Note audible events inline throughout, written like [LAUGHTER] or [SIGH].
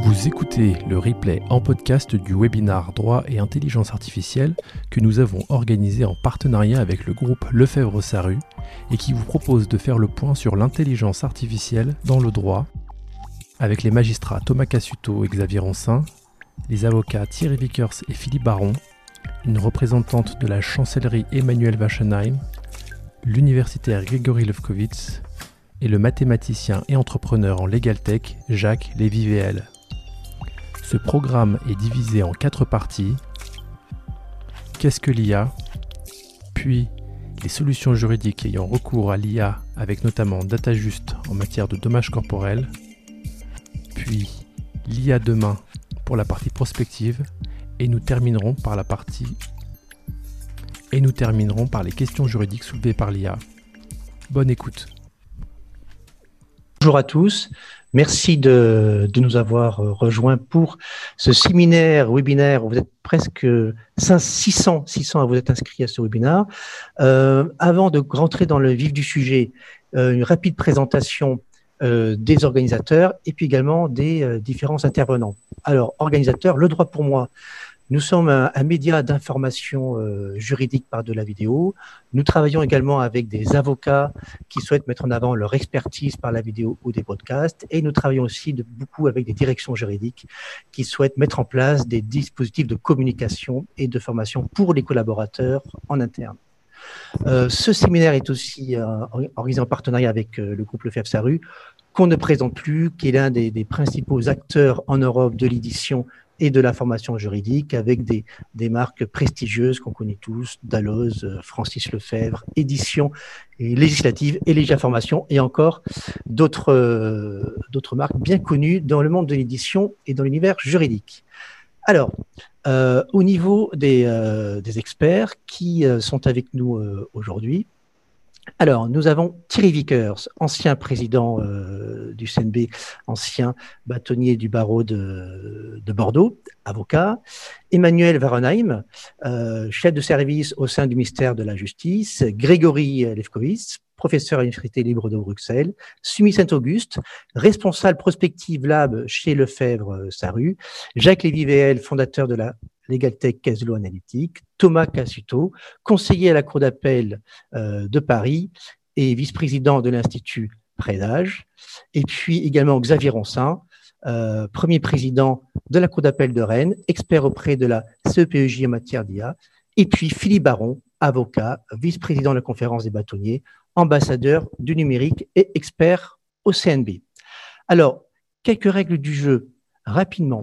Vous écoutez le replay en podcast du webinar Droit et intelligence artificielle que nous avons organisé en partenariat avec le groupe Lefebvre-Saru et qui vous propose de faire le point sur l'intelligence artificielle dans le droit avec les magistrats Thomas Cassuto et Xavier Ronsin, les avocats Thierry Vickers et Philippe Baron, une représentante de la chancellerie Emmanuel Wachenheim, l'universitaire Grégory Lefkowitz et le mathématicien et entrepreneur en Legal Tech Jacques Lévy-VL. Ce programme est divisé en quatre parties. Qu'est-ce que l'IA Puis les solutions juridiques ayant recours à l'IA avec notamment DataJust en matière de dommages corporels. Puis l'IA demain pour la partie prospective et nous terminerons par la partie et nous terminerons par les questions juridiques soulevées par l'IA. Bonne écoute. Bonjour à tous. Merci de, nous avoir euh, rejoints pour ce séminaire, webinaire. Vous êtes presque 600, 600 à vous être inscrits à ce webinaire. Euh, avant de rentrer dans le vif du sujet, euh, une rapide présentation des organisateurs et puis également des différents intervenants. Alors, organisateurs, le droit pour moi, nous sommes un, média d'information euh, juridique par de la vidéo. Nous travaillons également avec des avocats qui souhaitent mettre en avant leur expertise par la vidéo ou des podcasts. Et nous travaillons aussi beaucoup avec des directions juridiques qui souhaitent mettre en place des dispositifs de communication et de formation pour les collaborateurs en interne. Euh, ce séminaire est aussi euh, organisé en partenariat avec le groupe Le Saru, qu'on ne présente plus, qui est l'un des, principaux acteurs en Europe de l'édition et de la formation juridique avec des, des marques prestigieuses qu'on connaît tous, Dalloz, euh, Francis Lefebvre, Édition Législative et Légia Formation et encore d'autres euh, d'autres marques bien connues dans le monde de l'édition et dans l'univers juridique. Alors, euh, au niveau des, des experts qui sont avec nous aujourd'hui, alors, nous avons Thierry Vickers, ancien président euh, du CNB, ancien bâtonnier du barreau de, Bordeaux, avocat. Emmanuel Varenheim, euh, chef de service au sein du ministère de la Justice. Grégory Lefkowitz, professeur à l'Université libre de Bruxelles. Sumi Saint-Auguste, responsable prospective lab chez Lefebvre-Saru. Jacques Lévy-VL, fondateur de la LegalTech Caslo Analytique, Thomas Cassuto, conseiller à la Cour d'appel euh, de Paris et vice-président de l'Institut Prédage, et puis également Xavier Ronsin, euh, premier président de la Cour d'appel de Rennes, expert auprès de la CEPEJ en matière d'IA, et puis Philippe Baron, avocat, vice-président de la conférence des bâtonniers, ambassadeur du numérique et expert au CNB. Alors, quelques règles du jeu rapidement.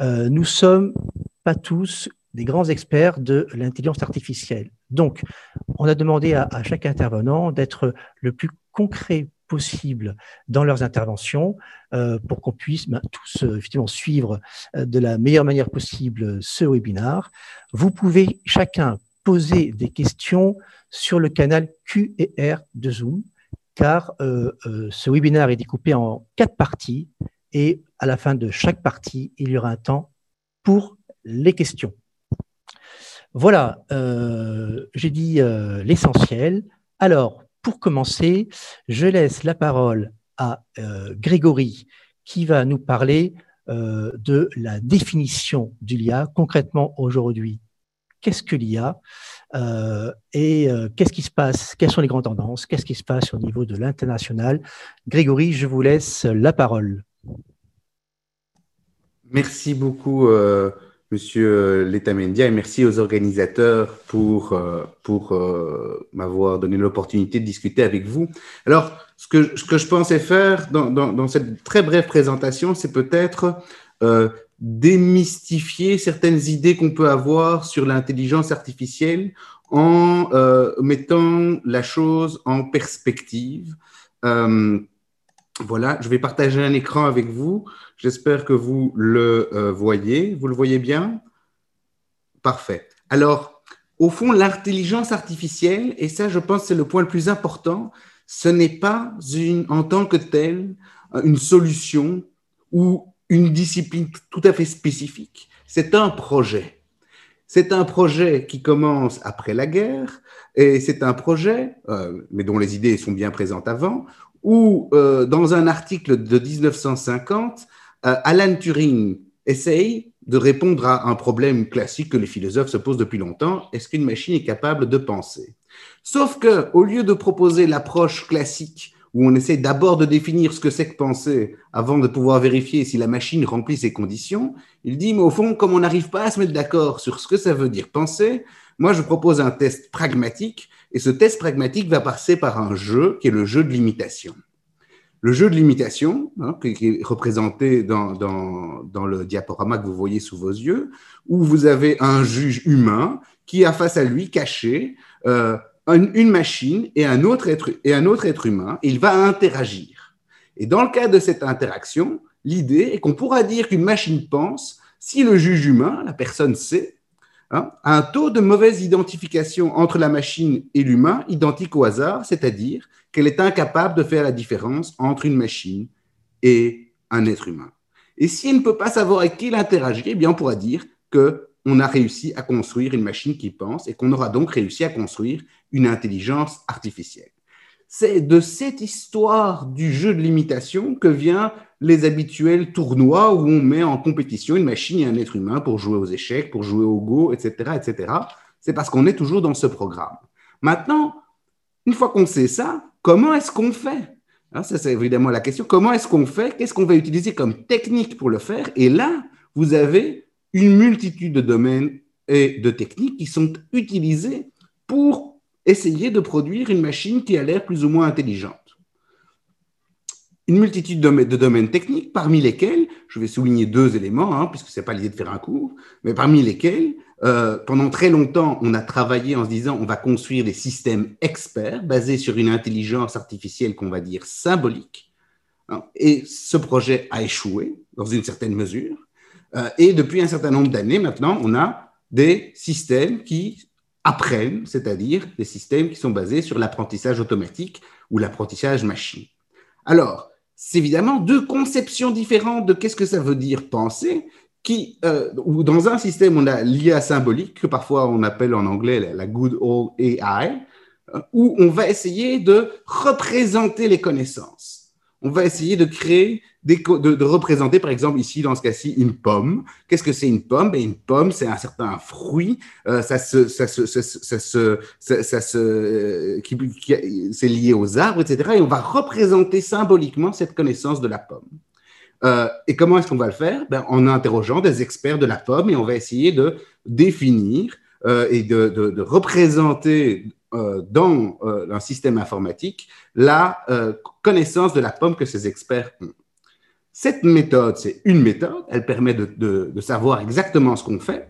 Euh, nous sommes pas tous des grands experts de l'intelligence artificielle. Donc, on a demandé à, chaque intervenant d'être le plus concret possible dans leurs interventions euh, pour qu'on puisse ben, tous euh, effectivement suivre euh, de la meilleure manière possible ce webinaire. Vous pouvez chacun poser des questions sur le canal Q et R de Zoom, car ce webinaire est découpé en quatre parties et à la fin de chaque partie, il y aura un temps pour les questions. Voilà, euh, j'ai dit euh, l'essentiel. Alors, pour commencer, je laisse la parole à euh, Grégory qui va nous parler de la définition du l'IA. Concrètement, aujourd'hui, qu'est-ce que l'IA et qu'est-ce qui se passe, quelles sont les grandes tendances, qu'est-ce qui se passe au niveau de l'international? Grégory, je vous laisse la parole. Merci beaucoup, Monsieur euh, Letamendia, et merci aux organisateurs pour, euh, pour euh, m'avoir donné l'opportunité de discuter avec vous. Alors, ce que, ce que je pensais faire dans, dans, dans cette très brève présentation, c'est peut-être euh, démystifier certaines idées qu'on peut avoir sur l'intelligence artificielle en euh, mettant la chose en perspective. Voilà, je vais partager un écran avec vous. J'espère que vous le euh, voyez. Vous le voyez bien? Parfait. Alors, au fond, l'intelligence artificielle, et ça, je pense, c'est le point le plus important, ce n'est pas une, en tant que telle une solution ou une discipline tout à fait spécifique. C'est un projet. C'est un projet qui commence après la guerre et c'est un projet, euh, mais dont les idées sont bien présentes avant, où euh, dans un article de 1950, Alan Turing essaye de répondre à un problème classique que les philosophes se posent depuis longtemps. Est-ce qu'une machine est capable de penser? Sauf que, au lieu de proposer l'approche classique où on essaie d'abord de définir ce que c'est que penser avant de pouvoir vérifier si la machine remplit ses conditions, il dit, mais au fond, comme on n'arrive pas à se mettre d'accord sur ce que ça veut dire penser, moi je propose un test pragmatique, et ce test pragmatique va passer par un jeu qui est le jeu de l'imitation. Le jeu de l'imitation, hein, qui est représenté dans, le diaporama que vous voyez sous vos yeux, où vous avez un juge humain qui a face à lui caché euh, une, machine et un, autre être, et un autre être humain, il va interagir. Et dans le cas de cette interaction, l'idée est qu'on pourra dire qu'une machine pense si le juge humain, la personne C, hein, un taux de mauvaise identification entre la machine et l'humain identique au hasard, c'est-à-dire qu'elle est incapable de faire la différence entre une machine et un être humain. Et si elle ne peut pas savoir avec qui il interagit, eh bien on pourra dire que on a réussi à construire une machine qui pense et qu'on aura donc réussi à construire une intelligence artificielle. C'est de cette histoire du jeu de l'imitation que vient les habituels tournois où on met en compétition une machine et un être humain pour jouer aux échecs, pour jouer au go, etc., etc. C'est parce qu'on est toujours dans ce programme. Maintenant, une fois qu'on sait ça, comment est-ce qu'on fait? Ça, c'est évidemment la question. Comment est-ce qu'on fait? Qu'est-ce qu'on va utiliser comme technique pour le faire? Et là, vous avez une multitude de domaines et de techniques qui sont utilisés pour essayer de produire une machine qui a l'air plus ou moins intelligente. Une multitude de domaines techniques, parmi lesquels, je vais souligner deux éléments, hein, puisque ce n'est pas l'idée de faire un cours, mais parmi lesquels, euh, pendant très longtemps, on a travaillé en se disant on va construire des systèmes experts basés sur une intelligence artificielle qu'on va dire symbolique. Hein, et ce projet a échoué dans une certaine mesure. Euh, et depuis un certain nombre d'années maintenant, on a des systèmes qui apprennent, c'est-à-dire des systèmes qui sont basés sur l'apprentissage automatique ou l'apprentissage machine. Alors, c'est évidemment deux conceptions différentes de qu'est-ce que ça veut dire penser, qui, euh, ou dans un système, on a l'IA symbolique, que parfois on appelle en anglais la good old AI, euh, où on va essayer de représenter les connaissances. On va essayer de créer de, représenter, par exemple, ici, dans ce cas-ci, une pomme. Qu'est-ce que c'est une pomme? Ben, Une pomme, c'est un certain fruit. Euh, c'est lié aux arbres, etc. Et on va représenter symboliquement cette connaissance de la pomme. Euh, et comment est-ce qu'on va le faire? Ben, En interrogeant des experts de la pomme et on va essayer de définir euh, et de, représenter dans un système informatique la connaissance de la pomme que ces experts ont. Cette méthode, c'est une méthode, elle permet de, savoir exactement ce qu'on fait,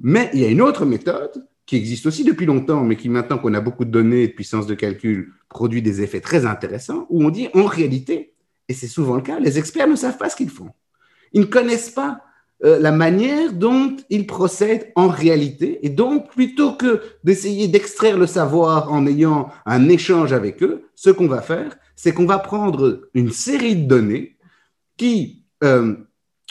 mais il y a une autre méthode qui existe aussi depuis longtemps, mais qui maintenant qu'on a beaucoup de données et de puissance de calcul, produit des effets très intéressants, où on dit en réalité, et c'est souvent le cas, les experts ne savent pas ce qu'ils font. Ils ne connaissent pas euh, la manière dont ils procèdent en réalité, et donc plutôt que d'essayer d'extraire le savoir en ayant un échange avec eux, ce qu'on va faire, c'est qu'on va prendre une série de données qui euh,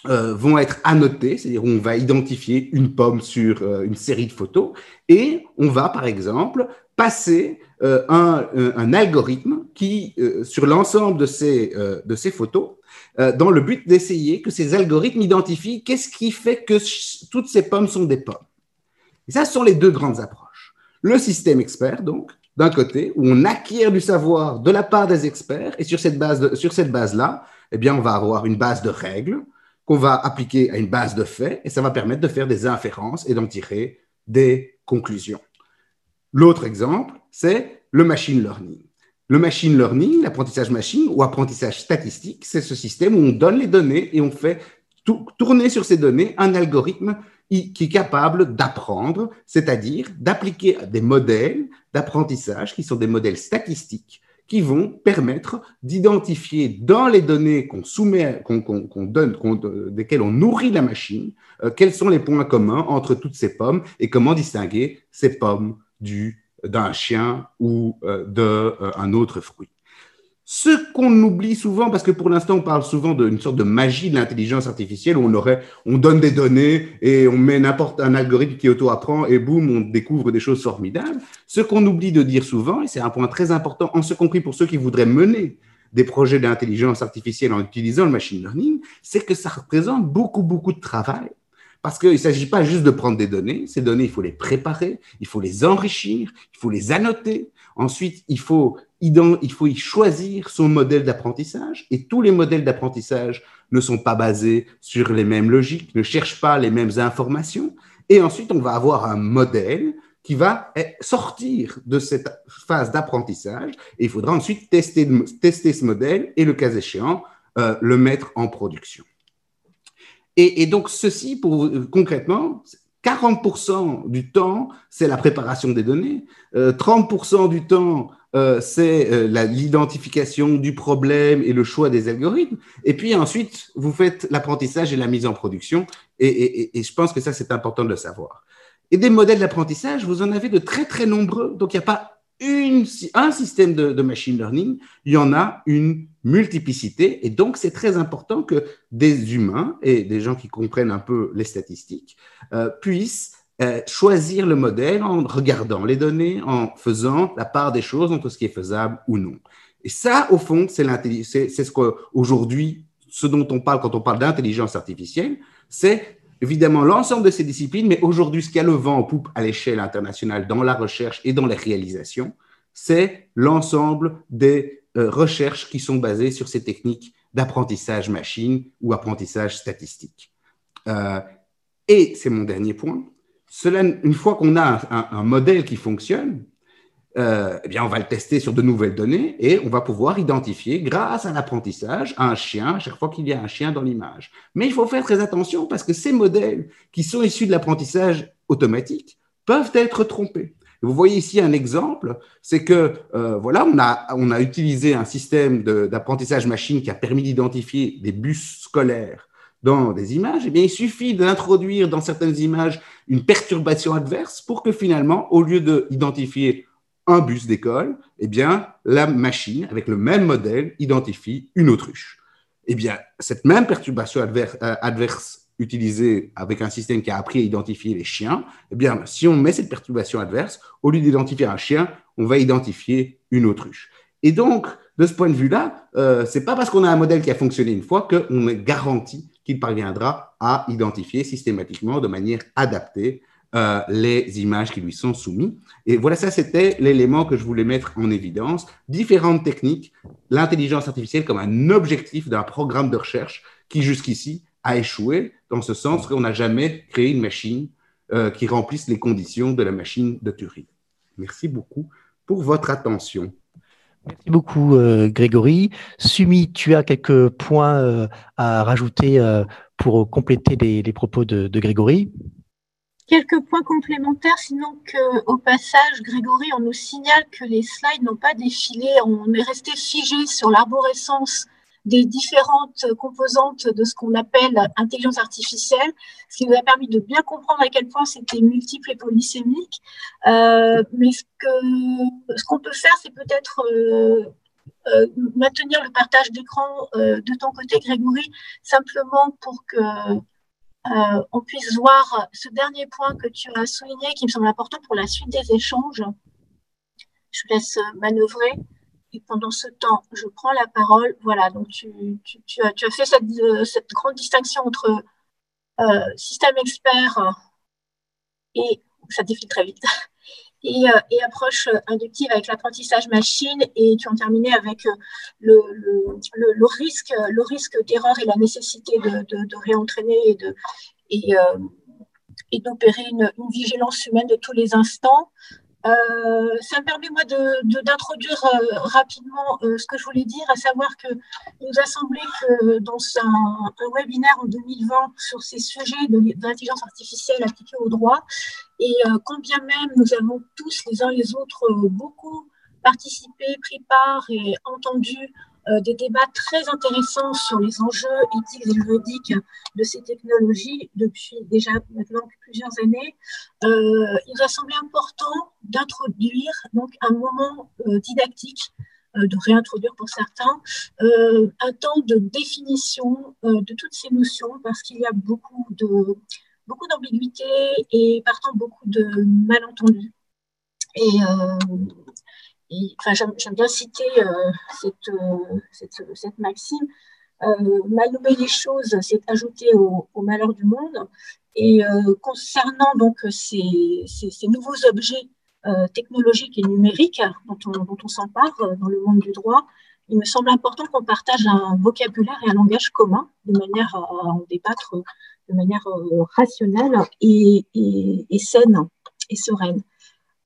euh, vont être annotés, c'est-à-dire on va identifier une pomme sur euh, une série de photos, et on va par exemple passer un, un, algorithme qui, sur l'ensemble de, ces, de ces photos, dans le but d'essayer que ces algorithmes identifient qu'est-ce qui fait que toutes ces pommes sont des pommes. Et ça, ce sont les deux grandes approches. Le système expert, donc, d'un côté, où on acquiert du savoir de la part des experts, et sur cette base-là, sur cette base -là, eh bien, on va avoir une base de règles qu'on va appliquer à une base de faits et ça va permettre de faire des inférences et d'en tirer des conclusions. L'autre exemple, c'est le machine learning. Le machine learning, l'apprentissage machine ou apprentissage statistique, c'est ce système où on donne les données et on fait tourner sur ces données un algorithme qui est capable d'apprendre, c'est-à-dire d'appliquer des modèles d'apprentissage qui sont des modèles statistiques qui vont permettre d'identifier dans les données qu'on soumet, qu'on donne, desquelles on nourrit la machine, euh, quels sont les points communs entre toutes ces pommes et comment distinguer ces pommes d'un chien ou euh, d'un euh, autre fruit. Ce qu'on oublie souvent, parce que pour l'instant, on parle souvent d'une sorte de magie de l'intelligence artificielle où on aurait, on donne des données et on met n'importe un algorithme qui auto-apprend et boum, on découvre des choses formidables. Ce qu'on oublie de dire souvent, et c'est un point très important, en ce compris pour ceux qui voudraient mener des projets d'intelligence artificielle en utilisant le machine learning, c'est que ça représente beaucoup, beaucoup de travail. Parce qu'il ne s'agit pas juste de prendre des données, ces données, il faut les préparer, il faut les enrichir, il faut les annoter. Ensuite, il faut, il faut y choisir son modèle d'apprentissage. Et tous les modèles d'apprentissage ne sont pas basés sur les mêmes logiques, ne cherchent pas les mêmes informations. Et ensuite, on va avoir un modèle qui va sortir de cette phase d'apprentissage et il faudra ensuite tester, tester ce modèle et le cas échéant, euh, le mettre en production. Et, donc ceci, pour, concrètement, 40% du temps, c'est la préparation des données, 30% euh, du temps, euh, c'est l'identification du problème et le choix des algorithmes. Et puis ensuite, vous faites l'apprentissage et la mise en production. et je pense que ça, c'est important de le savoir. Et des modèles d'apprentissage, vous en avez de très, très nombreux. Donc, il n'y a pas un système de, machine learning, il y en a une multiplicité. Et donc, c'est très important que des humains et des gens qui comprennent un peu les statistiques euh, puissent euh, choisir le modèle en regardant les données, en faisant la part des choses entre ce qui est faisable ou non. Et ça, au fond, c'est ce qu'aujourd'hui, ce dont on parle quand on parle d'intelligence artificielle, c'est évidemment l'ensemble de ces disciplines, mais aujourd'hui, ce qui a le vent en poupe à l'échelle internationale dans la recherche et dans les réalisations, c'est l'ensemble des euh, recherches qui sont basées sur ces techniques d'apprentissage machine ou apprentissage statistique. Euh, et c'est mon dernier point. Cela, une fois qu'on a un modèle qui fonctionne, euh, eh bien, on va le tester sur de nouvelles données et on va pouvoir identifier, grâce à l'apprentissage, un chien chaque fois qu'il y a un chien dans l'image. Mais il faut faire très attention parce que ces modèles qui sont issus de l'apprentissage automatique peuvent être trompés. Vous voyez ici un exemple, c'est que euh, voilà, on a, on a utilisé un système d'apprentissage machine qui a permis d'identifier des bus scolaires dans des images. Eh bien, il suffit d'introduire dans certaines images une perturbation adverse pour que finalement, au lieu d'identifier un bus d'école, eh bien, la machine, avec le même modèle, identifie une autruche. Eh bien, cette même perturbation adverse, euh, adverse, utilisée avec un système qui a appris à identifier les chiens, eh bien, si on met cette perturbation adverse, au lieu d'identifier un chien, on va identifier une autruche. Et donc, de ce point de vue-là, euh, c'est pas parce qu'on a un modèle qui a fonctionné une fois qu'on est garanti qu'il parviendra à identifier systématiquement de manière adaptée euh, les images qui lui sont soumises. Et voilà, ça, c'était l'élément que je voulais mettre en évidence. Différentes techniques, l'intelligence artificielle comme un objectif d'un programme de recherche qui, jusqu'ici, a échoué, dans ce sens qu'on n'a jamais créé une machine euh, qui remplisse les conditions de la machine de Turing. Merci beaucoup pour votre attention. Merci beaucoup, euh, Grégory. Sumi, tu as quelques points à rajouter pour compléter les, propos de Grégory? Quelques points complémentaires, sinon que, au passage, Grégory, on nous signale que les slides n'ont pas défilé, on est resté figé sur l'arborescence des différentes composantes de ce qu'on appelle intelligence artificielle, ce qui nous a permis de bien comprendre à quel point c'était multiple et polysémique. Euh, mais ce qu'on ce qu'on peut faire, c'est peut-être euh, euh, maintenir le partage d'écran de ton côté, Grégory, simplement pour que euh, on puisse voir ce dernier point que tu as souligné qui me semble important pour la suite des échanges. Je vous laisse manœuvrer. Et pendant ce temps, je prends la parole. Voilà, donc tu, as, fait cette, grande distinction entre euh, système expert et ça défile très vite [LAUGHS] euh, et, approche inductive avec l'apprentissage machine. Et tu en terminé avec euh, le, le, risque, le risque d'erreur et la nécessité de, de, réentraîner et de euh, et d'opérer une, une, vigilance humaine de tous les instants. Euh, ça me permet, moi, d'introduire de, rapidement ce que je voulais dire, à savoir que il nous a semblé que dans un, webinaire en 2020 sur ces sujets de, l'intelligence artificielle appliquée au droit, et euh, quand bien même nous avons tous les uns les autres euh, beaucoup participé, pris part et entendu euh, des débats très intéressants sur les enjeux éthiques et juridiques de ces technologies depuis déjà maintenant plusieurs années, il nous a semblé important d'introduire donc un moment didactique de réintroduire pour certains un temps de définition de toutes ces notions parce qu'il y a beaucoup de beaucoup d'ambiguïté et partant beaucoup de malentendus. Euh, j'aime bien citer cette, cette, cette, maxime. mal nommer les choses, c'est ajouter au, malheur du monde. Et concernant donc ces, nouveaux objets technologiques et numériques dont on, s'empare dans le monde du droit, il me semble important qu'on partage un vocabulaire et un langage commun de manière à en débattre de manière euh, rationnelle et, saine et sereine.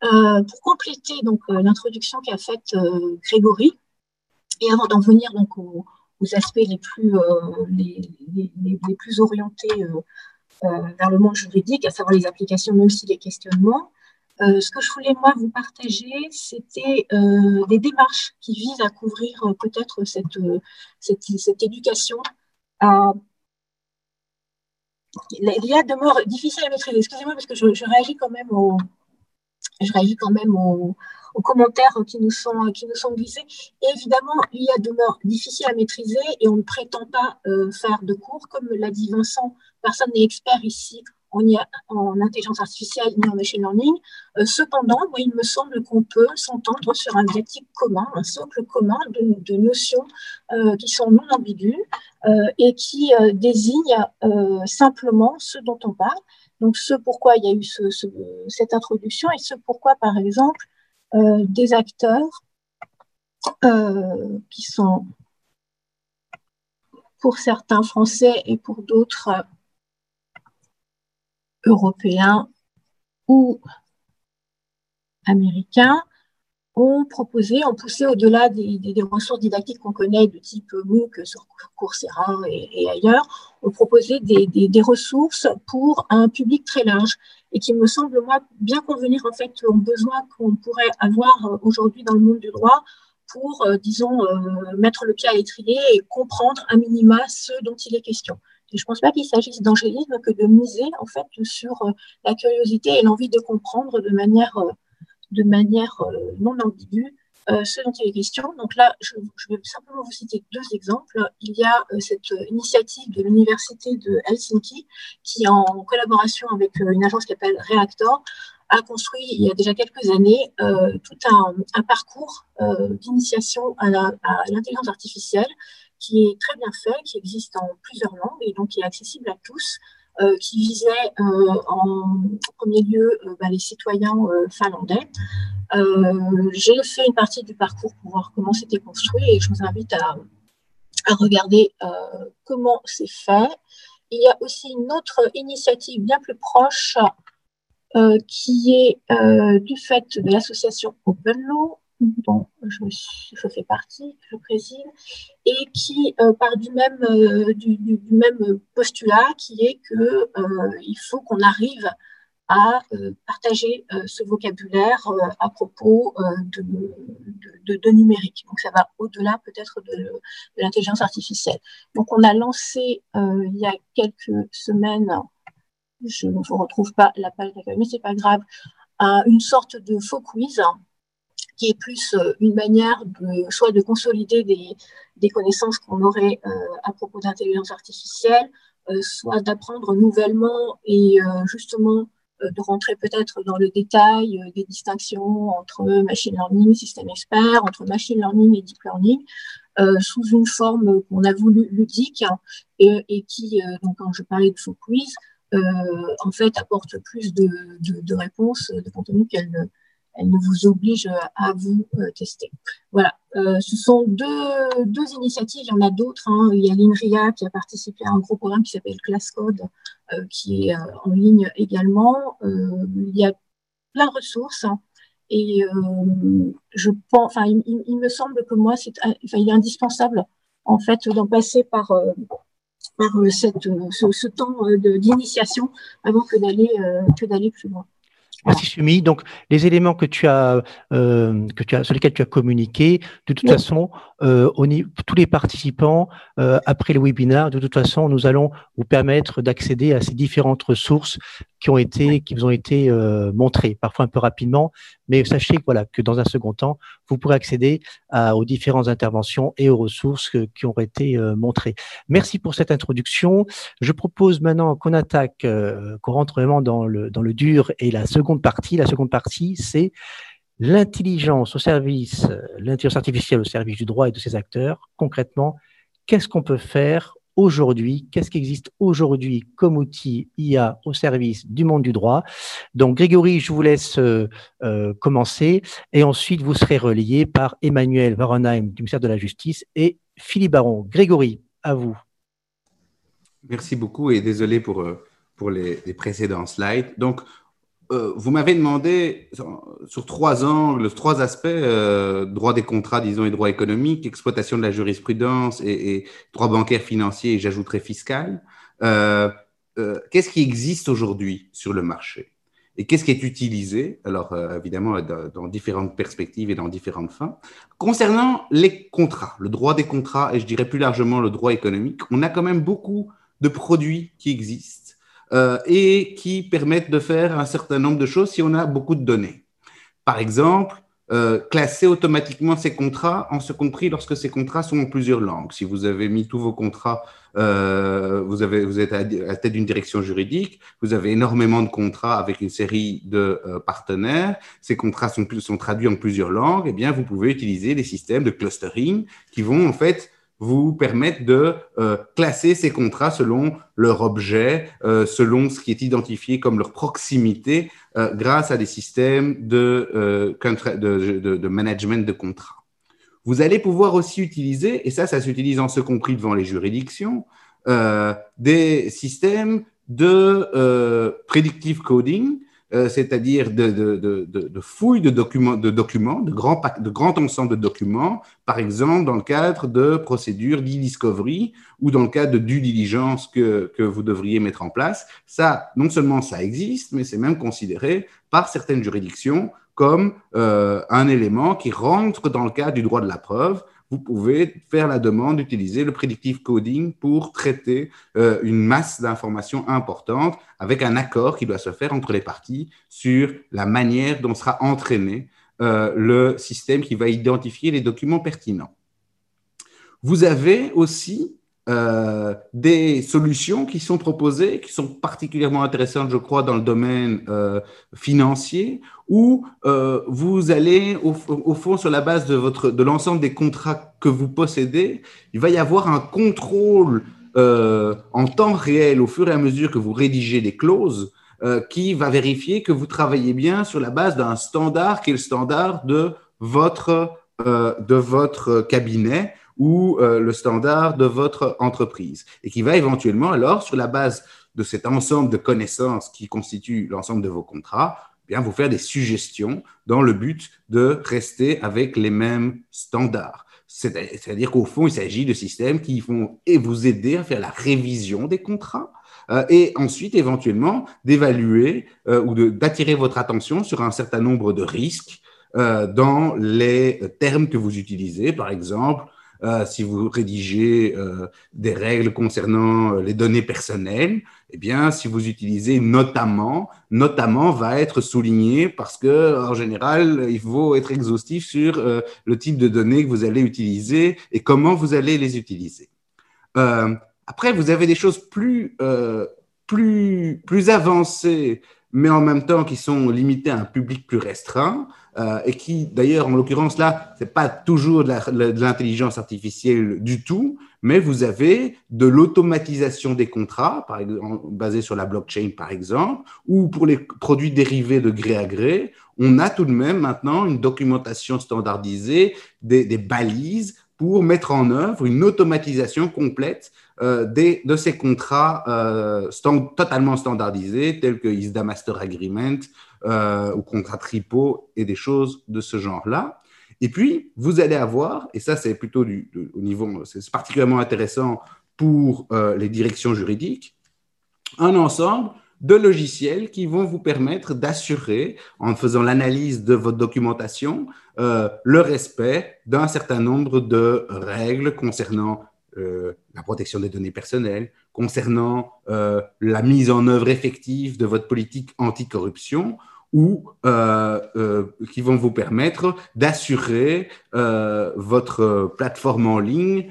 Euh, pour compléter donc euh, l'introduction qu'a faite Grégory, et avant d'en venir donc aux, aspects les plus, les, plus orientés vers le monde juridique, à savoir les applications, mais aussi les questionnements, euh, ce que je voulais moi vous partager, c'était euh, des démarches qui visent à couvrir euh, peut-être cette, cette, cette, éducation. À... Il y a demeure difficile à maîtriser. Excusez-moi parce que je, je, réagis quand même au, je réagis quand même aux, commentaires qui nous sont qui nous sont glissés. Et évidemment, il y a demeure difficile à maîtriser et on ne prétend pas euh, faire de cours, comme l'a dit Vincent. Personne n'est expert ici en, en intelligence artificielle ni en machine learning. Euh, cependant, il me semble qu'on peut s'entendre sur un viatique commun, un socle commun de, notions euh, qui sont non ambiguës et qui désignent simplement ce dont on parle. Donc, ce pourquoi il y a eu ce, cette introduction et ce pourquoi, par exemple, des acteurs qui sont pour certains français et pour d'autres européens ou américains ont proposé, ont poussé au-delà des, ressources didactiques qu'on connaît de type MOOC sur Coursera et, ailleurs, ont proposé des, ressources pour un public très large et qui me semble, moi, bien convenir en fait aux besoins qu'on pourrait avoir aujourd'hui dans le monde du droit pour, euh, disons, euh, mettre le pied à l'étrier et comprendre à minima ce dont il est question. Et je ne pense pas qu'il s'agisse d'angélisme que de miser en fait sur euh, la curiosité et l'envie de comprendre de manière, euh, de manière euh, non ambiguë ce dont il est question. Donc là, je, vais simplement vous citer deux exemples. Il y a cette initiative de l'université de Helsinki qui, en collaboration avec une agence qui s'appelle Reactor, a construit il y a déjà quelques années tout un parcours d'initiation à l'intelligence artificielle qui est très bien fait, qui existe en plusieurs langues et donc qui est accessible à tous, euh, qui visait euh, en premier lieu euh, bah, les citoyens finlandais. J'ai fait une partie du parcours pour voir comment c'était construit et je vous invite à, à regarder comment c'est fait. Il y a aussi une autre initiative bien plus proche qui est du fait de l'association Open Law, dont je, je, fais partie, je préside, et qui euh, part du même, euh, du, même postulat qui est qu'il euh, faut qu'on arrive à partager ce vocabulaire à propos de, numérique. Donc ça va au-delà peut-être de, l'intelligence artificielle. Donc on a lancé il y a quelques semaines, je ne vous retrouve pas la page d'accueil, mais c'est pas grave, une sorte de faux quiz qui est plus euh, une manière soit de consolider des, connaissances qu'on aurait euh, à propos d'intelligence artificielle, euh, soit d'apprendre nouvellement et justement de rentrer peut-être dans le détail des distinctions entre machine learning, système expert, entre machine learning et deep learning, sous une forme qu'on a voulu ludique et, et qui, donc quand je parlais de faux quiz, en fait apporte plus de, réponses, de contenu qu'elle elle ne vous oblige à vous euh, tester. Voilà, euh, ce sont deux, deux, initiatives, il y en a d'autres. Hein. Il y a l'INRIA qui a participé à un gros programme qui s'appelle ClassCode, euh, qui est en ligne également. il y a plein de ressources. Hein. Et je pense, enfin, il, me semble que moi, c'est, enfin, il est indispensable en fait d'en passer par par cette, ce, ce temps d'initiation avant que d'aller plus loin. Merci Sumi. Donc, les éléments que tu as, euh, que tu as, sur lesquels tu as communiqué, de toute façon, euh, tous les participants, euh, après le webinaire, de toute façon, nous allons vous permettre d'accéder à ces différentes ressources qui ont été, qui vous ont été euh, montrées, parfois un peu rapidement, mais sachez voilà, que dans un second temps, vous pourrez accéder aux différentes interventions et aux ressources qui ont été euh, montrées. Merci pour cette introduction. Je propose maintenant qu'on attaque, euh, qu'on rentre vraiment dans le, dans le dur et la seconde partie. La seconde partie, c'est l'intelligence au service, l'intelligence artificielle au service du droit et de ses acteurs, concrètement, qu'est-ce qu'on peut faire aujourd'hui, qu'est-ce qui existe aujourd'hui comme outil IA au service du monde du droit? Donc Grégory, je vous laisse euh, euh, commencer et ensuite vous serez relayé par Emmanuel Varenheim du ministère de la Justice et Philippe Baron. Grégory, à vous. Merci beaucoup et désolé pour, euh, pour les, les précédents slides. Donc, euh, vous m'avez demandé sur trois angles, trois aspects, euh, droit des contrats, disons, et droit économique, exploitation de la jurisprudence et, droit bancaire financier, et j'ajouterai fiscal. Euh, qu'est-ce qui existe aujourd'hui sur le marché et qu'est-ce qui est utilisé Alors, évidemment, dans, différentes perspectives et dans différentes fins. Concernant les contrats, le droit des contrats et je dirais plus largement le droit économique, on a quand même beaucoup de produits qui existent euh, et qui permettent de faire un certain nombre de choses si on a beaucoup de données. Par exemple, euh, classer automatiquement ces contrats, en ce compris lorsque ces contrats sont en plusieurs langues. Si vous avez mis tous vos contrats, euh, vous, êtes à la tête d'une direction juridique, vous avez énormément de contrats avec une série de partenaires, ces contrats sont, traduits en plusieurs langues, et eh bien vous pouvez utiliser les systèmes de clustering qui vont en fait vous permettent de euh, classer ces contrats selon leur objet, euh, selon ce qui est identifié comme leur proximité, euh, grâce à des systèmes de, de, de, de, management de contrats. Vous allez pouvoir aussi utiliser, et ça, ça s'utilise en ce compris devant les juridictions, des systèmes de predictive coding euh, c'est-à-dire de, de, de, de, fouilles de documents, de documents, de grands, de grands ensembles de documents, par exemple dans le cadre de procédures d'e-discovery ou dans le cadre de due diligence que, que vous devriez mettre en place. Ça, non seulement ça existe, mais c'est même considéré par certaines juridictions comme euh, un élément qui rentre dans le cadre du droit de la preuve vous pouvez faire la demande d'utiliser le predictive coding pour traiter euh, une masse d'informations importantes avec un accord qui doit se faire entre les parties sur la manière dont sera entraîné euh, le système qui va identifier les documents pertinents. Vous avez aussi euh, des solutions qui sont proposées, qui sont particulièrement intéressantes, je crois, dans le domaine euh, financier, où euh, vous allez, au, fond, sur la base de, votre, de l'ensemble des contrats que vous possédez, il va y avoir un contrôle en temps réel au fur et à mesure que vous rédigez des clauses qui va vérifier que vous travaillez bien sur la base d'un standard qui est le standard de votre, de votre cabinet ou euh, le standard de votre entreprise et qui va éventuellement alors, sur la base de cet ensemble de connaissances qui constitue l'ensemble de vos contrats, eh bien vous faire des suggestions dans le but de rester avec les mêmes standards. C'est-à-dire qu'au fond, il s'agit de systèmes qui vont vous aider à faire la révision des contrats euh, et ensuite éventuellement d'évaluer euh, ou d'attirer votre attention sur un certain nombre de risques dans les termes que vous utilisez. Par exemple, euh, si vous rédigez euh, des règles concernant euh, les données personnelles, eh bien, si vous utilisez notamment, notamment va être souligné parce que, en général, il faut être exhaustif sur le type de données que vous allez utiliser et comment vous allez les utiliser. après, vous avez des choses plus, plus, plus avancées, mais en même temps qui sont limitées à un public plus restreint. Euh, et qui, d'ailleurs, en l'occurrence là, c'est pas toujours de l'intelligence artificielle du tout, mais vous avez de l'automatisation des contrats, par exemple, basés sur la blockchain, par exemple, ou pour les produits dérivés de gré à gré, on a tout de même maintenant une documentation standardisée, des, des balises pour mettre en œuvre une automatisation complète euh, des, de ces contrats euh, totalement standardisés, tels que ISDA Master Agreement euh, ou contrat tripo et des choses de ce genre-là. Et puis, vous allez avoir, et ça c'est plutôt du, au niveau, c'est particulièrement intéressant pour euh, les directions juridiques, un ensemble de logiciels qui vont vous permettre d'assurer, en faisant l'analyse de votre documentation, euh, le respect d'un certain nombre de règles concernant euh, la protection des données personnelles, concernant euh, la mise en œuvre effective de votre politique anticorruption ou qui vont vous permettre d'assurer votre plateforme en ligne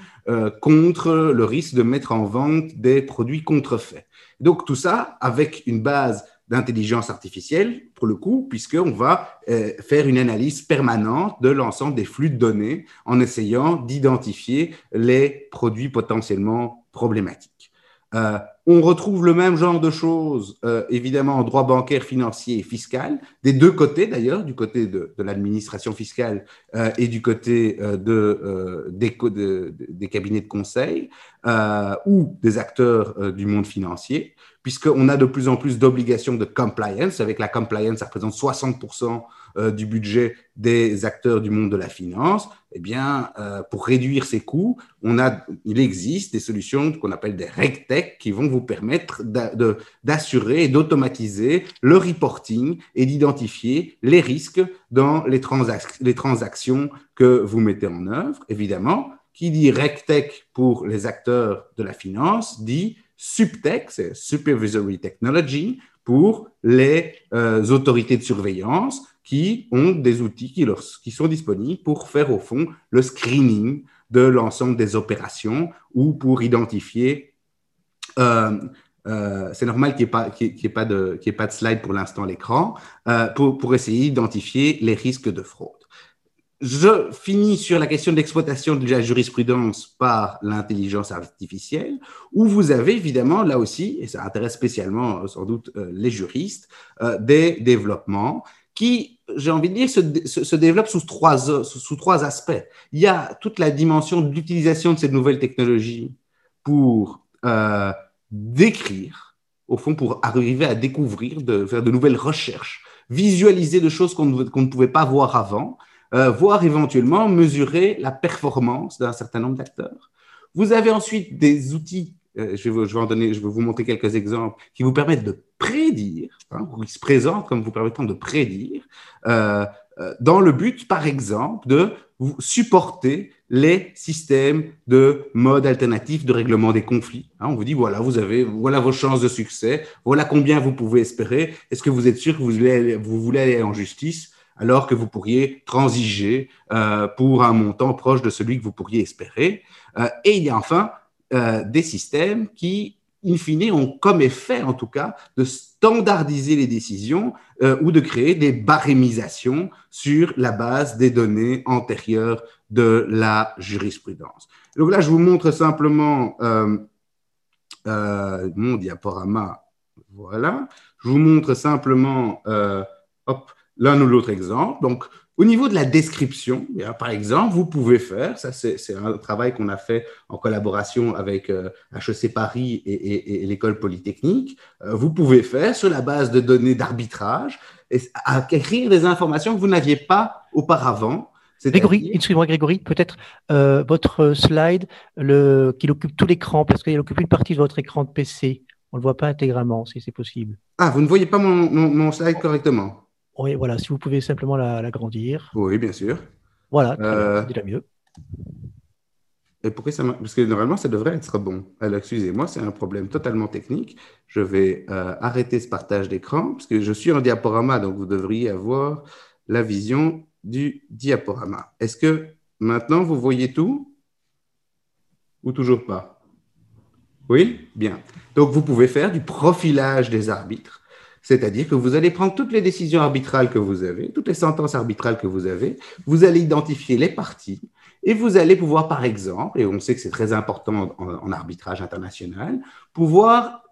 contre le risque de mettre en vente des produits contrefaits. Donc tout ça avec une base d'intelligence artificielle, pour le coup, puisqu'on va euh, faire une analyse permanente de l'ensemble des flux de données en essayant d'identifier les produits potentiellement problématiques. Euh, on retrouve le même genre de choses, euh, évidemment, en droit bancaire, financier et fiscal, des deux côtés d'ailleurs, du côté de, l'administration fiscale euh, et du côté de, des, des, cabinets de conseil ou des acteurs du monde financier, puisqu'on a de plus en plus d'obligations de compliance. Avec la compliance, ça représente 60% euh, du budget des acteurs du monde de la finance, eh bien, euh, pour réduire ces coûts, on a, il existe des solutions qu'on appelle des RegTech qui vont vous permettre d'assurer et d'automatiser le reporting et d'identifier les risques dans les, transactions que vous mettez en œuvre. Évidemment, qui dit RegTech pour les acteurs de la finance dit SupTech, c'est Supervisory Technology, pour les euh, autorités de surveillance qui ont des outils qui, qui, sont disponibles pour faire au fond le screening de l'ensemble des opérations ou pour identifier. Euh, euh, c'est normal qu'il n'y ait, ait, pas de slide pour l'instant à l'écran, pour, pour essayer d'identifier les risques de fraude. Je finis sur la question de l'exploitation de la jurisprudence par l'intelligence artificielle, où vous avez évidemment là aussi, et ça intéresse spécialement euh, sans doute euh, les juristes, euh, des développements qui, j'ai envie de dire, se, se, développent sous trois, sous, trois aspects. Il y a toute la dimension de l'utilisation de ces nouvelles technologies pour décrire, au fond, pour arriver à découvrir, de faire de nouvelles recherches, visualiser de choses qu'on ne pouvait pas voir avant euh, voire éventuellement mesurer la performance d'un certain nombre d'acteurs. Vous avez ensuite des outils, euh, je, vais, je, vais vous montrer quelques exemples, qui vous permettent de prédire, hein, qui se présentent comme vous permettant de prédire, euh, euh, dans le but, par exemple, de vous supporter les systèmes de mode alternatif de règlement des conflits. Hein, on vous dit, voilà, vous avez, voilà vos chances de succès, voilà combien vous pouvez espérer. Est-ce que vous êtes sûr que vous voulez, vous voulez aller en justice alors que vous pourriez transiger pour un montant proche de celui que vous pourriez espérer? Et il y a enfin euh, des systèmes qui, in fine, ont comme effet, en tout cas, de standardiser les décisions ou de créer des barémisations sur la base des données antérieures de la jurisprudence. Donc là, je vous montre simplement mon diaporama. Voilà. Je vous montre simplement, l'un ou l'autre exemple. Donc, au niveau de la description, par exemple, vous pouvez faire, ça c'est un travail qu'on a fait en collaboration avec HEC euh, Paris et, l'école polytechnique, euh, vous pouvez faire sur la base de données d'arbitrage, acquérir des informations que vous n'aviez pas auparavant. Grégory, excusez-moi Grégory, peut-être euh, votre slide le, qui occupe tout l'écran, parce qu'il occupe une partie de votre écran de PC. On ne le voit pas intégralement, si c'est possible. Ah, vous ne voyez pas mon slide correctement? Oui, voilà, si vous pouvez simplement l'agrandir. oui, bien sûr. Voilà, euh, c'est déjà mieux. Et pourquoi ça Parce que normalement, ça devrait être bon. Alors, excusez-moi, c'est un problème totalement technique. Je vais euh, arrêter ce partage d'écran parce que je suis en diaporama, donc vous devriez avoir la vision du diaporama. Est-ce que maintenant, vous voyez tout? Ou toujours pas? Oui? Bien. Donc, vous pouvez faire du profilage des arbitres c'est-à-dire que vous allez prendre toutes les décisions arbitrales que vous avez, toutes les sentences arbitrales que vous avez, vous allez identifier les parties et vous allez pouvoir, par exemple, et on sait que c'est très important en, arbitrage international, pouvoir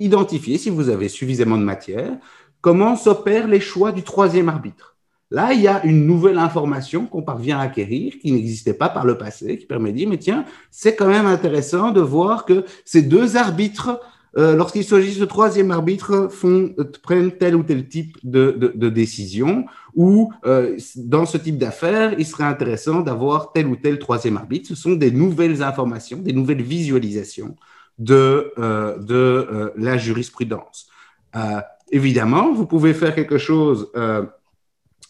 identifier, si vous avez suffisamment de matière, comment s'opèrent les choix du troisième arbitre. Là, il y a une nouvelle information qu'on parvient à acquérir qui n'existait pas par le passé, qui permet de dire, mais tiens, c'est quand même intéressant de voir que ces deux arbitres euh, lorsqu'il s'agit de troisième arbitre, font, euh, prennent tel ou tel type de, de, décision, ou euh, dans ce type d'affaires, il serait intéressant d'avoir tel ou tel troisième arbitre. Ce sont des nouvelles informations, des nouvelles visualisations de, de la jurisprudence. évidemment, vous pouvez faire quelque chose.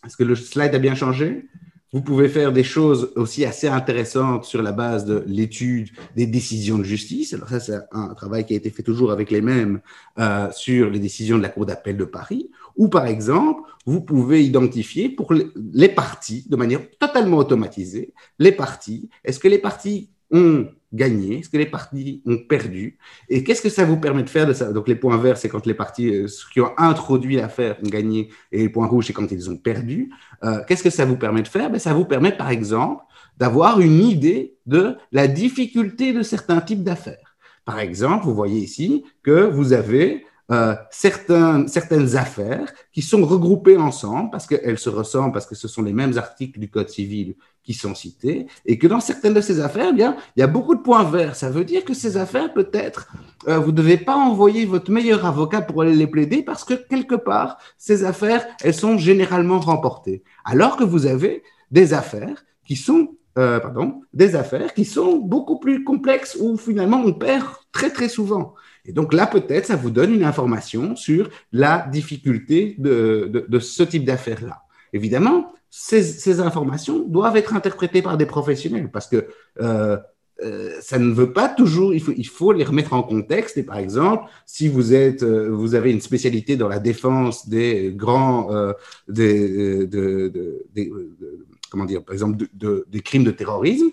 Est-ce que le slide a bien changé? Vous pouvez faire des choses aussi assez intéressantes sur la base de l'étude des décisions de justice. Alors ça, c'est un travail qui a été fait toujours avec les mêmes euh, sur les décisions de la Cour d'appel de Paris. Ou par exemple, vous pouvez identifier pour les parties, de manière totalement automatisée, les parties. Est-ce que les parties ont gagné, ce que les parties ont perdu, et qu'est-ce que ça vous permet de faire de ça? Donc les points verts, c'est quand les parties euh, qui ont introduit l'affaire ont gagné, et les points rouges, c'est quand ils ont perdu. Euh, qu'est-ce que ça vous permet de faire? Ben, Ça vous permet, par exemple, d'avoir une idée de la difficulté de certains types d'affaires. Par exemple, vous voyez ici que vous avez euh, certaines affaires qui sont regroupées ensemble parce qu'elles se ressemblent, parce que ce sont les mêmes articles du Code civil qui sont cités, et que dans certaines de ces affaires, eh bien, il y a beaucoup de points verts. Ça veut dire que ces affaires, peut-être, euh, vous ne devez pas envoyer votre meilleur avocat pour aller les plaider parce que quelque part, ces affaires, elles sont généralement remportées. Alors que vous avez des affaires qui sont euh, pardon, des affaires qui sont beaucoup plus complexes où finalement on perd très très souvent. Et donc là, peut-être, ça vous donne une information sur la difficulté de, ce type d'affaires-là. Évidemment, ces, informations doivent être interprétées par des professionnels parce que euh, euh, ça ne veut pas toujours, il faut, les remettre en contexte. Et par exemple, si vous êtes, euh, vous avez une spécialité dans la défense des grands, des, de, de, de, comment dire, par exemple, des crimes de terrorisme,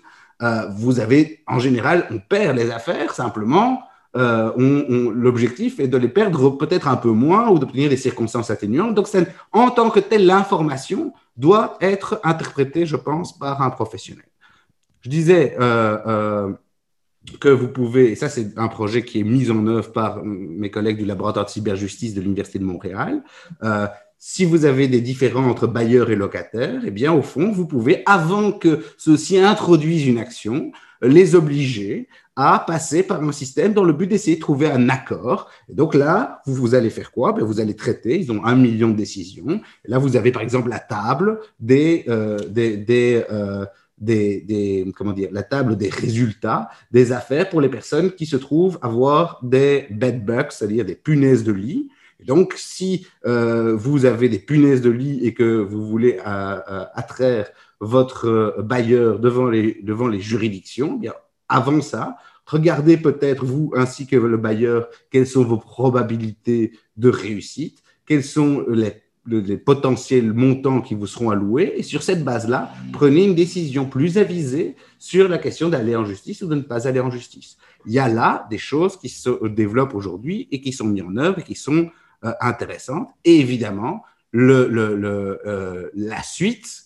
vous avez, en général, on perd les affaires simplement euh, on, l'objectif est de les perdre peut-être un peu moins ou d'obtenir des circonstances atténuantes. Donc, en tant que telle, l'information doit être interprétée, je pense, par un professionnel. Je disais euh, euh, que vous pouvez, et ça c'est un projet qui est mis en œuvre par mes collègues du laboratoire de cyberjustice de l'Université de Montréal, si vous avez des différends entre bailleurs et locataires, eh bien, au fond, vous pouvez, avant que ceux-ci introduisent une action, les obliger à passer par un système dans le but d'essayer de trouver un accord. Et donc là, vous, vous allez faire quoi? Ben, Vous allez traiter, ils ont un million de décisions. Et là, vous avez par exemple la table des, euh, des, des, euh, des, des, comment dire, la table des résultats des affaires pour les personnes qui se trouvent avoir des bed bugs, c'est-à-dire des punaises de lit. Donc, si euh, vous avez des punaises de lit et que vous voulez euh, euh, attraire votre bailleur devant les, devant les juridictions, eh bien, avant ça, regardez peut-être vous ainsi que le bailleur quelles sont vos probabilités de réussite, quels sont les, potentiels montants qui vous seront alloués, et sur cette base-là, prenez une décision plus avisée sur la question d'aller en justice ou de ne pas aller en justice. Il y a là des choses qui se développent aujourd'hui et qui sont mises en œuvre et qui sont euh, intéressantes. Et évidemment, euh, la suite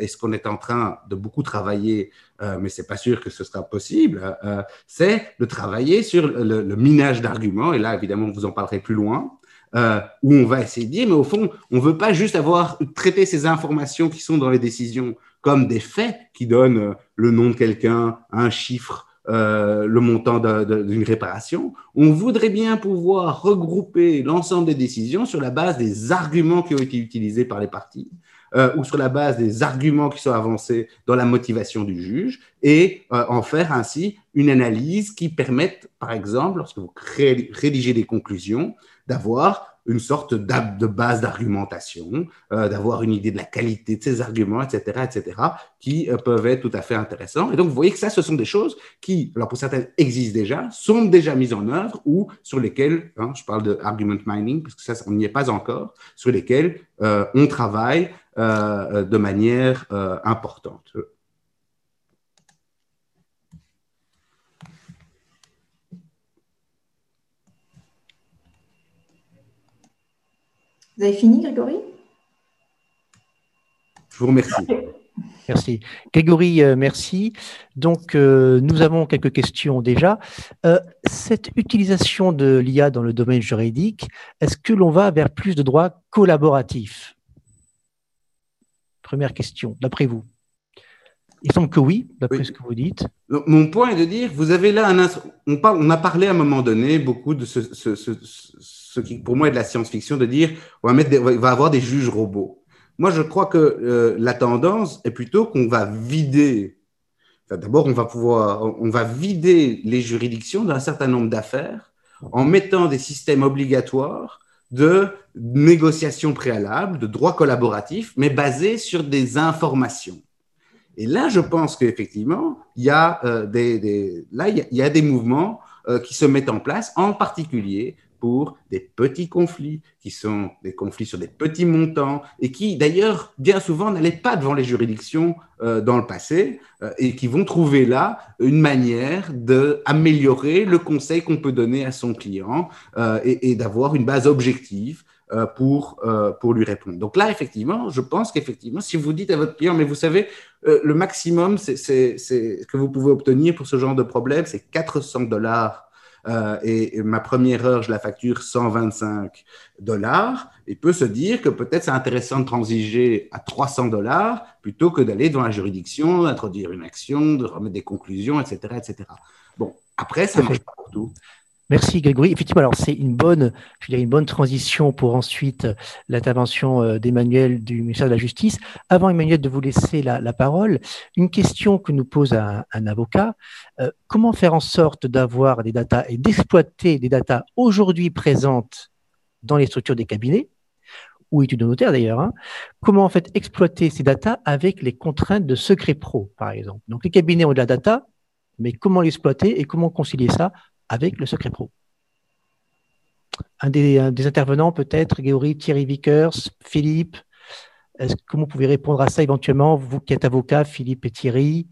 et ce qu'on est en train de beaucoup travailler, euh, mais c'est pas sûr que ce sera possible, euh, c'est de travailler sur le, minage d'arguments. Et là, évidemment, vous en parlerez plus loin. où on va essayer de dire, mais au fond, on veut pas juste avoir traité ces informations qui sont dans les décisions comme des faits qui donnent le nom de quelqu'un, un chiffre, le montant d'une réparation. On voudrait bien pouvoir regrouper l'ensemble des décisions sur la base des arguments qui ont été utilisés par les parties euh, ou sur la base des arguments qui sont avancés dans la motivation du juge et euh, en faire ainsi une analyse qui permette, par exemple, lorsque vous rédigez des conclusions, d'avoir une sorte de base d'argumentation, euh, d'avoir une idée de la qualité de ces arguments, etc., etc., qui euh, peuvent être tout à fait intéressants. Et donc, vous voyez que ça, ce sont des choses qui, alors pour certaines, existent déjà, sont déjà mises en œuvre ou sur lesquelles, hein, je parle de argument mining, parce que ça, on n'y est pas encore, sur lesquelles euh, on travaille de manière importante. Vous avez fini, Grégory? Je vous remercie. Merci. Grégory, euh, merci. Donc, euh, nous avons quelques questions déjà. Euh, cette utilisation de l'IA dans le domaine juridique, est-ce que l'on va vers plus de droits collaboratifs? Première question, d'après vous? Il semble que oui, d'après ce que vous dites. Mon point est de dire, vous avez là un... On, on a parlé à un moment donné beaucoup de ce ce qui pour moi est de la science-fiction, de dire on va, mettre il va avoir des juges robots. Moi, je crois que euh, la tendance est plutôt qu'on va vider. D'abord, on va pouvoir, on va vider les juridictions d'un certain nombre d'affaires en mettant des systèmes obligatoires de négociation préalable, de droit collaboratif, mais basés sur des informations. Et là, je pense qu'effectivement, il y a euh, des, y a, des mouvements euh, qui se mettent en place, en particulier pour des petits conflits, qui sont des conflits sur des petits montants, et qui d'ailleurs bien souvent n'allaient pas devant les juridictions euh, dans le passé, euh, et qui vont trouver là une manière d'améliorer le conseil qu'on peut donner à son client euh, et, d'avoir une base objective pour, pour lui répondre. Donc là, effectivement, je pense qu'effectivement, si vous dites à votre client, mais vous savez, le maximum c'est, que vous pouvez obtenir pour ce genre de problème, c'est 400 dollars. Et, ma première heure, je la facture 125 dollars. Il peut se dire que peut-être c'est intéressant de transiger à 300 dollars plutôt que d'aller dans la juridiction, d'introduire une action, de remettre des conclusions, etc., etc. Bon, après, ça marche pas pour tout. Merci Grégory. Effectivement, alors c'est une bonne, je dirais une bonne transition pour ensuite euh, l'intervention euh, d'Emmanuel du ministère de la Justice. Avant Emmanuel de vous laisser la, parole, une question que nous pose un, avocat euh, comment faire en sorte d'avoir des datas et d'exploiter des datas aujourd'hui présentes dans les structures des cabinets ou études de notaire d'ailleurs. Hein? comment en fait exploiter ces datas avec les contraintes de secret pro, par exemple? Donc les cabinets ont de la data, mais comment l'exploiter et comment concilier ça avec le secret pro. Un des, intervenants peut-être, Géory, Thierry Vickers, Philippe, est-ce que vous pouvez répondre à ça éventuellement, vous qui êtes avocat, Philippe et Thierry?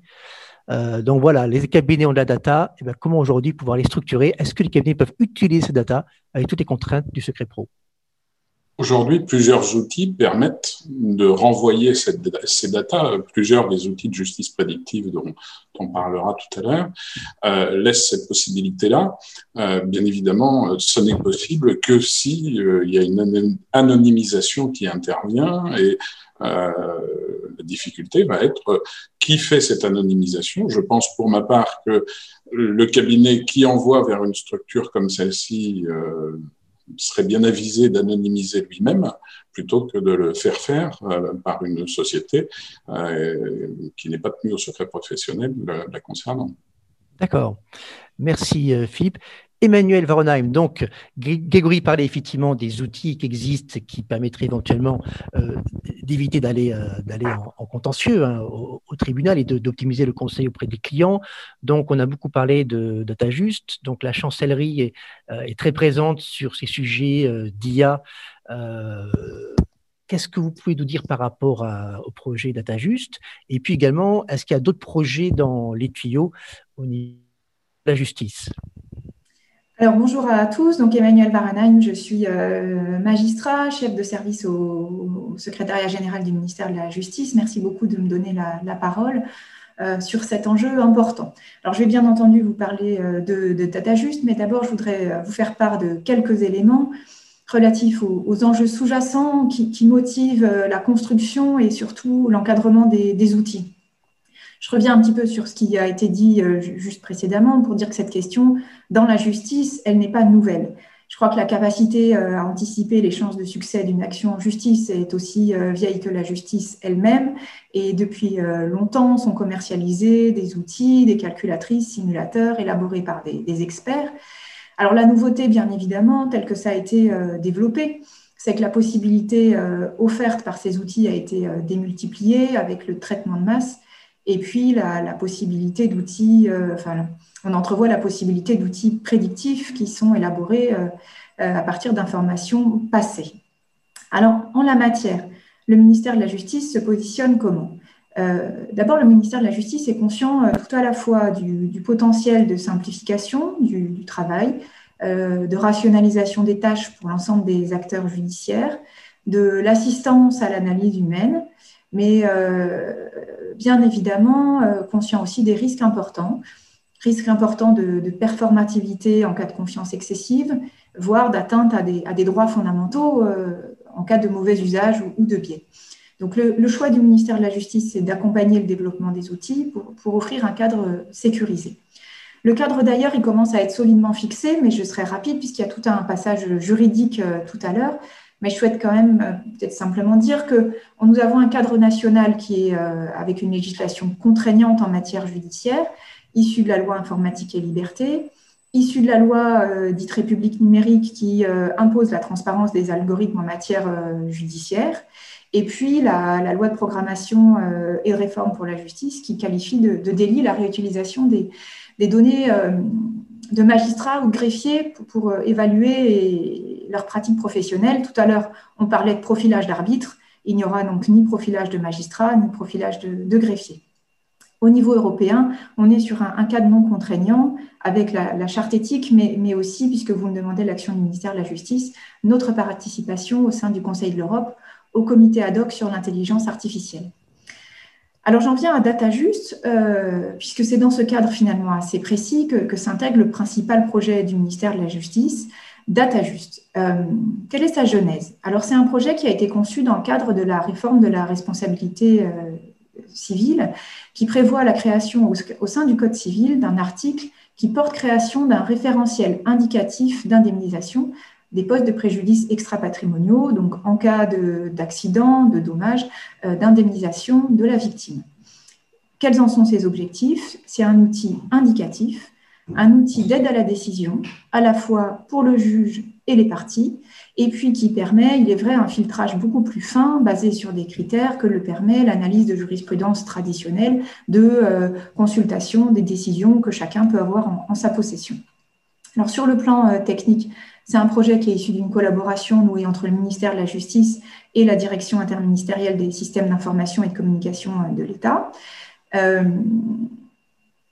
Euh, donc voilà, les cabinets ont de la data. Eh comment aujourd'hui pouvoir les structurer? Est-ce que les cabinets peuvent utiliser ces data avec toutes les contraintes du secret pro? Aujourd'hui, plusieurs outils permettent de renvoyer ces datas. Plusieurs des outils de justice prédictive dont, on parlera tout à l'heure euh, laissent cette possibilité-là. Euh, bien évidemment, ce n'est possible que si euh, il y a une anonymisation qui intervient et euh, la difficulté va être qui fait cette anonymisation? Je pense pour ma part que le cabinet qui envoie vers une structure comme celle-ci euh, serait bien avisé d'anonymiser lui-même plutôt que de le faire faire euh, par une société euh, qui n'est pas tenue au secret professionnel la concernant. D'accord. Merci Philippe. Emmanuel Varonheim, donc Grégory parlait effectivement des outils qui existent qui permettraient éventuellement euh, d'éviter d'aller euh, en, contentieux hein, au, tribunal et d'optimiser le conseil auprès des clients. Donc on a beaucoup parlé de DataJust, donc la chancellerie est, euh, est, très présente sur ces sujets d'IA. Qu'est-ce que vous pouvez nous dire par rapport au projet DataJust Et puis également, est-ce qu'il y a d'autres projets dans les tuyaux au niveau de la justice? Alors bonjour à tous, donc Emmanuel Varanheim, je suis euh, magistrat, chef de service au, secrétariat général du ministère de la Justice. Merci beaucoup de me donner la, parole euh, sur cet enjeu important. Alors je vais bien entendu vous parler euh, de, de DataJust, mais d'abord je voudrais vous faire part de quelques éléments relatifs aux, enjeux sous-jacents qui, motivent la construction et surtout l'encadrement des outils. Je reviens un petit peu sur ce qui a été dit euh, juste précédemment pour dire que cette question, dans la justice, elle n'est pas nouvelle. Je crois que la capacité euh, à anticiper les chances de succès d'une action en justice est aussi euh, vieille que la justice elle-même. Et depuis longtemps sont commercialisés des outils, des calculatrices, simulateurs élaborés par des, experts. Alors la nouveauté, bien évidemment, telle que ça a été développé, c'est que la possibilité offerte par ces outils a été démultipliée avec le traitement de masse et puis la, possibilité d'outils, euh, enfin, on entrevoit la possibilité d'outils prédictifs qui sont élaborés euh, euh, à partir d'informations passées. Alors, en la matière, le ministère de la Justice se positionne comment? D'abord, le ministère de la Justice est conscient tout à la fois du, potentiel de simplification du, travail, de rationalisation des tâches pour l'ensemble des acteurs judiciaires, de l'assistance à l'analyse humaine, mais bien évidemment euh, conscient aussi des risques importants, risques importants de, performativité en cas de confiance excessive, voire d'atteinte à des, droits fondamentaux euh, en cas de mauvais usage ou, de biais. Donc le, choix du ministère de la Justice, c'est d'accompagner le développement des outils pour, offrir un cadre sécurisé. Le cadre d'ailleurs, il commence à être solidement fixé, mais je serai rapide puisqu'il y a tout un passage juridique euh, tout à l'heure. Mais je souhaite quand même euh, peut-être simplement dire que nous avons un cadre national qui est euh, avec une législation contraignante en matière judiciaire, issue de la loi informatique et liberté, issue de la loi euh, dite République numérique qui impose la transparence des algorithmes en matière judiciaire, et puis la, loi de programmation et de réforme pour la justice qui qualifie de, délit la réutilisation des, données de magistrats ou greffiers pour, évaluer leur pratique professionnelle. Tout à l'heure, on parlait de profilage d'arbitres. Il n'y aura donc ni profilage de magistrats, ni profilage de, de greffiers. Au niveau européen, on est sur un, cadre non contraignant avec la, charte éthique, mais, mais, aussi, puisque vous me demandez l'action du ministère de la Justice, notre participation au sein du Conseil de l'Europe au comité ad hoc sur l'intelligence artificielle. Alors j'en viens à DataJust, euh, puisque c'est dans ce cadre finalement assez précis que, s'intègre le principal projet du ministère de la Justice, DataJust. Euh, quelle est sa genèse? Alors c'est un projet qui a été conçu dans le cadre de la réforme de la responsabilité euh, civile, qui prévoit la création au, sein du Code civil d'un article qui porte création d'un référentiel indicatif d'indemnisation des postes de préjudice extra-patrimoniaux, donc en cas d'accident, de, dommage, euh, d'indemnisation de la victime. Quels en sont ces objectifs? C'est un outil indicatif, un outil d'aide à la décision, à la fois pour le juge et les parties, et puis qui permet, il est vrai, un filtrage beaucoup plus fin, basé sur des critères que le permet l'analyse de jurisprudence traditionnelle de euh, consultation des décisions que chacun peut avoir en, sa possession. Alors sur le plan euh, technique, c'est un projet qui est issu d'une collaboration nouée entre le ministère de la Justice et la Direction interministérielle des systèmes d'information et de communication euh, de l'État.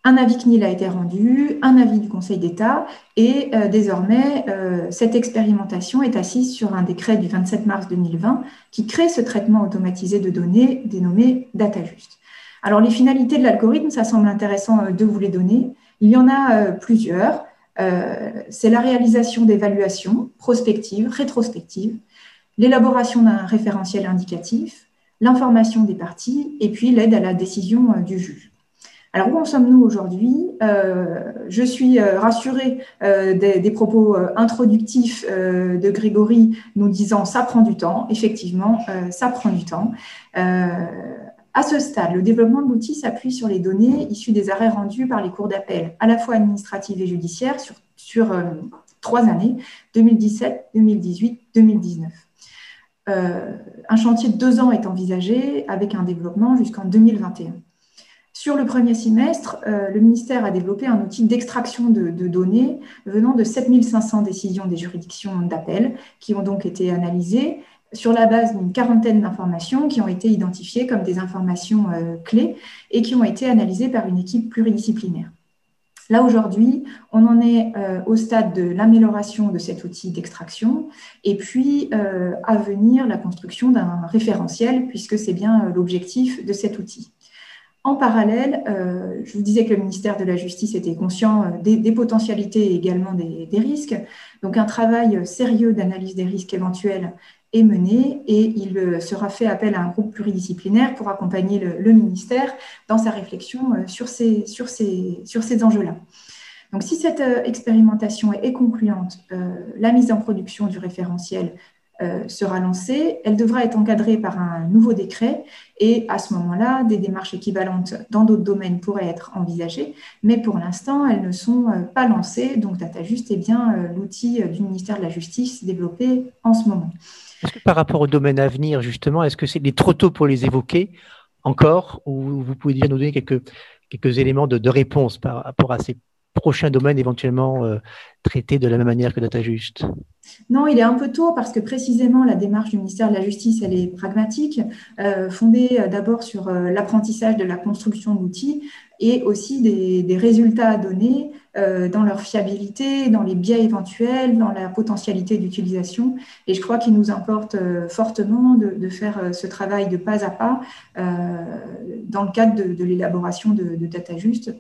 Un avis CNIL a été rendu, un avis du Conseil d'État, et euh, désormais, cette expérimentation est assise sur un décret du 27 mars 2020 qui crée ce traitement automatisé de données dénommé DataJust. Alors, les finalités de l'algorithme, ça semble intéressant de vous les donner. Il y en a plusieurs. Euh, c'est la réalisation d'évaluations prospectives, rétrospectives, l'élaboration d'un référentiel indicatif, l'information des parties et puis l'aide à la décision euh, du juge. Alors, où en sommes-nous aujourd'hui? Euh, Je suis rassurée des, propos introductifs de Grégory nous disant ça prend du temps. Effectivement, ça prend du temps. À ce stade, le développement de l'outil s'appuie sur les données issues des arrêts rendus par les cours d'appel, à la fois administratives et judiciaires, sur, euh, trois années, 2017, 2018, 2019. un chantier de deux ans est envisagé avec un développement jusqu'en 2021. Sur le premier semestre, euh, le ministère a développé un outil d'extraction de, données venant de 7500 décisions des juridictions d'appel qui ont donc été analysées sur la base d'une quarantaine d'informations qui ont été identifiées comme des informations euh, clés et qui ont été analysées par une équipe pluridisciplinaire. Là, aujourd'hui, on en est euh, au stade de l'amélioration de cet outil d'extraction et puis à venir la construction d'un référentiel, puisque c'est bien l'objectif de cet outil. En parallèle, je vous disais que le ministère de la Justice était conscient des, potentialités et également des, risques. Donc, un travail sérieux d'analyse des risques éventuels est mené et il euh, sera fait appel à un groupe pluridisciplinaire pour accompagner le, ministère dans sa réflexion euh, sur ces, enjeux-là. Donc, si cette euh, expérimentation est concluante, la mise en production du référentiel sera lancée. Elle devra être encadrée par un nouveau décret et à ce moment-là, des démarches équivalentes dans d'autres domaines pourraient être envisagées, mais pour l'instant, elles ne sont pas lancées. Donc, DataJust est bien l'outil du ministère de la Justice développé en ce moment. Est-ce que par rapport au domaine à venir, justement, est-ce que c'est trop tôt pour les évoquer encore ou vous pouvez nous donner quelques, quelques éléments de, réponse par rapport à ces prochains domaines éventuellement euh, traités de la même manière que DataJust Non, il est un peu tôt parce que précisément la démarche du ministère de la Justice, elle est pragmatique, euh, fondée euh, d'abord sur l'apprentissage de la construction d'outils et aussi des, résultats à donner dans leur fiabilité, dans les biais éventuels, dans la potentialité d'utilisation. Et je crois qu'il nous importe fortement de, faire ce travail de pas à pas dans le cadre de, l'élaboration de, de DataJust,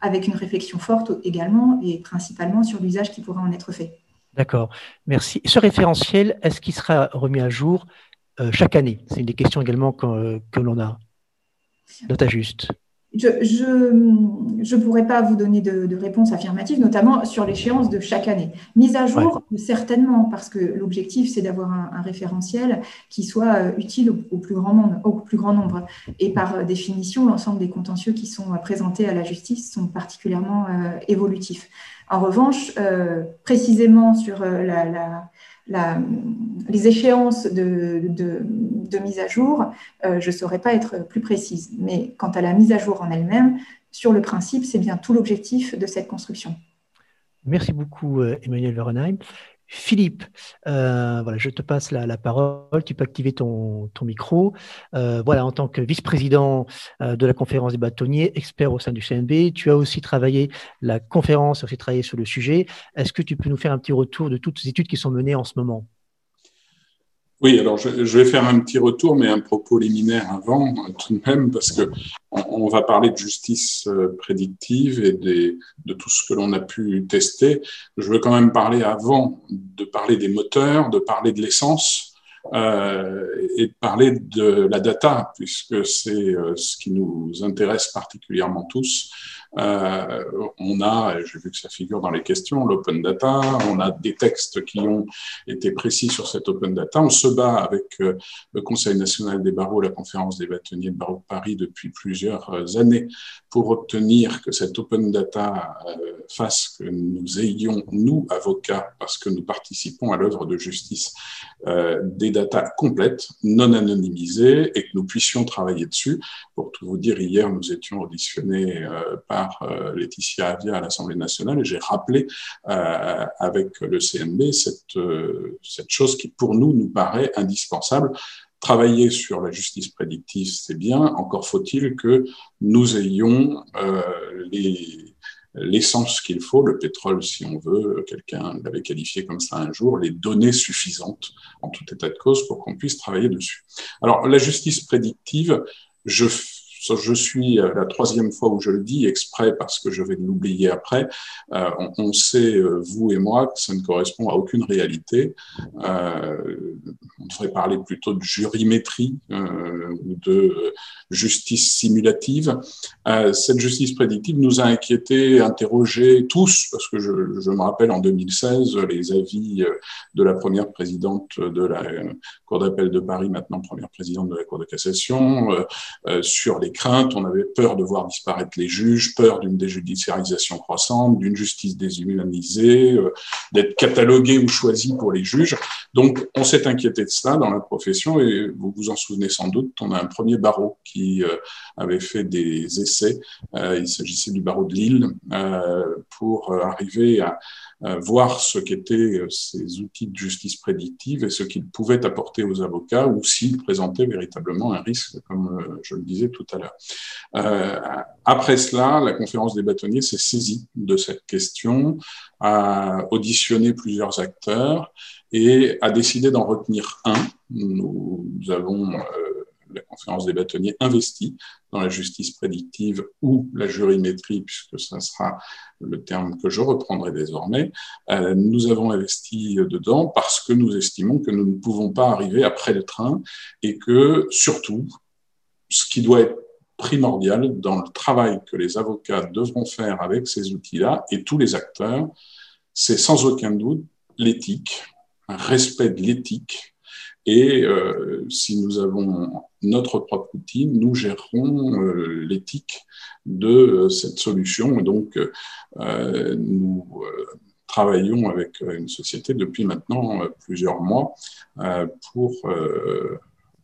avec une réflexion forte également et principalement sur l'usage qui pourra en être fait. D'accord, merci. Ce référentiel, est-ce qu'il sera remis à jour chaque année? C'est une des questions également que, que l'on a. DataJust je ne pourrais pas vous donner de, réponse affirmative, notamment sur l'échéance de chaque année. Mise à jour, certainement, parce que l'objectif, c'est d'avoir un, référentiel qui soit euh, utile au, plus grand monde, au plus grand nombre. Et par euh, définition, l'ensemble des contentieux qui sont euh, présentés à la justice sont particulièrement évolutifs. En revanche, précisément sur la les échéances de, mise à jour, euh, je ne saurais pas être plus précise. Mais quant à la mise à jour en elle-même, sur le principe, c'est bien tout l'objectif de cette construction. Merci beaucoup, Emmanuel Verenheim. Philippe, euh, voilà, je te passe la, parole. Tu peux activer ton, micro. Euh, voilà, en tant que vice-président euh, de la conférence des bâtonniers, expert au sein du CNB, tu as aussi travaillé la conférence, aussi travaillé sur le sujet. Est-ce que tu peux nous faire un petit retour de toutes les études qui sont menées en ce moment? Oui, alors je, vais faire un petit retour, mais un propos liminaire avant, tout de même, parce que on, va parler de justice euh, prédictive et de tout ce que l'on a pu tester. Je veux quand même parler avant de parler des moteurs, de parler de l'essence. Euh, et de parler de la data, puisque c'est euh, ce qui nous intéresse particulièrement tous. Euh, on a, j'ai vu que ça figure dans les questions, l'open data, on a des textes qui ont été précis sur cette open data. On se bat avec le Conseil national des barreaux, la conférence des bâtonniers de barreaux de Paris depuis plusieurs années pour obtenir que cette open data fasse que nous ayons, nous, avocats, parce que nous participons à l'œuvre de justice, des data complètes, non anonymisées, et que nous puissions travailler dessus. Pour tout vous dire, hier, nous étions auditionnés par euh, Laetitia Avia à l'Assemblée nationale et j'ai rappelé euh, avec le CNB cette, euh, cette chose qui pour nous nous paraît indispensable travailler sur la justice prédictive, c'est bien, encore faut-il que nous ayons les, l'essence qu'il faut, le pétrole si on veut, quelqu'un l'avait qualifié comme ça un jour, les données suffisantes en tout état de cause pour qu'on puisse travailler dessus. Alors la justice prédictive, je je suis euh, la troisième fois où je le dis exprès parce que je vais l'oublier après. Euh, on, sait, euh, vous et moi, que ça ne correspond à aucune réalité. on devrait parler plutôt de jurimétrie ou de justice simulative. cette justice prédictive nous a inquiétés, interrogés tous, parce que je, je, me rappelle en 2016 les avis de la première présidente de la Cour d'appel de Paris, maintenant première présidente de la Cour de cassation, sur les on avait peur de voir disparaître les juges, peur d'une déjudiciarisation croissante, d'une justice déshumanisée, euh, d'être catalogué ou choisi pour les juges. Donc, on s'est inquiété de cela dans la profession et vous vous en souvenez sans doute, on a un premier barreau qui euh, avait fait des essais. Euh, il s'agissait du barreau de Lille pour arriver à voir ce qu'étaient euh, ces outils de justice prédictive et ce qu'ils pouvaient apporter aux avocats ou s'ils présentaient véritablement un risque, comme euh, je le disais tout à l'heure. après cela, la conférence des bâtonniers s'est saisie de cette question, a auditionné plusieurs acteurs et a décidé d'en retenir un. Nous, avons la conférence des bâtonniers investit dans la justice prédictive ou la jurimétrie, puisque ce sera le terme que je reprendrai désormais, euh, nous avons investi dedans parce que nous estimons que nous ne pouvons pas arriver après le train et que surtout, ce qui doit être primordial dans le travail que les avocats devront faire avec ces outils-là et tous les acteurs, c'est sans aucun doute l'éthique, un respect de l'éthique et euh, si nous avons notre propre outil, nous gérerons euh, l'éthique de euh, cette solution. Donc, nous travaillons avec une société depuis maintenant plusieurs mois pour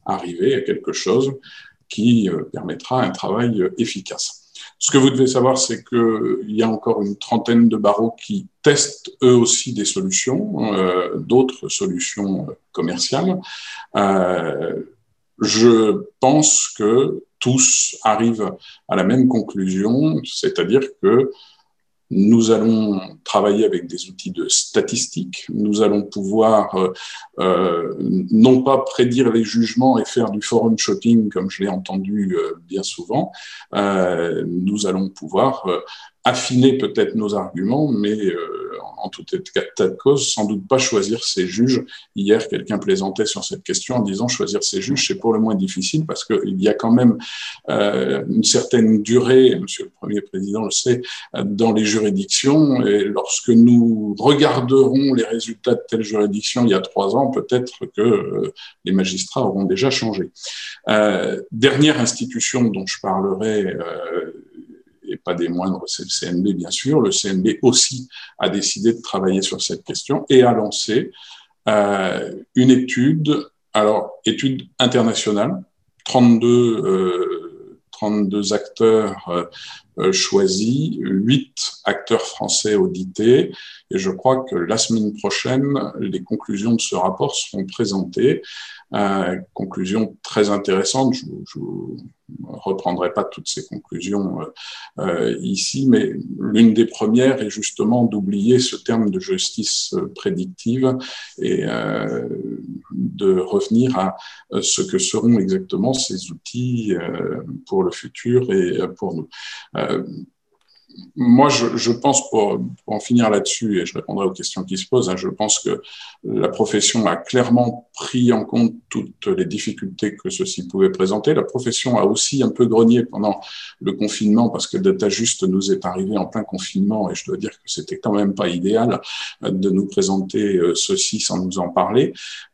arriver à quelque chose qui permettra un travail efficace. Ce que vous devez savoir, c'est qu'il y a encore une trentaine de barreaux qui testent eux aussi des solutions, euh, d'autres solutions commerciales. Euh, je pense que tous arrivent à la même conclusion, c'est-à-dire que nous allons travailler avec des outils de statistiques. Nous allons pouvoir euh, euh, non pas prédire les jugements et faire du forum shopping comme je l'ai entendu euh, bien souvent. Nous allons pouvoir affiner peut-être nos arguments, mais en tout état de cause, sans doute pas choisir ses juges. Hier, quelqu'un plaisantait sur cette question en disant choisir ses juges, c'est pour le moins difficile parce qu'il y a quand même euh, une certaine durée, Monsieur le Premier Président le sait, dans les juridictions. Et lorsque nous regarderons les résultats de telle juridiction il y a trois ans, peut-être que euh, les magistrats auront déjà changé. Euh, dernière institution dont je parlerai. Euh, pas des moindres, c'est le CNB bien sûr. Le CNB aussi a décidé de travailler sur cette question et a lancé euh, une étude, alors étude internationale, 32, euh, 32 acteurs choisi huit acteurs français audités. Et je crois que la semaine prochaine, les conclusions de ce rapport seront présentées. Euh, conclusion très intéressante. Je ne reprendrai pas toutes ces conclusions euh, euh, ici, mais l'une des premières est justement d'oublier ce terme de justice prédictive et de revenir à ce que seront exactement ces outils pour le futur et pour nous moi, je, pense, pour, en finir là-dessus, et je répondrai aux questions qui se posent, hein, je pense que la profession a clairement pris en compte toutes les difficultés que ceci pouvait présenter. La profession a aussi un peu grogné pendant le confinement, parce que DataJust nous est arrivé en plein confinement, et je dois dire que c'était quand même pas idéal de nous présenter euh, ceci sans nous en parler.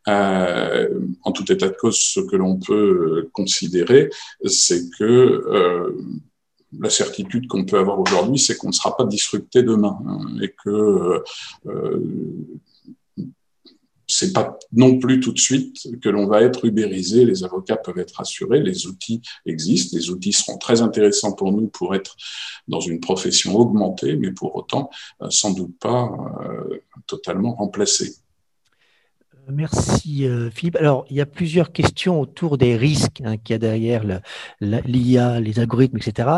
Euh, en tout état de cause, ce que l'on peut considérer, c'est que euh, la certitude qu'on peut avoir aujourd'hui, c'est qu'on ne sera pas disrupté demain hein, et que euh, euh, c'est pas non plus tout de suite que l'on va être ubérisé. Les avocats peuvent être assurés, les outils existent, les outils seront très intéressants pour nous pour être dans une profession augmentée, mais pour autant euh, sans doute pas totalement remplacés. Merci euh, Philippe. Alors, il y a plusieurs questions autour des risques hein, qu'il y a derrière l'IA, les algorithmes, etc.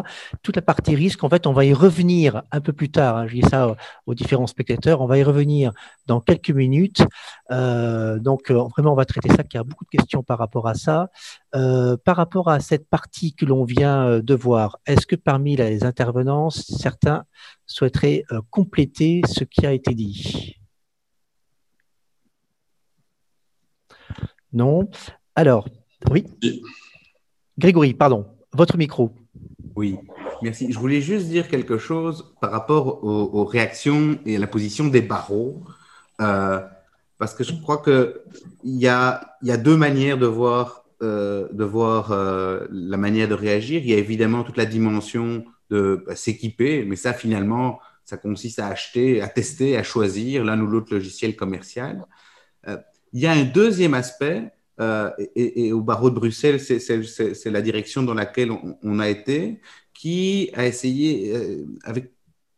Toute la partie risque, en fait, on va y revenir un peu plus tard. Hein. je dis ça aux, différents spectateurs. On va y revenir dans quelques minutes. Euh, donc, euh, vraiment, on va traiter ça, car il y a beaucoup de questions par rapport à ça. par rapport à cette partie que l'on vient de voir, est-ce que parmi les intervenants, certains souhaiteraient compléter ce qui a été dit? Non. Alors, oui. Grégory, pardon, votre micro. Oui, merci. Je voulais juste dire quelque chose par rapport aux, réactions et à la position des barreaux, euh, parce que je crois qu'il y a, y a deux manières de voir, euh, de voir euh, la manière de réagir. Il y a évidemment toute la dimension de bah, s'équiper, mais ça finalement, ça consiste à acheter, à tester, à choisir l'un ou l'autre logiciel commercial. Il y a un deuxième aspect, euh, et, au barreau de Bruxelles, c'est la direction dans laquelle on, a été, qui a essayé, euh,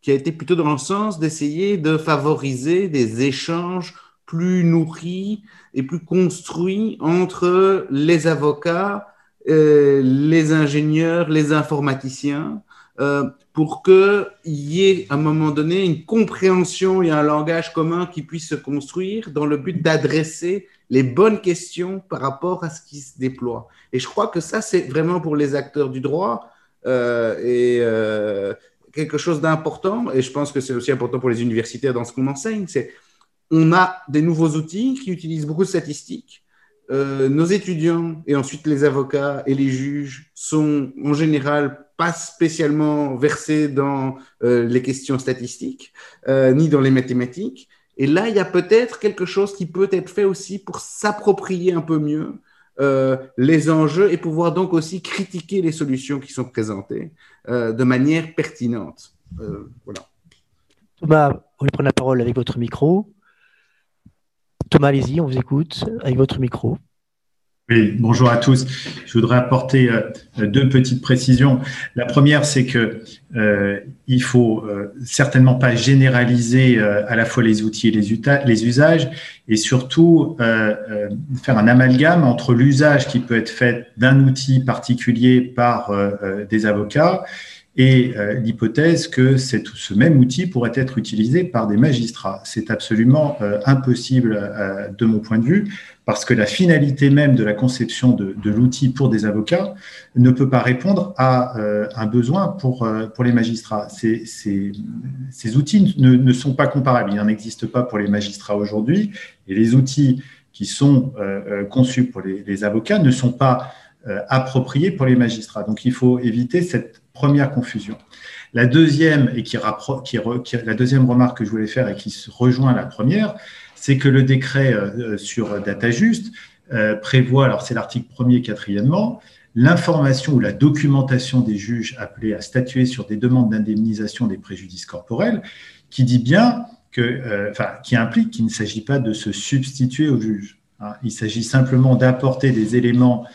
qui a été plutôt dans le sens d'essayer de favoriser des échanges plus nourris et plus construits entre les avocats, euh, les ingénieurs, les informaticiens, pour qu'il y ait à un moment donné une compréhension et un langage commun qui puisse se construire dans le but d'adresser les bonnes questions par rapport à ce qui se déploie. Et je crois que ça, c'est vraiment pour les acteurs du droit euh, et euh, quelque chose d'important. Et je pense que c'est aussi important pour les universitaires dans ce qu'on enseigne. C'est on a des nouveaux outils qui utilisent beaucoup de statistiques. nos étudiants et ensuite les avocats et les juges sont en général pas spécialement versé dans euh, les questions statistiques, euh, ni dans les mathématiques. Et là, il y a peut-être quelque chose qui peut être fait aussi pour s'approprier un peu mieux euh, les enjeux et pouvoir donc aussi critiquer les solutions qui sont présentées de manière pertinente. voilà. Thomas, vous prenez la parole avec votre micro. Thomas, allez-y, on vous écoute avec votre micro. Oui, bonjour à tous. Je voudrais apporter euh, deux petites précisions. La première, c'est que euh, il faut euh, certainement pas généraliser euh, à la fois les outils et les, les usages, et surtout faire un amalgame entre l'usage qui peut être fait d'un outil particulier par des avocats et euh, l'hypothèse que ce même outil pourrait être utilisé par des magistrats. C'est absolument euh, impossible euh, de mon point de vue, parce que la finalité même de la conception de, l'outil pour des avocats ne peut pas répondre à un besoin pour, pour les magistrats. Ces, ces, outils ne, ne, sont pas comparables, il n'en existe pas pour les magistrats aujourd'hui, et les outils qui sont conçus pour les, les, avocats ne sont pas appropriés pour les magistrats. Donc il faut éviter cette Première confusion. La deuxième, et qui, la deuxième remarque que je voulais faire et qui se rejoint à la première, c'est que le décret euh, sur DataJust euh, prévoit, alors c'est l'article 1er quatrièmement, l'information ou la documentation des juges appelés à statuer sur des demandes d'indemnisation des préjudices corporels, qui dit bien que, euh, enfin, qui implique qu'il ne s'agit pas de se substituer au juge. Hein. Il s'agit simplement d'apporter des éléments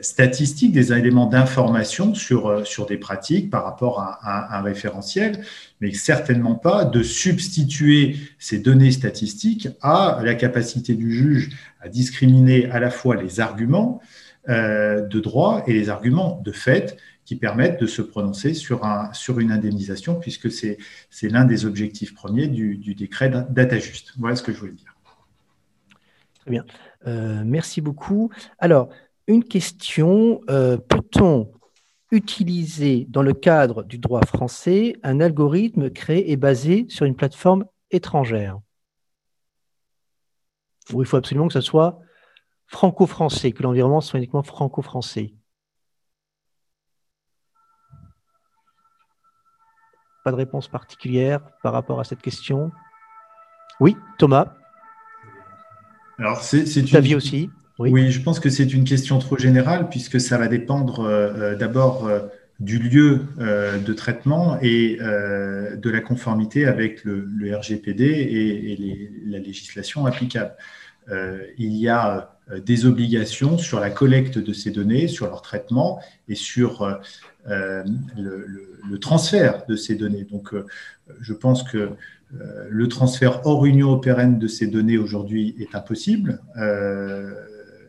statistiques, des éléments d'information sur, sur des pratiques par rapport à, un référentiel, mais certainement pas de substituer ces données statistiques à la capacité du juge à discriminer à la fois les arguments de droit et les arguments de fait qui permettent de se prononcer sur, un, sur une indemnisation, puisque c'est l'un des objectifs premiers du, décret data juste. Voilà ce que je voulais dire. Très bien. Euh, merci beaucoup. Alors, une question. Euh, peut-on utiliser dans le cadre du droit français un algorithme créé et basé sur une plateforme étrangère? Ou il faut absolument que ce soit franco-français, que l'environnement soit uniquement franco-français? Pas de réponse particulière par rapport à cette question? Oui, Thomas. Alors, c'est une... avis aussi oui. je pense que c'est une question trop générale puisque ça va dépendre euh, euh, d'abord euh, du lieu de traitement et de la conformité avec le, RGPD et, la législation applicable. il y a des obligations sur la collecte de ces données, sur leur traitement et sur le, le, transfert de ces données. Donc, je pense que le transfert hors Union européenne de ces données aujourd'hui est impossible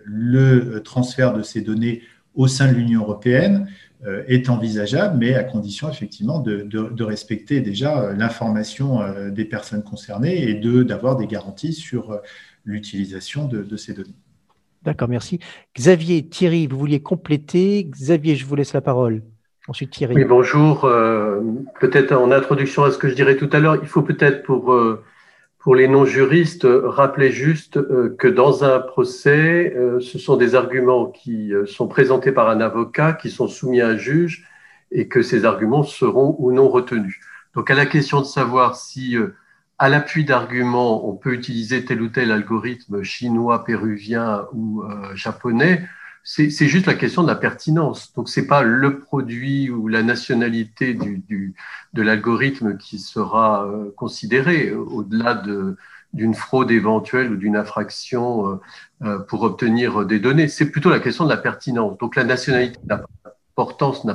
le transfert de ces données au sein de l'Union européenne euh, est envisageable, mais à condition effectivement de, respecter déjà euh, l'information euh, des personnes concernées et d'avoir des garanties sur l'utilisation de, ces données. D'accord, merci. Xavier, Thierry, vous vouliez compléter? Xavier, je vous laisse la parole. Ensuite, Thierry. Oui, bonjour. peut-être en introduction à ce que je dirais tout à l'heure, il faut peut-être pour pour les non-juristes, rappelez juste euh, que dans un procès, euh, ce sont des arguments qui euh, sont présentés par un avocat, qui sont soumis à un juge, et que ces arguments seront ou non retenus. Donc à la question de savoir si, à l'appui d'arguments, on peut utiliser tel ou tel algorithme chinois, péruvien ou japonais, c'est juste la question de la pertinence. Donc, c'est pas le produit ou la nationalité du, du de l'algorithme qui sera euh, considéré au-delà d'une fraude éventuelle ou d'une infraction euh, euh, pour obtenir des données. C'est plutôt la question de la pertinence. Donc, la nationalité n'a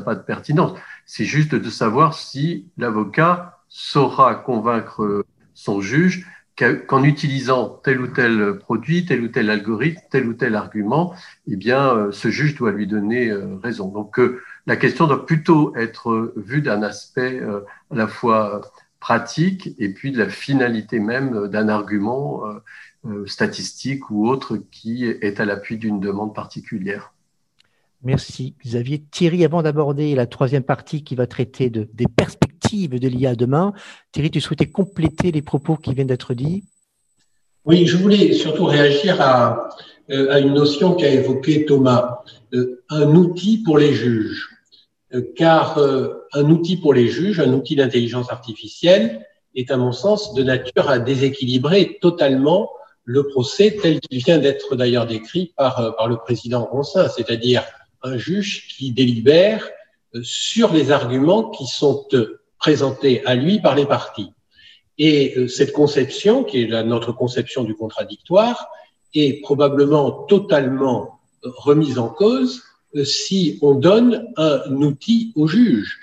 pas de pertinence. C'est juste de savoir si l'avocat saura convaincre son juge qu'en utilisant tel ou tel produit, tel ou tel algorithme, tel ou tel argument, eh bien, euh, ce juge doit lui donner euh, raison. Donc, euh, la question doit plutôt être vue d'un aspect à la fois pratique et puis de la finalité même d'un argument statistique ou autre qui est à l'appui d'une demande particulière. Merci Xavier. Thierry, avant d'aborder la troisième partie qui va traiter de, des perspectives de l'IA demain, Thierry, tu souhaitais compléter les propos qui viennent d'être dits? Oui, je voulais surtout réagir à, euh, à une notion qu'a évoquée Thomas, euh, un outil pour les juges. Euh, car un outil pour les juges, un outil d'intelligence artificielle, est à mon sens de nature à déséquilibrer totalement le procès tel qu'il vient d'être d'ailleurs décrit par, par le président Ronsin, c'est-à-dire un juge qui délibère euh, sur les arguments qui sont euh, présentés à lui par les parties. Et euh, cette conception, qui est la, notre conception du contradictoire, est probablement totalement remise en cause si on donne un outil au juge.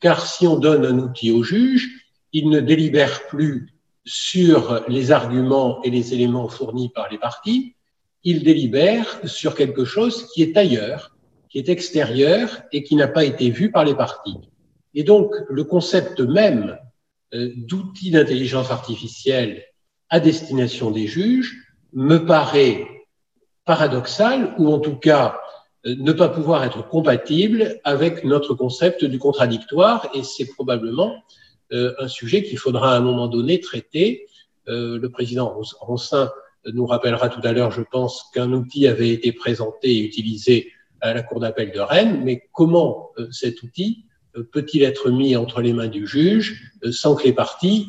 Car si on donne un outil au juge, il ne délibère plus sur les arguments et les éléments fournis par les parties, il délibère sur quelque chose qui est ailleurs, qui est extérieur et qui n'a pas été vu par les parties. Et donc, le concept même euh, d'outil d'intelligence artificielle à destination des juges me paraît paradoxal ou en tout cas euh, ne pas pouvoir être compatible avec notre concept du contradictoire et c'est probablement euh, un sujet qu'il faudra à un moment donné traiter. le président Ronsin nous rappellera tout à l'heure, je pense, qu'un outil avait été présenté et utilisé à la Cour d'appel de Rennes, mais comment euh, cet outil euh, peut-il être mis entre les mains du juge euh, sans que les parties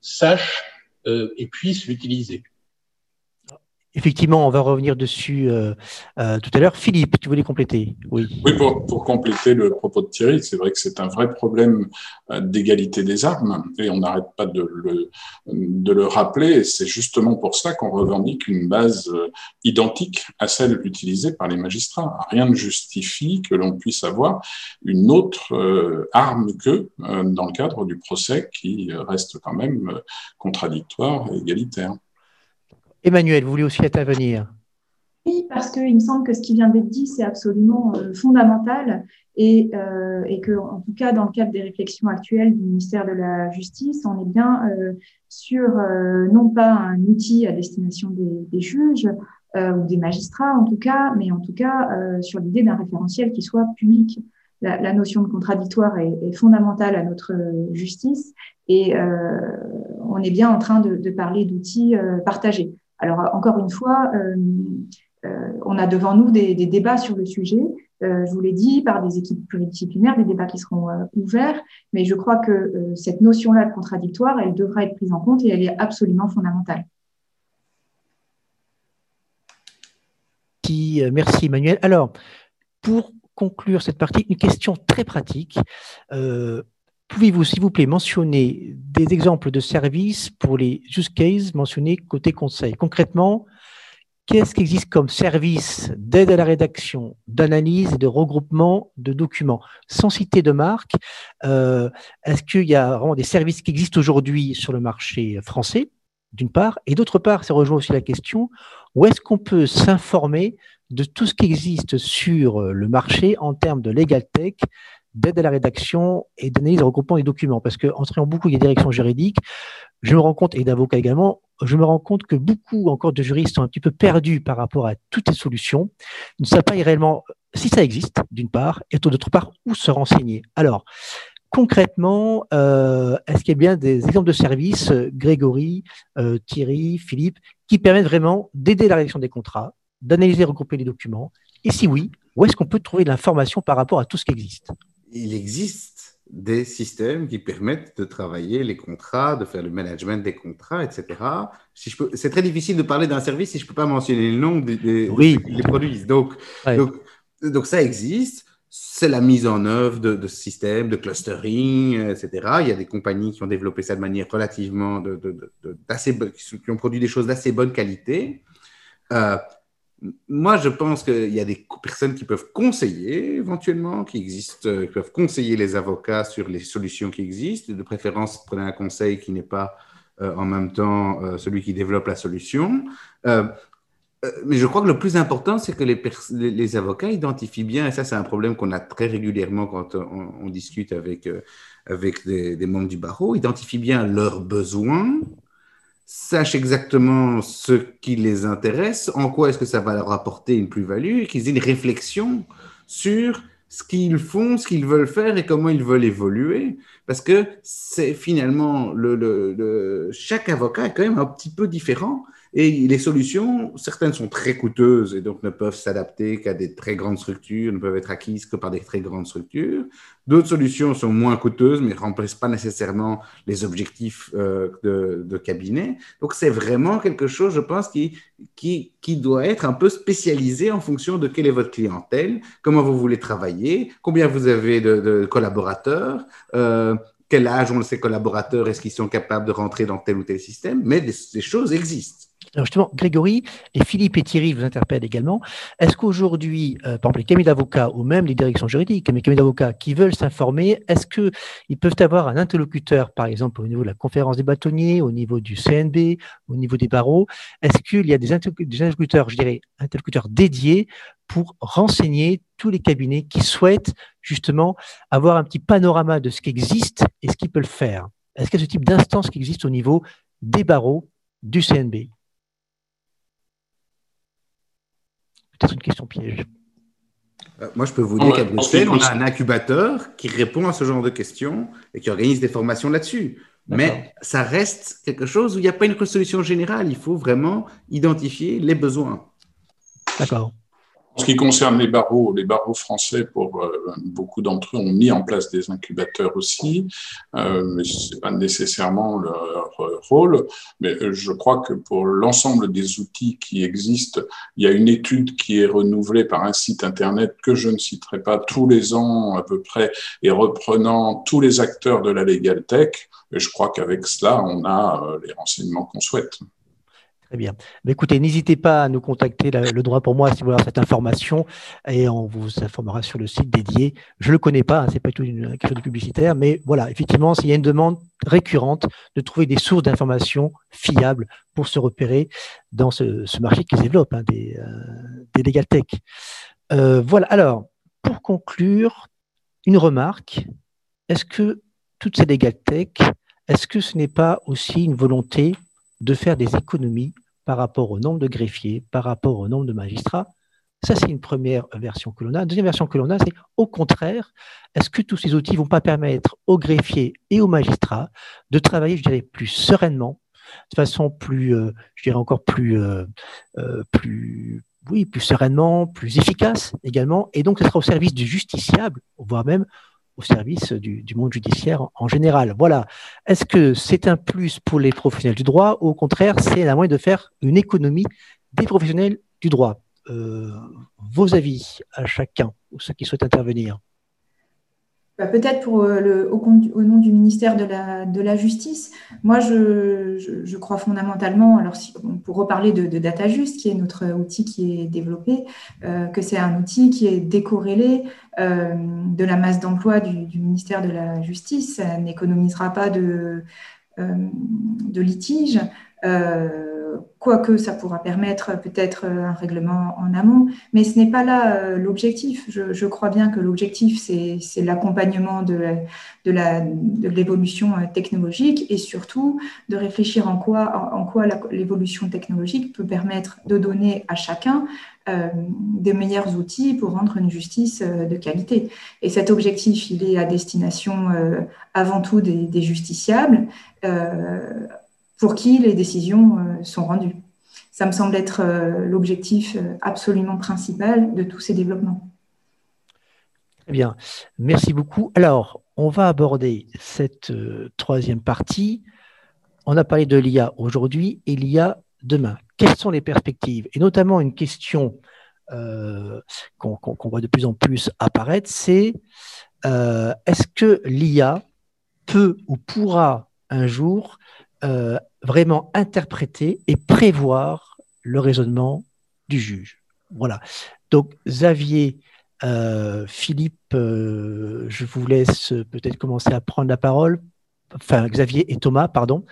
sachent et puissent l'utiliser? Effectivement, on va revenir dessus euh, euh, tout à l'heure. Philippe, tu voulais compléter? Oui. Oui, pour, compléter le propos de Thierry, c'est vrai que c'est un vrai problème euh, d'égalité des armes et on n'arrête pas de le, de le rappeler. C'est justement pour ça qu'on revendique une base identique à celle utilisée par les magistrats. Rien ne justifie que l'on puisse avoir une autre arme qu'eux dans le cadre du procès qui reste quand même contradictoire et égalitaire. Emmanuel, vous voulez aussi intervenir Oui, parce qu'il me semble que ce qui vient d'être dit, c'est absolument euh, fondamental et, euh, et que, en tout cas, dans le cadre des réflexions actuelles du ministère de la Justice, on est bien euh, sur non pas un outil à destination des, juges ou des magistrats, en tout cas, mais en tout cas sur l'idée d'un référentiel qui soit public. La, notion de contradictoire est, fondamentale à notre justice et on est bien en train de parler d'outils partagés. Alors, encore une fois, euh, euh, on a devant nous des, débats sur le sujet. Euh, je vous l'ai dit, par des équipes pluridisciplinaires, des débats qui seront ouverts, mais je crois que cette notion-là de contradictoire, elle devra être prise en compte et elle est absolument fondamentale. Merci Emmanuel. Alors, pour conclure cette partie, une question très pratique. Pouvez-vous, s'il vous plaît, mentionner des exemples de services pour les use cases mentionnés côté conseil? Concrètement, qu'est-ce qui existe comme service d'aide à la rédaction, d'analyse et de regroupement de documents? Sans citer de marque, euh, est-ce qu'il y a vraiment des services qui existent aujourd'hui sur le marché français, d'une part, et d'autre part, ça rejoint aussi la question, où est-ce qu'on peut s'informer de tout ce qui existe sur le marché en termes de legal tech, d'aide à la rédaction et d'analyse et regroupement des documents. Parce qu'en travaillant beaucoup avec des directions juridiques, je me rends compte, et d'avocats également, je me rends compte que beaucoup encore de juristes sont un petit peu perdus par rapport à toutes ces solutions, Ils ne savent pas réellement si ça existe, d'une part, et d'autre part, où se renseigner. Alors, concrètement, euh, est-ce qu'il y a bien des exemples de services, euh, Grégory, euh, Thierry, Philippe, qui permettent vraiment d'aider la rédaction des contrats, d'analyser et regrouper les documents? Et si oui, où est-ce qu'on peut trouver de l'information par rapport à tout ce qui existe? Il existe des systèmes qui permettent de travailler les contrats, de faire le management des contrats, etc. Si c'est très difficile de parler d'un service si je ne peux pas mentionner le nom des, oui. produits. Donc, donc, ça existe. C'est la mise en œuvre de, systèmes, de clustering, etc. Il y a des compagnies qui ont développé ça de manière relativement de, d'assez, qui ont produit des choses d'assez bonne qualité. Euh, moi, je pense qu'il y a des personnes qui peuvent conseiller éventuellement, qui existent, euh, qui peuvent conseiller les avocats sur les solutions qui existent. De préférence, prenez un conseil qui n'est pas euh, en même temps euh, celui qui développe la solution. mais je crois que le plus important, c'est que les, avocats identifient bien, et ça c'est un problème qu'on a très régulièrement quand on, discute avec, des membres du barreau, identifient bien leurs besoins, sachent exactement ce qui les intéresse, en quoi est-ce que ça va leur apporter une plus-value, qu'ils aient une réflexion sur ce qu'ils font, ce qu'ils veulent faire et comment ils veulent évoluer. Parce que c'est finalement, le, chaque avocat est quand même un petit peu différent et les solutions, certaines sont très coûteuses et donc ne peuvent s'adapter qu'à des très grandes structures, ne peuvent être acquises que par des très grandes structures. D'autres solutions sont moins coûteuses, mais ne remplissent pas nécessairement les objectifs euh, de, cabinet. Donc c'est vraiment quelque chose, je pense, qui, qui, doit être un peu spécialisé en fonction de quelle est votre clientèle, comment vous voulez travailler, combien vous avez de, collaborateurs. Euh, quel âge ont ces collaborateurs, est-ce qu'ils sont capables de rentrer dans tel ou tel système, mais des choses existent. Alors justement, Grégory et Philippe et Thierry vous interpellent également. Est-ce qu'aujourd'hui, euh, par exemple, les cabinets d'avocats ou même les directions juridiques, les cabinets d'avocats qui veulent s'informer, est-ce qu'ils peuvent avoir un interlocuteur, par exemple, au niveau de la conférence des bâtonniers, au niveau du CNB, au niveau des barreaux? Est-ce qu'il y a des, interlocuteurs, je dirais, interlocuteurs dédiés pour renseigner tous les cabinets qui souhaitent justement avoir un petit panorama de ce qui existe et ce qu'ils peuvent faire? Est-ce qu'il y a ce type d'instance qui existe au niveau des barreaux, du CNB une question piège. Euh, moi, je peux vous dire qu'à Bruxelles, on a un incubateur qui répond à ce genre de questions et qui organise des formations là-dessus. Mais ça reste quelque chose où il n'y a pas une solution générale. Il faut vraiment identifier les besoins. D'accord. En ce qui concerne les barreaux, les barreaux français, pour euh, beaucoup d'entre eux, ont mis en place des incubateurs aussi, euh, mais ce n'est pas nécessairement leur rôle. Mais euh, je crois que pour l'ensemble des outils qui existent, il y a une étude qui est renouvelée par un site Internet que je ne citerai pas tous les ans à peu près, et reprenant tous les acteurs de la Legal Tech. Et je crois qu'avec cela, on a les renseignements qu'on souhaite. Très bien. Écoutez, n'hésitez pas à nous contacter, le droit pour moi, si vous voulez avoir cette information, et on vous informera sur le site dédié. Je ne le connais pas, hein, c'est pas tout une, chose de publicitaire, mais voilà, effectivement, s'il y a une demande récurrente de trouver des sources d'informations fiables pour se repérer dans ce, marché qui se développe, hein, des, euh, des legal tech. Euh, voilà, alors, pour conclure, une remarque. Est-ce que toutes ces legal tech, est-ce que ce n'est pas aussi une volonté de faire des économies par rapport au nombre de greffiers, par rapport au nombre de magistrats. Ça, c'est une première version que l'on a. deuxième version que l'on a, c'est au contraire, est-ce que tous ces outils vont pas permettre aux greffiers et aux magistrats de travailler, je dirais, plus sereinement, de façon plus, euh, je dirais encore plus, euh, euh, plus, oui, plus sereinement, plus efficace également, et donc ce sera au service du justiciable, voire même au service du, monde judiciaire en, général. Voilà. Est-ce que c'est un plus pour les professionnels du droit ou au contraire, c'est un moyen de faire une économie des professionnels du droit? Euh, Vos avis à chacun ou ceux qui souhaitent intervenir peut-être pour euh, au, nom du ministère de la, Justice, moi je, crois fondamentalement, alors pour reparler de, DataJust, qui est notre outil qui est développé, euh, que c'est un outil qui est décorrélé euh, de la masse d'emploi du, ministère de la Justice, ça n'économisera pas de, de litiges quoique ça pourra permettre peut-être un règlement en amont, mais ce n'est pas là euh, l'objectif. Je, crois bien que l'objectif, c'est l'accompagnement de, l'évolution euh, technologique et surtout de réfléchir en quoi, l'évolution technologique peut permettre de donner à chacun euh, des meilleurs outils pour rendre une justice de qualité. Et cet objectif, il est à destination avant tout des justiciables pour qui les décisions euh, sont rendues. Ça me semble être euh, l'objectif euh, absolument principal de tous ces développements. Très bien, merci beaucoup. Alors, on va aborder cette troisième partie. On a parlé de l'IA aujourd'hui et l'IA demain. Quelles sont les perspectives? Et notamment une question qu'on voit de plus en plus apparaître, c'est est-ce que l'IA peut ou pourra un jour vraiment interpréter et prévoir le raisonnement du juge. Voilà. Donc, Xavier, euh, Philippe, euh, je vous laisse peut-être commencer à prendre la parole. Enfin, Xavier et Thomas, pardon.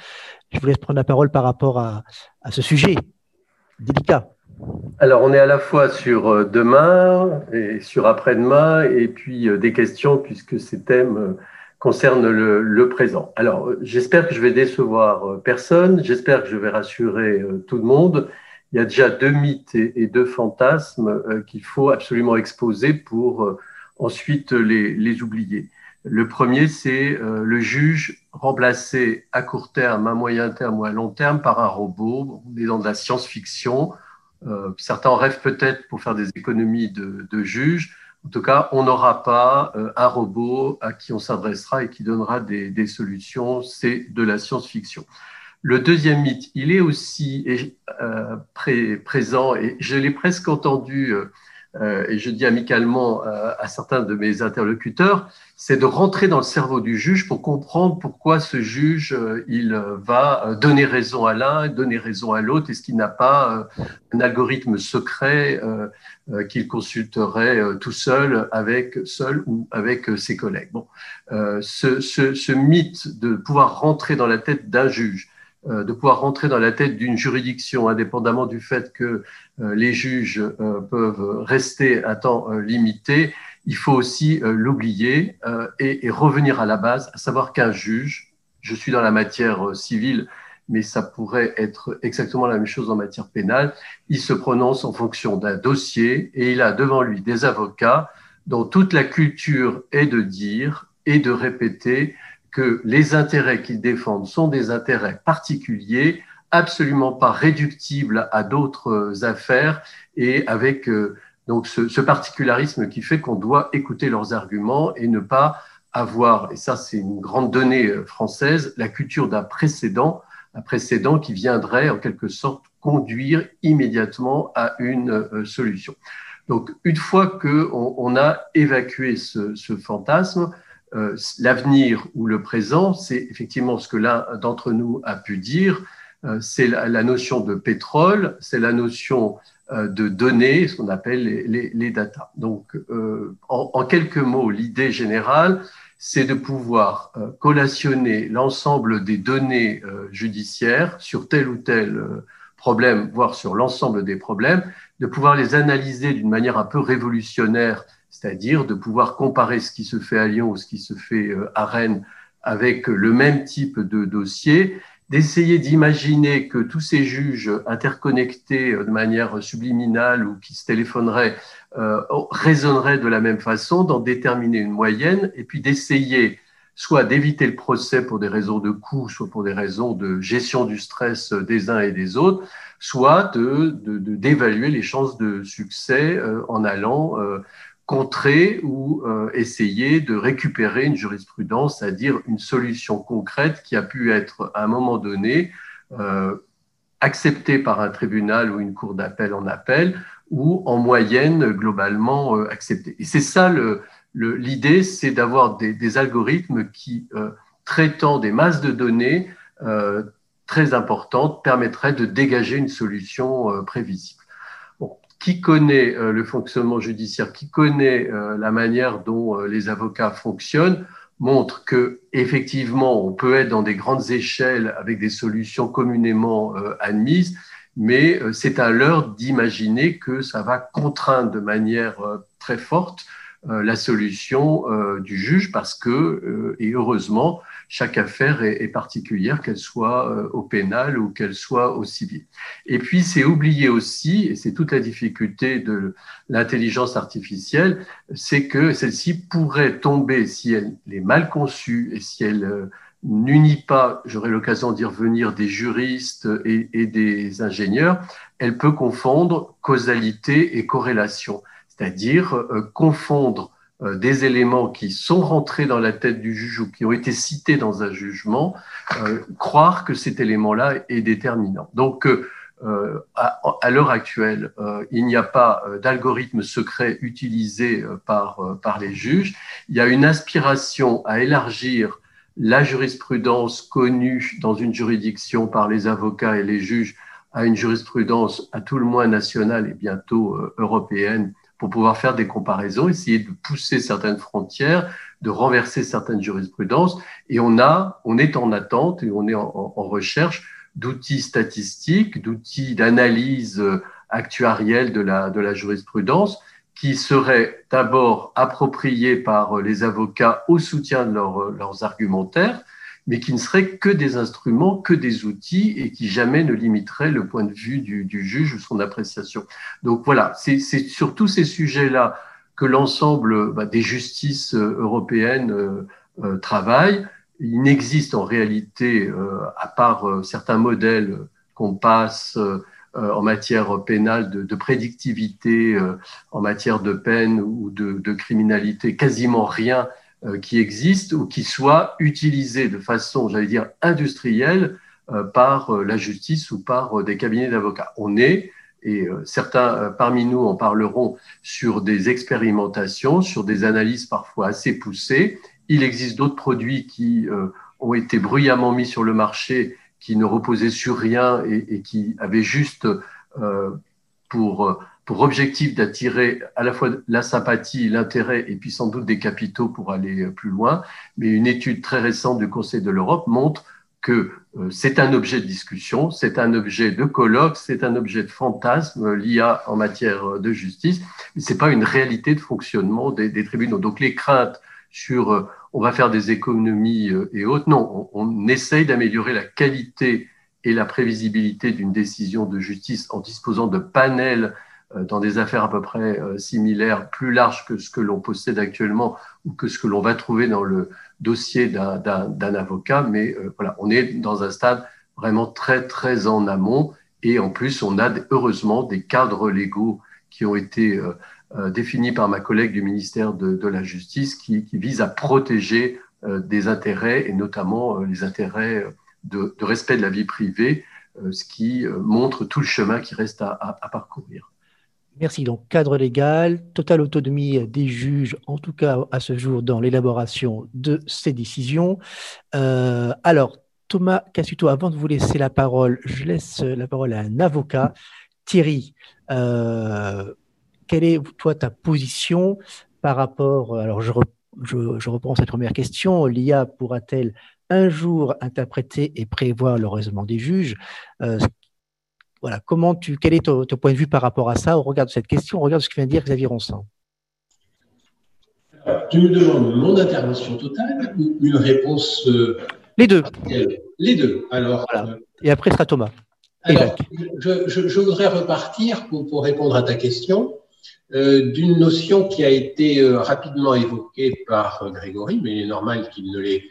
Je vous laisse prendre la parole par rapport à, ce sujet délicat. Alors, on est à la fois sur euh, demain et sur après-demain, et puis des questions, puisque ces thèmes concerne le, présent. Alors, j'espère que je vais décevoir euh, personne, j'espère que je vais rassurer euh, tout le monde. Il y a déjà deux mythes et, deux fantasmes euh, qu'il faut absolument exposer pour ensuite les, les, oublier. Le premier, c'est le juge remplacé à court terme, à moyen terme ou à long terme par un robot. On est dans de la science-fiction. certains rêvent peut-être pour faire des économies de, de juges. En tout cas, on n'aura pas euh, un robot à qui on s'adressera et qui donnera des, solutions. C'est de la science-fiction. Le deuxième mythe, il est aussi euh, présent et je l'ai presque entendu euh, et je dis amicalement euh, à certains de mes interlocuteurs, c'est de rentrer dans le cerveau du juge pour comprendre pourquoi ce juge euh, il va donner raison à l'un, donner raison à l'autre, est-ce qu'il n'a pas un algorithme secret qu'il consulterait tout seul, avec seul ou avec ses collègues. Bon, ce, ce, ce mythe de pouvoir rentrer dans la tête d'un juge euh, de pouvoir rentrer dans la tête d'une juridiction, indépendamment du fait que euh, les juges euh, peuvent rester à temps limité, il faut aussi l'oublier et, et, revenir à la base, à savoir qu'un juge, je suis dans la matière civile, mais ça pourrait être exactement la même chose en matière pénale, il se prononce en fonction d'un dossier et il a devant lui des avocats dont toute la culture est de dire et de répéter que les intérêts qu'ils défendent sont des intérêts particuliers, absolument pas réductibles à d'autres affaires et avec euh, Donc ce, particularisme qui fait qu'on doit écouter leurs arguments et ne pas avoir, et ça c'est une grande donnée euh, française, la culture d'un précédent, un précédent qui viendrait en quelque sorte conduire immédiatement à une euh, solution. Donc une fois qu'on on a évacué ce, fantasme, euh, l'avenir ou le présent, c'est effectivement ce que l'un d'entre nous a pu dire, c'est la, notion de pétrole, c'est la notion euh, de données, ce qu'on appelle les, data. Donc, euh, en, quelques mots, l'idée générale, c'est de pouvoir euh, collationner l'ensemble des données judiciaires sur tel ou tel problème, voire sur l'ensemble des problèmes, de pouvoir les analyser d'une manière un peu révolutionnaire, c'est-à-dire de pouvoir comparer ce qui se fait à Lyon ou ce qui se fait à Rennes avec le même type de dossier d'essayer d'imaginer que tous ces juges interconnectés euh, de manière subliminale ou qui se téléphoneraient euh, raisonneraient de la même façon, d'en déterminer une moyenne et puis d'essayer soit d'éviter le procès pour des raisons de coût, soit pour des raisons de gestion du stress des uns et des autres, soit de d'évaluer les chances de succès euh, en allant euh, ou euh, essayer de récupérer une jurisprudence, c'est-à-dire une solution concrète qui a pu être à un moment donné euh, acceptée par un tribunal ou une cour d'appel en appel ou en moyenne globalement euh, acceptée. Et c'est ça l'idée, c'est d'avoir des, algorithmes qui, traitant des masses de données très importantes, permettraient de dégager une solution prévisible qui connaît euh, le fonctionnement judiciaire, qui connaît euh, la manière dont euh, les avocats fonctionnent, montre que effectivement on peut être dans des grandes échelles avec des solutions communément admises, mais c'est à l'heure d'imaginer que ça va contraindre de manière très forte la solution du juge parce que, et heureusement, chaque affaire est, particulière, qu'elle soit euh, au pénal ou qu'elle soit au civil. Et puis, c'est oublié aussi, et c'est toute la difficulté de l'intelligence artificielle, c'est que celle-ci pourrait tomber, si elle est mal conçue et si elle euh, n'unit pas, j'aurai l'occasion d'y revenir, des juristes et, des ingénieurs, elle peut confondre causalité et corrélation, c'est-à-dire euh, confondre des éléments qui sont rentrés dans la tête du juge ou qui ont été cités dans un jugement, euh, croire que cet élément-là est déterminant. Donc, euh, à, à l'heure actuelle, il n'y a pas d'algorithme secret utilisé par, par les juges. Il y a une aspiration à élargir la jurisprudence connue dans une juridiction par les avocats et les juges à une jurisprudence à tout le moins nationale et bientôt européenne pour pouvoir faire des comparaisons, essayer de pousser certaines frontières, de renverser certaines jurisprudences. Et on a, on est en attente et on est en, recherche d'outils statistiques, d'outils d'analyse actuarielle de la, de la jurisprudence qui seraient d'abord appropriés par les avocats au soutien de leurs argumentaires, mais qui ne seraient que des instruments, que des outils et qui jamais ne limiteraient le point de vue du, juge ou son appréciation. Donc voilà, c'est sur tous ces sujets-là que l'ensemble bah, des justices euh, européennes euh, euh, travaillent. Il n'existe en réalité, à part certains modèles qu'on passe en matière pénale de, de prédictivité, en matière de peine ou de, de criminalité, quasiment rien euh, qui existent ou qui soient utilisés de façon, j'allais dire, industrielle euh, par euh, la justice ou par des cabinets d'avocats. On est, et certains parmi nous en parleront, sur des expérimentations, sur des analyses parfois assez poussées. Il existe d'autres produits qui ont été bruyamment mis sur le marché, qui ne reposaient sur rien et, et qui avaient juste pour pour objectif d'attirer à la fois la sympathie, l'intérêt et puis sans doute des capitaux pour aller plus loin. Mais une étude très récente du Conseil de l'Europe montre que euh, c'est un objet de discussion, c'est un objet de colloque, c'est un objet de fantasme, euh, l'IA en matière de justice, mais c'est pas une réalité de fonctionnement des, tribunaux. Donc les craintes sur euh, on va faire des économies et autres, non, on, essaye d'améliorer la qualité et la prévisibilité d'une décision de justice en disposant de panels euh, dans des affaires à peu près euh, similaires, plus larges que ce que l'on possède actuellement ou que ce que l'on va trouver dans le dossier d'un avocat. Mais euh, voilà, on est dans un stade vraiment très, très en amont. Et en plus, on a heureusement des cadres légaux qui ont été définis par ma collègue du ministère de, la Justice qui, qui visent à protéger des intérêts et notamment les intérêts de, respect de la vie privée, ce qui montre tout le chemin qui reste à parcourir. Merci. Donc, cadre légal, totale autonomie des juges, en tout cas à ce jour, dans l'élaboration de ces décisions. Euh, alors, Thomas Cassuto, avant de vous laisser la parole, je laisse la parole à un avocat. Thierry, euh, quelle est, toi, ta position par rapport. Alors, je, reprends cette première question. L'IA pourra-t-elle un jour interpréter et prévoir le raisonnement des juges, euh, voilà, comment tu, quel est ton, point de vue par rapport à ça au regard de cette question, au regard de ce que vient de dire Xavier Ronsan Tu me demandes mon intervention totale ou une réponse euh, Les deux. Les deux. Alors. Euh, Et après sera Thomas. Alors, je, voudrais repartir pour, répondre à ta question euh, d'une notion qui a été rapidement évoquée par Grégory, mais il est normal qu'il ne l'ait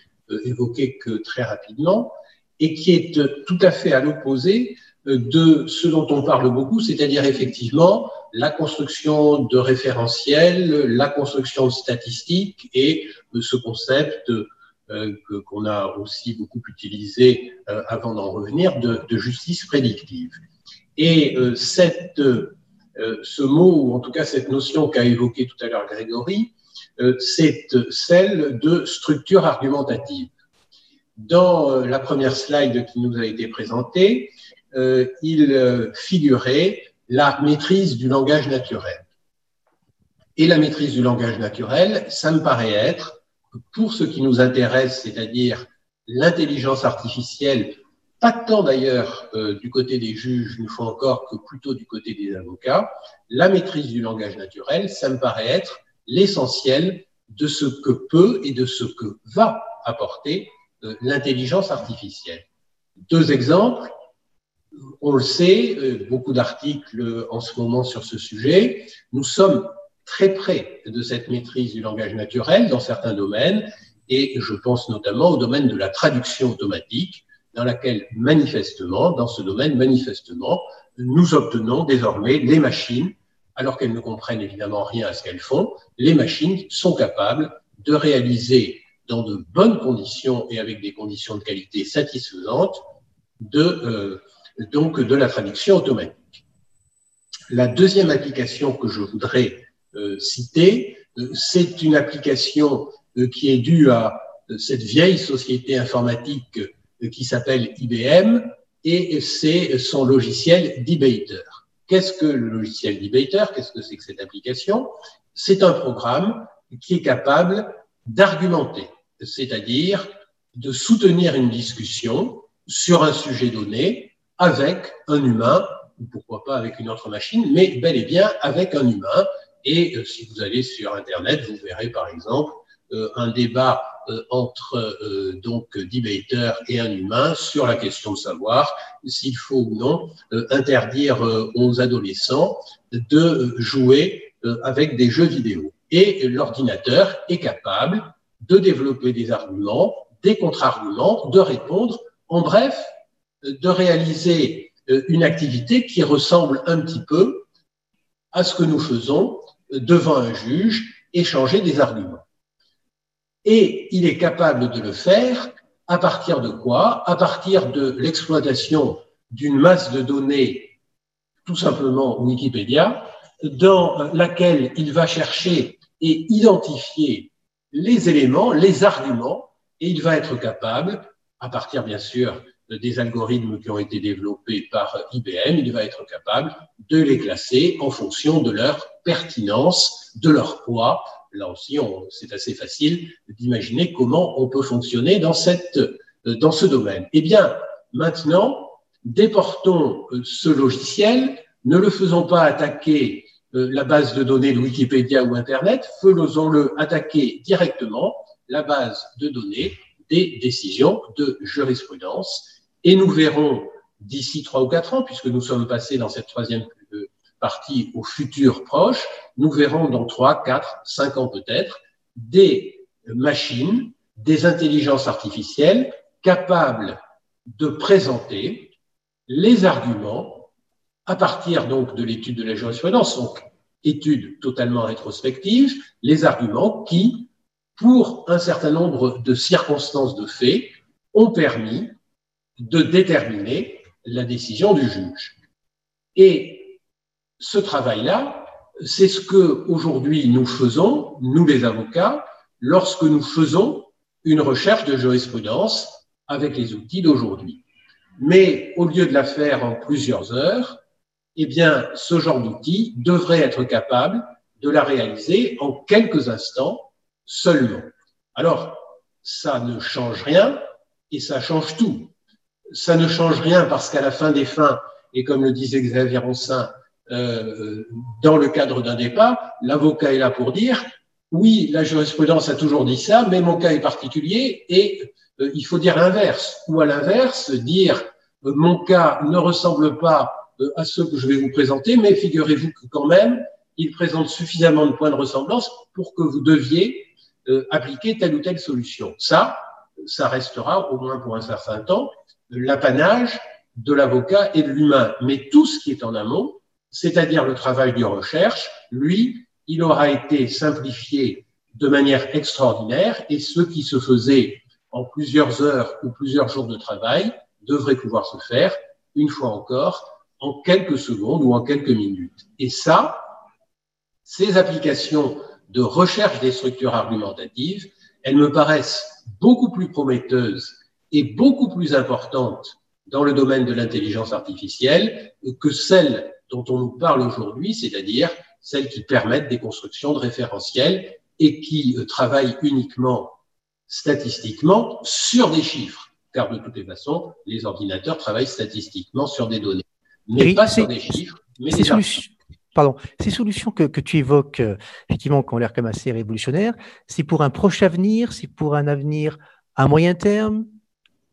évoquée que très rapidement, et qui est tout à fait à l'opposé de ce dont on parle beaucoup, c'est-à-dire effectivement la construction de référentiels, la construction de statistiques et ce concept euh, qu'on a aussi beaucoup utilisé euh, avant d'en revenir de, justice prédictive. Et euh, cette, ce mot, ou en tout cas cette notion qu'a évoqué tout à l'heure Grégory, c'est celle de structure argumentative. Dans la première slide qui nous a été présentée, euh, il euh, figurait la maîtrise du langage naturel. Et la maîtrise du langage naturel, ça me paraît être, pour ce qui nous intéresse, c'est-à-dire l'intelligence artificielle, pas tant d'ailleurs euh, du côté des juges, une fois encore, que plutôt du côté des avocats, la maîtrise du langage naturel, ça me paraît être l'essentiel de ce que peut et de ce que va apporter l'intelligence artificielle. Deux exemples on le sait, euh, beaucoup d'articles en ce moment sur ce sujet. Nous sommes très près de cette maîtrise du langage naturel dans certains domaines, et je pense notamment au domaine de la traduction automatique, dans laquelle manifestement, dans ce domaine manifestement, nous obtenons désormais les machines, alors qu'elles ne comprennent évidemment rien à ce qu'elles font, les machines sont capables de réaliser dans de bonnes conditions et avec des conditions de qualité satisfaisantes de euh, donc de la traduction automatique. La deuxième application que je voudrais euh, citer, euh, c'est une application euh, qui est due à cette vieille société informatique qui s'appelle IBM et c'est son logiciel Debater. Qu'est-ce que le logiciel Debater? Qu'est-ce que c'est que cette application? C'est un programme qui est capable d'argumenter, c'est-à-dire de soutenir une discussion sur un sujet donné avec un humain, ou pourquoi pas avec une autre machine, mais bel et bien avec un humain. Et euh, si vous allez sur Internet, vous verrez par exemple euh, un débat euh, entre donc debater et un humain sur la question de savoir s'il faut ou non interdire aux adolescents de jouer avec des jeux vidéo. Et l'ordinateur est capable de développer des arguments, des contre-arguments, de répondre, en bref, de réaliser euh, une activité qui ressemble un petit peu à ce que nous faisons devant un juge, échanger des arguments. Et il est capable de le faire à partir de quoi? À partir de l'exploitation d'une masse de données, tout simplement Wikipédia, dans laquelle il va chercher et identifier les éléments, les arguments, et il va être capable, à partir bien sûr des algorithmes qui ont été développés par IBM, il va être capable de les classer en fonction de leur pertinence, de leur poids. Là aussi, c'est assez facile d'imaginer comment on peut fonctionner dans, cette, dans ce domaine. Eh bien, maintenant, déportons euh, ce logiciel, ne le faisons pas attaquer euh, la base de données de Wikipédia ou Internet, faisons-le attaquer directement la base de données des décisions de jurisprudence et nous verrons d'ici trois ou quatre ans, puisque nous sommes passés dans cette troisième partie au futur proche, nous verrons dans trois, quatre, cinq ans peut-être des machines, des intelligences artificielles capables de présenter les arguments à partir donc de l'étude de la jurisprudence. Donc, étude totalement rétrospective, les arguments qui, pour un certain nombre de circonstances de fait, ont permis de déterminer la décision du juge. Et ce travail-là, c'est ce que aujourd'hui nous faisons, nous les avocats, lorsque nous faisons une recherche de jurisprudence avec les outils d'aujourd'hui. Mais au lieu de la faire en plusieurs heures, eh bien, ce genre d'outil devrait être capable de la réaliser en quelques instants seulement. Alors, ça ne change rien et ça change tout. Ça ne change rien parce qu'à la fin des fins, et comme le disait Xavier Ronsin, euh, dans le cadre d'un débat, l'avocat est là pour dire oui, la jurisprudence a toujours dit ça, mais mon cas est particulier et euh, il faut dire l'inverse. Ou à l'inverse, dire euh, mon cas ne ressemble pas euh, à ceux que je vais vous présenter, mais figurez-vous que quand même, il présente suffisamment de points de ressemblance pour que vous deviez appliquer telle ou telle solution. Ça, ça restera, au moins pour un certain temps, l'apanage de l'avocat et de l'humain. Mais tout ce qui est en amont, c'est-à-dire le travail de recherche, lui, il aura été simplifié de manière extraordinaire et ce qui se faisait en plusieurs heures ou plusieurs jours de travail devrait pouvoir se faire, une fois encore, en quelques secondes ou en quelques minutes. Et ça, ces applications de recherche des structures argumentatives, elles me paraissent beaucoup plus prometteuses et beaucoup plus importantes dans le domaine de l'intelligence artificielle que celles dont on nous parle aujourd'hui, c'est-à-dire celles qui permettent des constructions de référentiels et qui euh, travaillent uniquement statistiquement sur des chiffres. Car de toutes les façons, les ordinateurs travaillent statistiquement sur des données. Mais pas sur des chiffres, mais des solutions, Pardon, ces solutions que, que tu évoques, euh, effectivement, qui ont l'air comme assez révolutionnaires, c'est pour un proche avenir, c'est pour un avenir à moyen terme,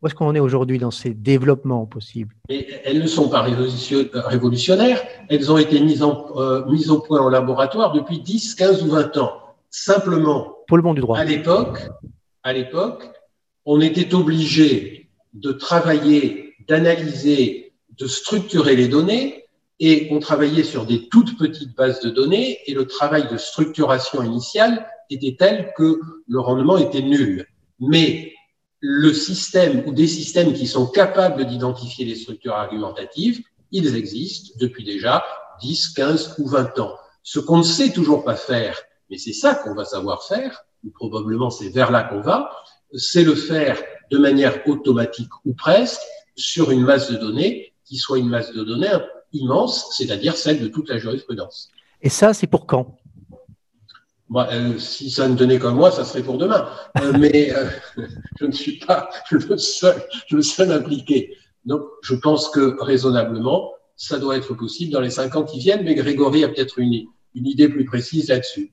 où est-ce qu'on est aujourd'hui dans ces développements possibles? Elles ne sont pas révolutionnaires, elles ont été mises, en, euh, mises au point en laboratoire depuis 10, 15 ou 20 ans. Simplement, pour le monde du droit. À l'époque, à l'époque, on était obligé de travailler, d'analyser, de structurer les données et on travaillait sur des toutes petites bases de données et le travail de structuration initiale était tel que le rendement était nul. Mais le système ou des systèmes qui sont capables d'identifier les structures argumentatives, ils existent depuis déjà 10, 15 ou 20 ans. Ce qu'on ne sait toujours pas faire, mais c'est ça qu'on va savoir faire, ou probablement c'est vers là qu'on va, c'est le faire de manière automatique ou presque sur une masse de données qui soit une masse de données immense, c'est-à-dire celle de toute la jurisprudence. Et ça, c'est pour quand? Euh, si ça ne tenait comme moi, ça serait pour demain. Euh, [LAUGHS] mais euh, je ne suis pas le seul, le seul impliqué. Donc, je pense que raisonnablement, ça doit être possible dans les cinq ans qui viennent. Mais Grégory a peut-être une, une idée plus précise là-dessus.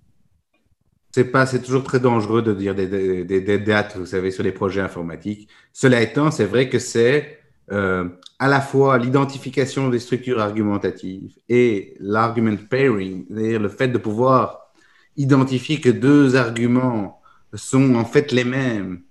C'est pas, c'est toujours très dangereux de dire des, des, des, dates, vous savez, sur les projets informatiques. Cela étant, c'est vrai que c'est à la fois l'identification des structures argumentatives et l'argument pairing, c'est-à-dire le fait de pouvoir identifier que deux arguments sont en fait les mêmes,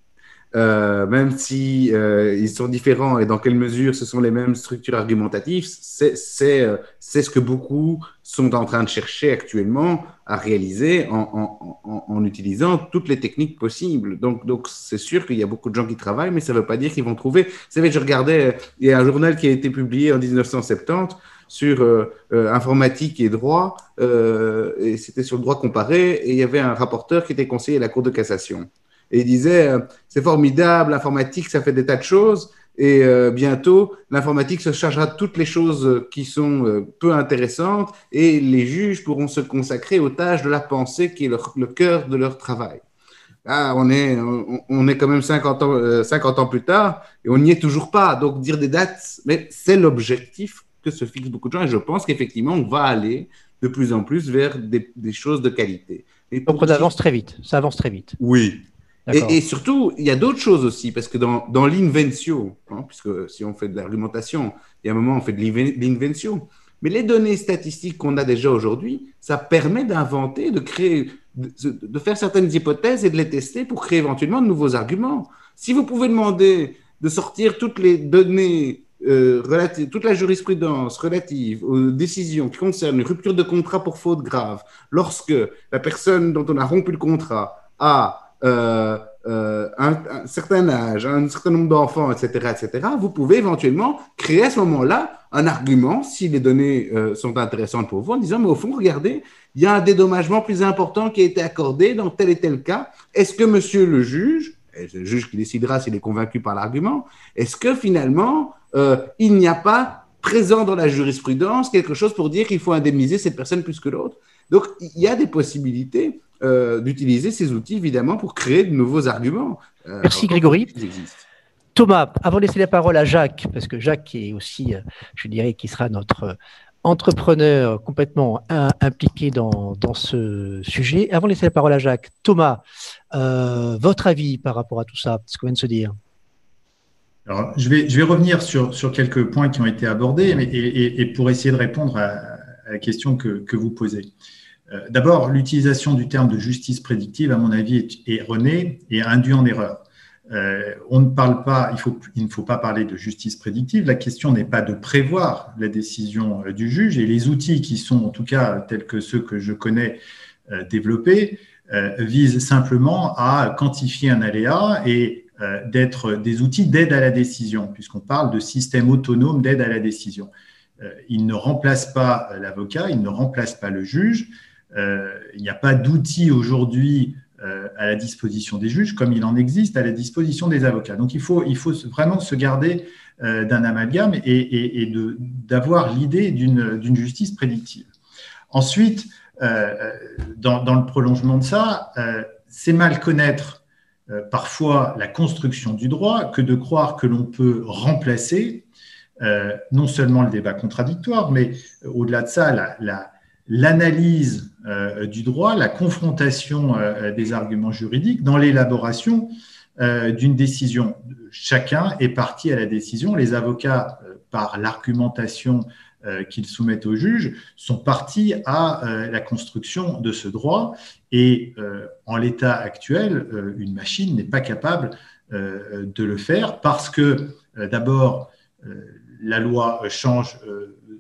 euh, même si euh, ils sont différents et dans quelle mesure ce sont les mêmes structures argumentatives, c'est euh, ce que beaucoup sont en train de chercher actuellement à réaliser en, en, en utilisant toutes les techniques possibles. Donc, donc c'est sûr qu'il y a beaucoup de gens qui travaillent, mais ça ne veut pas dire qu'ils vont trouver. Vous savez, je regardais, il y a un journal qui a été publié en 1970 sur euh, euh, informatique et droit, euh, et c'était sur le droit comparé, et il y avait un rapporteur qui était conseiller à la Cour de cassation. Et il disait, c'est formidable, l'informatique, ça fait des tas de choses, et bientôt, l'informatique se chargera de toutes les choses qui sont peu intéressantes, et les juges pourront se consacrer aux tâches de la pensée qui est le cœur de leur travail. Ah, on est, on, est quand même 50 ans, 50 ans plus tard et on n'y est toujours pas. Donc, dire des dates, mais c'est l'objectif que se fixent beaucoup de gens. Et je pense qu'effectivement, on va aller de plus en plus vers des, choses de qualité. Et Donc on avance très vite, ça avance très vite. Oui. Et, surtout, il y a d'autres choses aussi, parce que dans, dans l'inventio, hein, puisque si on fait de l'argumentation, il y a un moment, on fait de l'invention. Mais les données statistiques qu'on a déjà aujourd'hui, ça permet d'inventer, de créer, de, faire certaines hypothèses et de les tester pour créer éventuellement de nouveaux arguments. Si vous pouvez demander de sortir toutes les données relative, toute la jurisprudence relative aux décisions qui concernent une rupture de contrat pour faute grave, lorsque la personne dont on a rompu le contrat a euh, un, certain âge, un certain nombre d'enfants, etc., etc., vous pouvez éventuellement créer à ce moment-là un argument, si les données euh, sont intéressantes pour vous, en disant, mais au fond, regardez, il y a un dédommagement plus important qui a été accordé dans tel et tel cas. Est-ce que monsieur le juge, et c'est le juge qui décidera s'il est convaincu par l'argument, est-ce que finalement, euh, il n'y a pas présent dans la jurisprudence quelque chose pour dire qu'il faut indemniser cette personne plus que l'autre? Donc, il y a des possibilités euh, d'utiliser ces outils, évidemment, pour créer de nouveaux arguments. Euh, Merci Grégory. Thomas, avant de laisser la parole à Jacques, parce que Jacques est aussi, je dirais, qui sera notre entrepreneur complètement impliqué dans, dans, ce sujet. Avant de laisser la parole à Jacques, Thomas, votre avis par rapport à tout ça, ce qu'on vient de se dire? Alors, je vais, je vais revenir sur, sur quelques points qui ont été abordés mais, et, pour essayer de répondre à, à la question que, que vous posez. Euh, d'abord, l'utilisation du terme de justice prédictive, à mon avis, est erronée et induit en erreur. Euh, on ne parle pas, il, ne faut pas parler de justice prédictive. La question n'est pas de prévoir la décision euh, du juge et les outils qui sont, en tout cas, tels que ceux que je connais développés, visent simplement à quantifier un aléa et d'être des outils d'aide à la décision, puisqu'on parle de système autonome d'aide à la décision. Il ne remplace pas l'avocat, il ne remplace pas le juge. Euh, il n'y a pas d'outils aujourd'hui euh, à la disposition des juges comme il en existe à la disposition des avocats. Donc il faut, vraiment se garder euh, d'un amalgame et, d'avoir l'idée d'une justice prédictive. Ensuite, dans, dans, le prolongement de ça, c'est mal connaître parfois la construction du droit que de croire que l'on peut remplacer non seulement le débat contradictoire, mais au-delà de ça, la, la, l'analyse euh, du droit, la confrontation euh, des arguments juridiques dans l'élaboration euh, d'une décision. Chacun est parti à la décision. Les avocats, par l'argumentation qu'ils soumettent au juge, sont partis à la construction de ce droit. Et en l'état actuel, une machine n'est pas capable de le faire parce que, d'abord, la loi change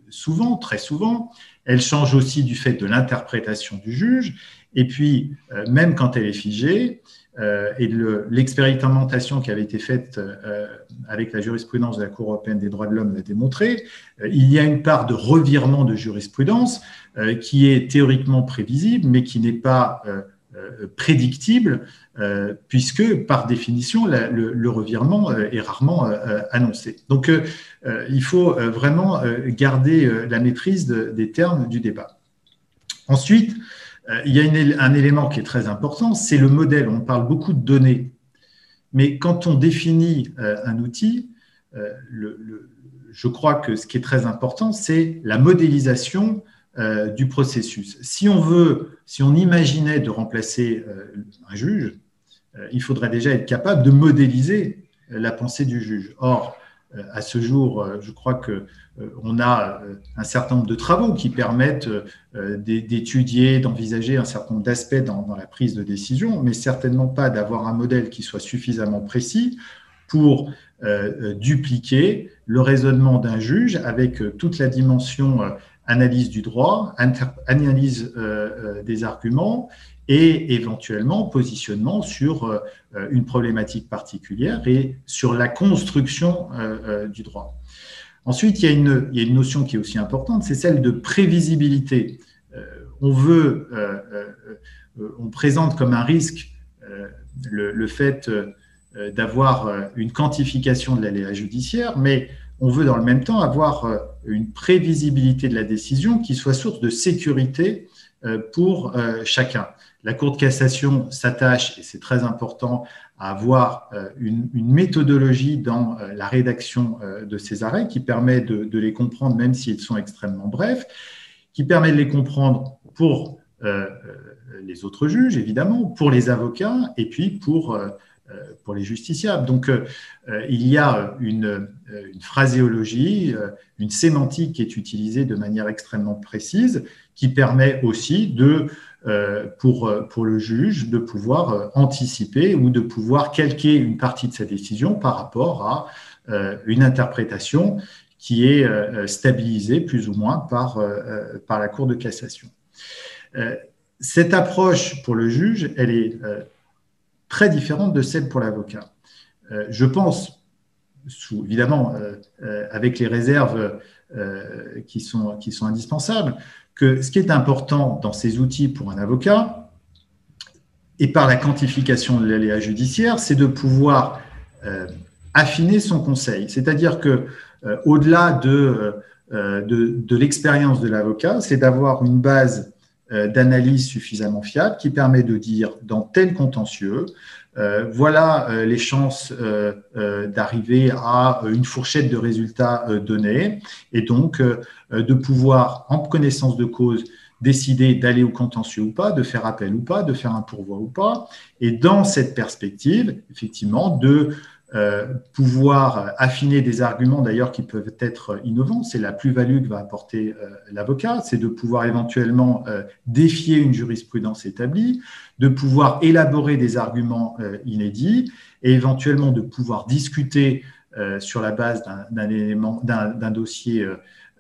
souvent, très souvent. Elle change aussi du fait de l'interprétation du juge. Et puis, euh, même quand elle est figée, euh, et l'expérimentation qui avait été faite euh, avec la jurisprudence de la Cour européenne des droits de l'homme l'a démontré, il y a une part de revirement de jurisprudence qui est théoriquement prévisible, mais qui n'est pas prédictible, puisque par définition, le, revirement est rarement annoncé. Donc, euh, il faut euh, vraiment euh, garder la maîtrise des termes du débat. Ensuite, il y a un élément qui est très important, c'est le modèle. On parle beaucoup de données, mais quand on définit un outil, je crois que ce qui est très important, c'est la modélisation du processus. Si on veut, si on imaginait de remplacer un juge, il faudrait déjà être capable de modéliser la pensée du juge. Or, euh, à ce jour, euh, je crois que euh, on a un certain nombre de travaux qui permettent d'étudier, d'envisager un certain nombre d'aspects dans, la prise de décision, mais certainement pas d'avoir un modèle qui soit suffisamment précis pour dupliquer le raisonnement d'un juge avec toute la dimension analyse du droit, analyse des arguments et éventuellement positionnement sur euh, une problématique particulière et sur la construction euh, euh, du droit. Ensuite, il y, a une, notion qui est aussi importante, c'est celle de prévisibilité. on veut, on présente comme un risque le, le, fait d'avoir une quantification de l'aléa judiciaire, mais on veut dans le même temps avoir une prévisibilité de la décision qui soit source de sécurité pour chacun. La Cour de cassation s'attache, et c'est très important, à avoir euh, une, méthodologie dans euh, la rédaction euh, de ces arrêts qui permet de, les comprendre, même s'ils sont extrêmement brefs, qui permet de les comprendre pour les autres juges, évidemment, pour les avocats et puis pour, pour les justiciables. Donc, il y a une, une phraséologie, une sémantique qui est utilisée de manière extrêmement précise, qui permet aussi de euh, pour, euh, pour le juge de pouvoir euh, anticiper ou de pouvoir calquer une partie de sa décision par rapport à une interprétation qui est stabilisée plus ou moins par, par la Cour de cassation. cette approche pour le juge, elle est très différente de celle pour l'avocat. je pense, évidemment, avec les réserves qui, sont, qui sont indispensables, que ce qui est important dans ces outils pour un avocat, et par la quantification de l'aléa judiciaire, c'est de pouvoir euh, affiner son conseil. C'est-à-dire que euh, au-delà de, euh, de, de l'expérience de l'avocat, c'est d'avoir une base d'analyse suffisamment fiable qui permet de dire dans tel contentieux, voilà les chances d'arriver à une fourchette de résultats donnés et donc de pouvoir, en connaissance de cause, décider d'aller au contentieux ou pas, de faire appel ou pas, de faire un pourvoi ou pas. Et dans cette perspective, effectivement, de euh, pouvoir affiner des arguments d'ailleurs qui peuvent être innovants, c'est la plus-value que va apporter euh, l'avocat, c'est de pouvoir éventuellement euh, défier une jurisprudence établie, de pouvoir élaborer des arguments inédits et éventuellement de pouvoir discuter sur la base d'un élément, d'un dossier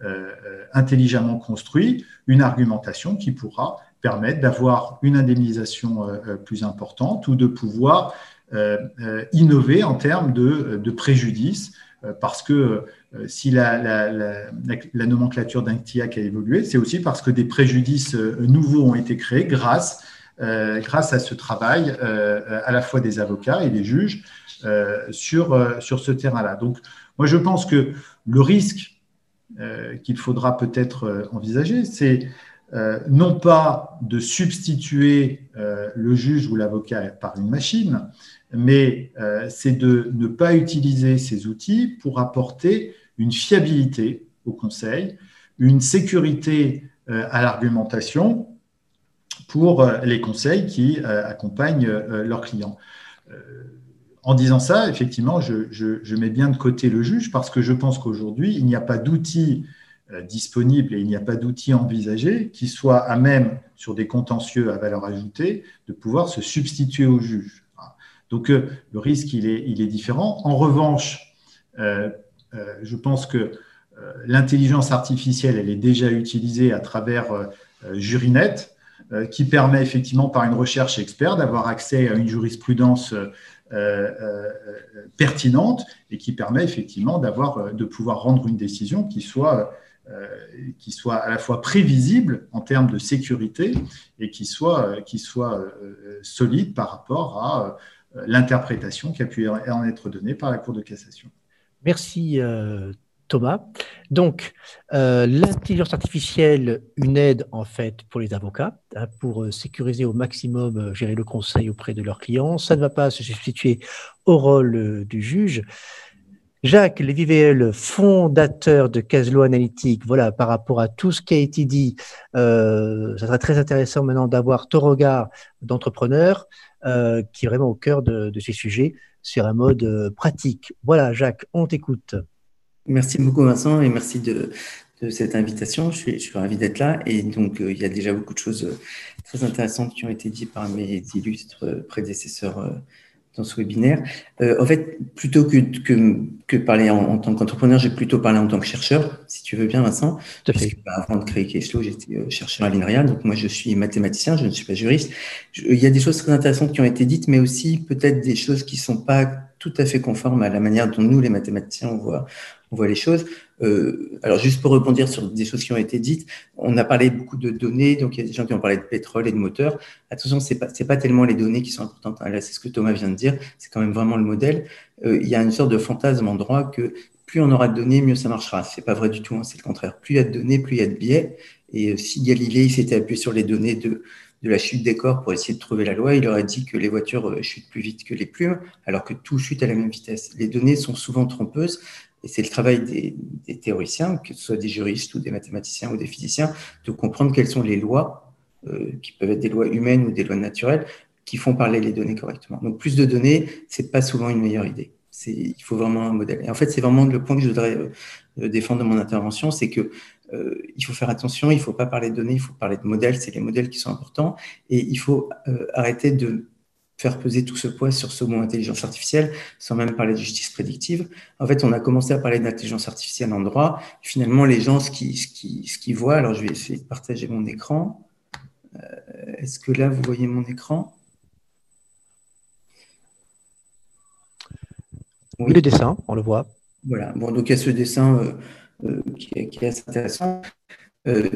euh, intelligemment construit une argumentation qui pourra permettre d'avoir une indemnisation euh, euh, plus importante ou de pouvoir innover en termes de, de préjudice, parce que si la, la, la, nomenclature d'INCTIAC a évolué, c'est aussi parce que des préjudices nouveaux ont été créés grâce, grâce à ce travail à la fois des avocats et des juges sur, sur ce terrain-là. Donc, moi, je pense que le risque euh, qu'il faudra peut-être euh, envisager, c'est euh, non pas de substituer le juge ou l'avocat par une machine, mais c'est de ne pas utiliser ces outils pour apporter une fiabilité au conseil, une sécurité à l'argumentation pour les conseils qui accompagnent leurs clients en disant ça, effectivement, je, mets bien de côté le juge parce que je pense qu'aujourd'hui, il n'y a pas d'outils euh, disponibles et il n'y a pas d'outils envisagés qui soient à même, sur des contentieux à valeur ajoutée, de pouvoir se substituer au juge. Donc, euh, le risque, il est, il est, différent. En revanche, euh, je pense que l'intelligence artificielle, elle est déjà utilisée à travers Jurinet, qui permet effectivement, par une recherche expert, d'avoir accès à une jurisprudence euh, euh, pertinente et qui permet effectivement d'avoir, euh, de pouvoir rendre une décision qui soit, qui soit à la fois prévisible en termes de sécurité et qui soit, qui soit solide par rapport à l'interprétation qui a pu en être donnée par la Cour de cassation. Merci Thomas. Donc, euh, l'intelligence artificielle, une aide en fait pour les avocats, hein, pour euh, sécuriser au maximum, euh, gérer le conseil auprès de leurs clients. Ça ne va pas se substituer au rôle du juge. Jacques Lévy-VL, fondateur de Caslo Analytique, voilà, par rapport à tout ce qui a été dit, ça sera très intéressant maintenant d'avoir ton regard d'entrepreneur qui est vraiment au cœur de, ces sujets sur un mode pratique. Voilà, Jacques, on t'écoute. Merci beaucoup Vincent et merci de, cette invitation. Je suis, ravi d'être là et donc euh, il y a déjà beaucoup de choses euh, très intéressantes qui ont été dites par mes illustres prédécesseurs euh, dans ce webinaire. en fait, plutôt que, que, que parler en, tant qu'entrepreneur, j'ai plutôt parlé en tant que chercheur, si tu veux bien Vincent. Parce que, bah, avant de créer Cashflow, j'étais chercheur à l'INRIA, donc moi je suis mathématicien, je ne suis pas juriste. il y a des choses très intéressantes qui ont été dites, mais aussi peut-être des choses qui ne sont pas tout à fait conformes à la manière dont nous, les mathématiciens, on voit, on voit les choses. Euh, alors, juste pour rebondir sur des choses qui ont été dites, on a parlé beaucoup de données, donc il y a des gens qui ont parlé de pétrole et de moteur. Attention, c'est pas, pas tellement les données qui sont importantes. Là, c'est ce que Thomas vient de dire, c'est quand même vraiment le modèle. Euh, il y a une sorte de fantasme en droit que plus on aura de données, mieux ça marchera. C'est pas vrai du tout, hein, c'est le contraire. Plus il y a de données, plus il y a de biais. Et euh, si Galilée s'était appuyé sur les données de, de la chute des corps pour essayer de trouver la loi, il aurait dit que les voitures chutent plus vite que les plumes, alors que tout chute à la même vitesse. Les données sont souvent trompeuses. Et c'est le travail des, théoriciens, que ce soit des juristes ou des mathématiciens ou des physiciens, de comprendre quelles sont les lois, euh, qui peuvent être des lois humaines ou des lois naturelles, qui font parler les données correctement. Donc plus de données, c'est pas souvent une meilleure idée. Il faut vraiment un modèle. Et en fait, c'est vraiment le point que je voudrais euh, défendre de mon intervention, c'est que euh, il faut faire attention, il ne faut pas parler de données, il faut parler de modèles, c'est les modèles qui sont importants, et il faut arrêter de faire peser tout ce poids sur ce mot intelligence artificielle, sans même parler de justice prédictive. En fait, on a commencé à parler d'intelligence artificielle en droit. Finalement, les gens, ce qu'ils ce qui, ce qui voient, alors je vais essayer de partager mon écran. Euh, est-ce que là, vous voyez mon écran? Oui, le dessin, on le voit. Voilà, bon, donc il y a ce dessin euh, euh, qui, est, qui, est, assez intéressant. Euh,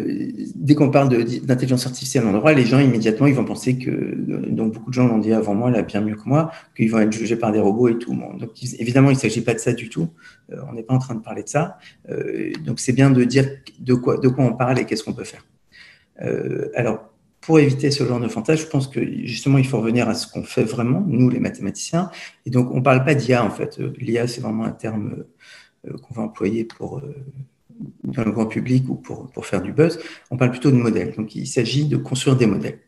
dès qu'on parle d'intelligence artificielle en droit, les gens immédiatement ils vont penser que, donc beaucoup de gens l'ont dit avant moi, là bien mieux que moi, qu'ils vont être jugés par des robots et tout. donc évidemment, il ne s'agit pas de ça du tout. Euh, on n'est pas en train de parler de ça. Euh, donc c'est bien de dire de quoi, de quoi on parle et qu'est-ce qu'on peut faire. Alors pour éviter ce genre de fantasme, je pense que justement il faut revenir à ce qu'on fait vraiment, nous les mathématiciens. Et donc on ne parle pas d'IA en fait. L'IA c'est vraiment un terme qu'on va employer pour dans le grand public ou pour, pour faire du buzz, on parle plutôt de modèles. Donc il s'agit de construire des modèles.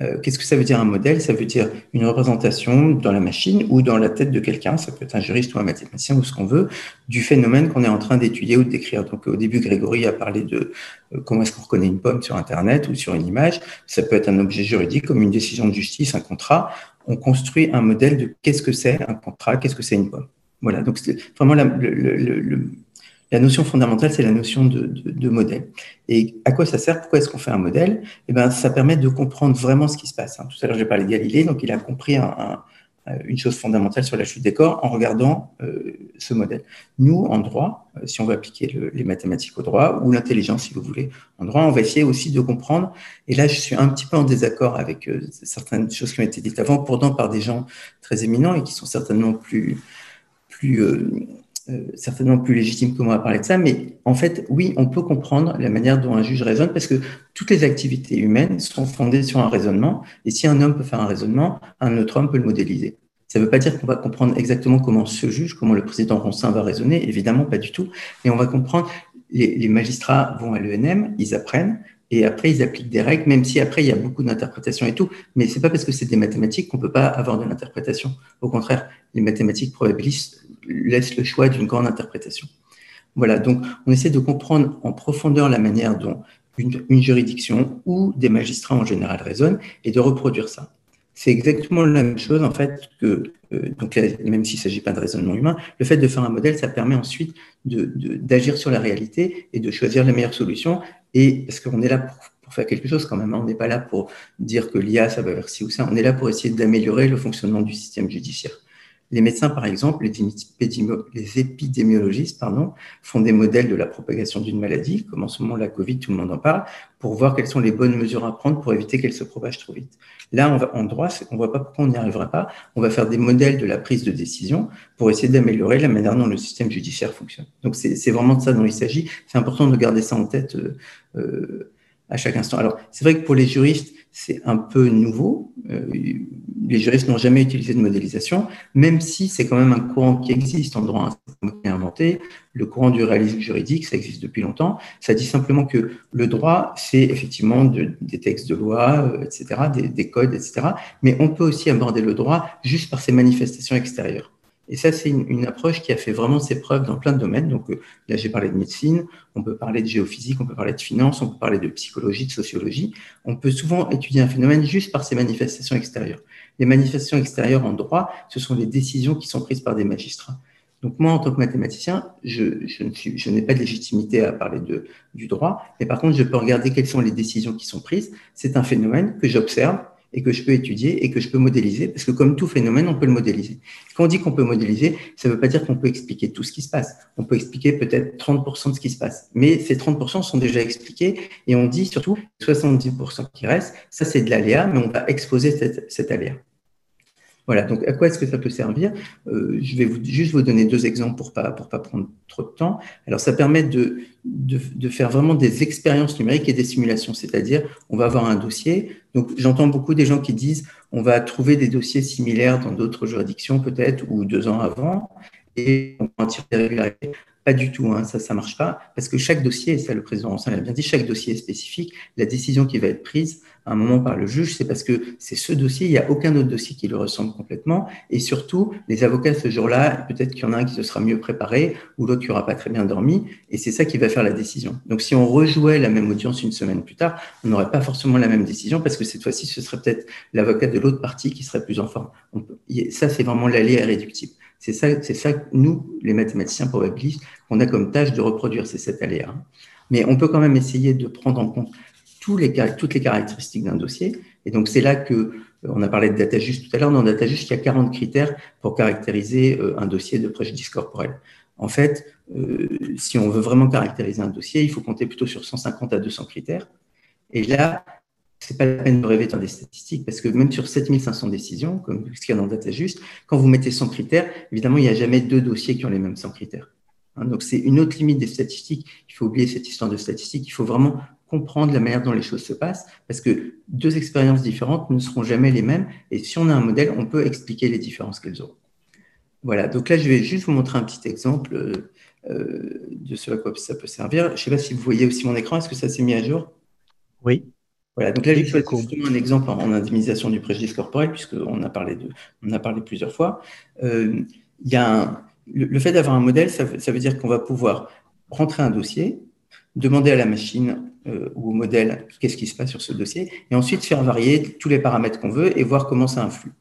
Euh, Qu'est-ce que ça veut dire un modèle? Ça veut dire une représentation dans la machine ou dans la tête de quelqu'un, ça peut être un juriste ou un mathématicien ou ce qu'on veut, du phénomène qu'on est en train d'étudier ou de décrire. Donc au début, Grégory a parlé de euh, comment est-ce qu'on reconnaît une pomme sur Internet ou sur une image. Ça peut être un objet juridique comme une décision de justice, un contrat. On construit un modèle de qu'est-ce que c'est un contrat, qu'est-ce que c'est une pomme. Voilà, donc c'est vraiment le la notion fondamentale, c'est la notion de, de, de, modèle. Et à quoi ça sert? Pourquoi est-ce qu'on fait un modèle? Eh ben, ça permet de comprendre vraiment ce qui se passe. Hein. Tout à l'heure, j'ai parlé de Galilée, donc il a compris un, une chose fondamentale sur la chute des corps en regardant euh, ce modèle. Nous, en droit, euh, si on veut appliquer le, les mathématiques au droit, ou l'intelligence, si vous voulez, en droit, on va essayer aussi de comprendre. Et là, je suis un petit peu en désaccord avec euh, certaines choses qui ont été dites avant, pourtant par des gens très éminents et qui sont certainement plus plus euh, euh, certainement plus légitime que moi à parler de ça, mais en fait, oui, on peut comprendre la manière dont un juge raisonne parce que toutes les activités humaines sont fondées sur un raisonnement, et si un homme peut faire un raisonnement, un autre homme peut le modéliser. Ça ne veut pas dire qu'on va comprendre exactement comment ce juge, comment le président Roncin va raisonner, évidemment pas du tout, mais on va comprendre, les, les magistrats vont à l'ENM, ils apprennent, et après ils appliquent des règles, même si après il y a beaucoup d'interprétations et tout, mais c'est pas parce que c'est des mathématiques qu'on peut pas avoir de l'interprétation. Au contraire, les mathématiques probabilistes laisse le choix d'une grande interprétation. Voilà, donc on essaie de comprendre en profondeur la manière dont une, juridiction ou des magistrats en général raisonnent et de reproduire ça. C'est exactement la même chose en fait que, euh, donc même s'il ne s'agit pas de raisonnement humain, le fait de faire un modèle, ça permet ensuite d'agir sur la réalité et de choisir la meilleure solution. Et parce qu'on est là pour, pour, faire quelque chose quand même, hein. on n'est pas là pour dire que l'IA, ça va vers ci ou ça, on est là pour essayer d'améliorer le fonctionnement du système judiciaire. Les médecins, par exemple, les épidémiologistes, pardon, font des modèles de la propagation d'une maladie, comme en ce moment la Covid, tout le monde en parle, pour voir quelles sont les bonnes mesures à prendre pour éviter qu'elle se propage trop vite. Là, on va, en droit, on voit pas pourquoi on n'y arrivera pas. On va faire des modèles de la prise de décision pour essayer d'améliorer la manière dont le système judiciaire fonctionne. Donc, c'est vraiment de ça dont il s'agit. C'est important de garder ça en tête euh, euh, à chaque instant. Alors, c'est vrai que pour les juristes, c'est un peu nouveau. Euh, les juristes n'ont jamais utilisé de modélisation, même si c'est quand même un courant qui existe en droit, inventé. Le courant du réalisme juridique, ça existe depuis longtemps. Ça dit simplement que le droit, c'est effectivement de, des textes de loi, euh, etc., des codes, etc. Mais on peut aussi aborder le droit juste par ses manifestations extérieures. Et ça, c'est une, une, approche qui a fait vraiment ses preuves dans plein de domaines. Donc euh, là, j'ai parlé de médecine, on peut parler de géophysique, on peut parler de finance, on peut parler de psychologie, de sociologie. On peut souvent étudier un phénomène juste par ses manifestations extérieures. Les manifestations extérieures en droit, ce sont les décisions qui sont prises par des magistrats. Donc moi, en tant que mathématicien, je, je, suis, je n'ai pas de légitimité à parler de, du droit, mais par contre, je peux regarder quelles sont les décisions qui sont prises. C'est un phénomène que j'observe et que je peux étudier et que je peux modéliser, parce que comme tout phénomène, on peut le modéliser. Quand on dit qu'on peut modéliser, ça ne veut pas dire qu'on peut expliquer tout ce qui se passe. On peut expliquer peut-être 30% de ce qui se passe, mais ces 30% sont déjà expliqués et on dit surtout 70% qui restent, ça c'est de l'aléa, mais on va exposer cet, cet aléa. Voilà, donc à quoi est-ce que ça peut servir? Euh, Je vais juste vous donner deux exemples pour pas pour pas prendre trop de temps. Alors ça permet de, de, de faire vraiment des expériences numériques et des simulations, c'est-à-dire on va avoir un dossier. Donc j'entends beaucoup des gens qui disent on va trouver des dossiers similaires dans d'autres juridictions peut-être ou deux ans avant et on va en tirer des régularités. Pas du tout, hein, ça, ça marche pas, parce que chaque dossier, ça le président Ancien l'a bien dit, chaque dossier est spécifique. La décision qui va être prise à un moment par le juge, c'est parce que c'est ce dossier, il n'y a aucun autre dossier qui le ressemble complètement. Et surtout, les avocats ce jour-là, peut-être qu'il y en a un qui se sera mieux préparé ou l'autre qui n'aura pas très bien dormi. Et c'est ça qui va faire la décision. Donc, si on rejouait la même audience une semaine plus tard, on n'aurait pas forcément la même décision parce que cette fois-ci, ce serait peut-être l'avocat de l'autre partie qui serait plus en forme. ça, c'est vraiment l'allée irréductible. C'est ça, c'est ça que nous, les mathématiciens probabilistes, on a comme tâche de reproduire, c'est cet aléa. Mais on peut quand même essayer de prendre en compte toutes les caractéristiques d'un dossier. Et donc, c'est là que, euh, on a parlé de data juste tout à l'heure, dans data juste, il y a 40 critères pour caractériser euh, un dossier de préjudice corporel. En fait, euh, si on veut vraiment caractériser un dossier, il faut compter plutôt sur 150 à 200 critères. Et là, c'est pas la peine de rêver dans des statistiques parce que même sur 7500 décisions, comme ce qu'il y a dans Data Juste, quand vous mettez 100 critères, évidemment, il n'y a jamais deux dossiers qui ont les mêmes 100 critères. Hein, donc, c'est une autre limite des statistiques. Il faut oublier cette histoire de statistiques. Il faut vraiment comprendre la manière dont les choses se passent parce que deux expériences différentes ne seront jamais les mêmes. Et si on a un modèle, on peut expliquer les différences qu'elles ont. Voilà. Donc là, je vais juste vous montrer un petit exemple euh, de ce à quoi ça peut servir. Je ne sais pas si vous voyez aussi mon écran. Est-ce que ça s'est mis à jour? Oui. Voilà, donc là, j'ai choisi justement un exemple en, indemnisation du préjudice corporel, puisqu'on a parlé de, on a parlé plusieurs fois. Euh, il y a le, fait d'avoir un modèle, ça, veut dire qu'on va pouvoir rentrer un dossier, demander à la machine euh, ou au modèle qu'est-ce qui se passe sur ce dossier, et ensuite faire varier tous les paramètres qu'on veut et voir comment ça influe.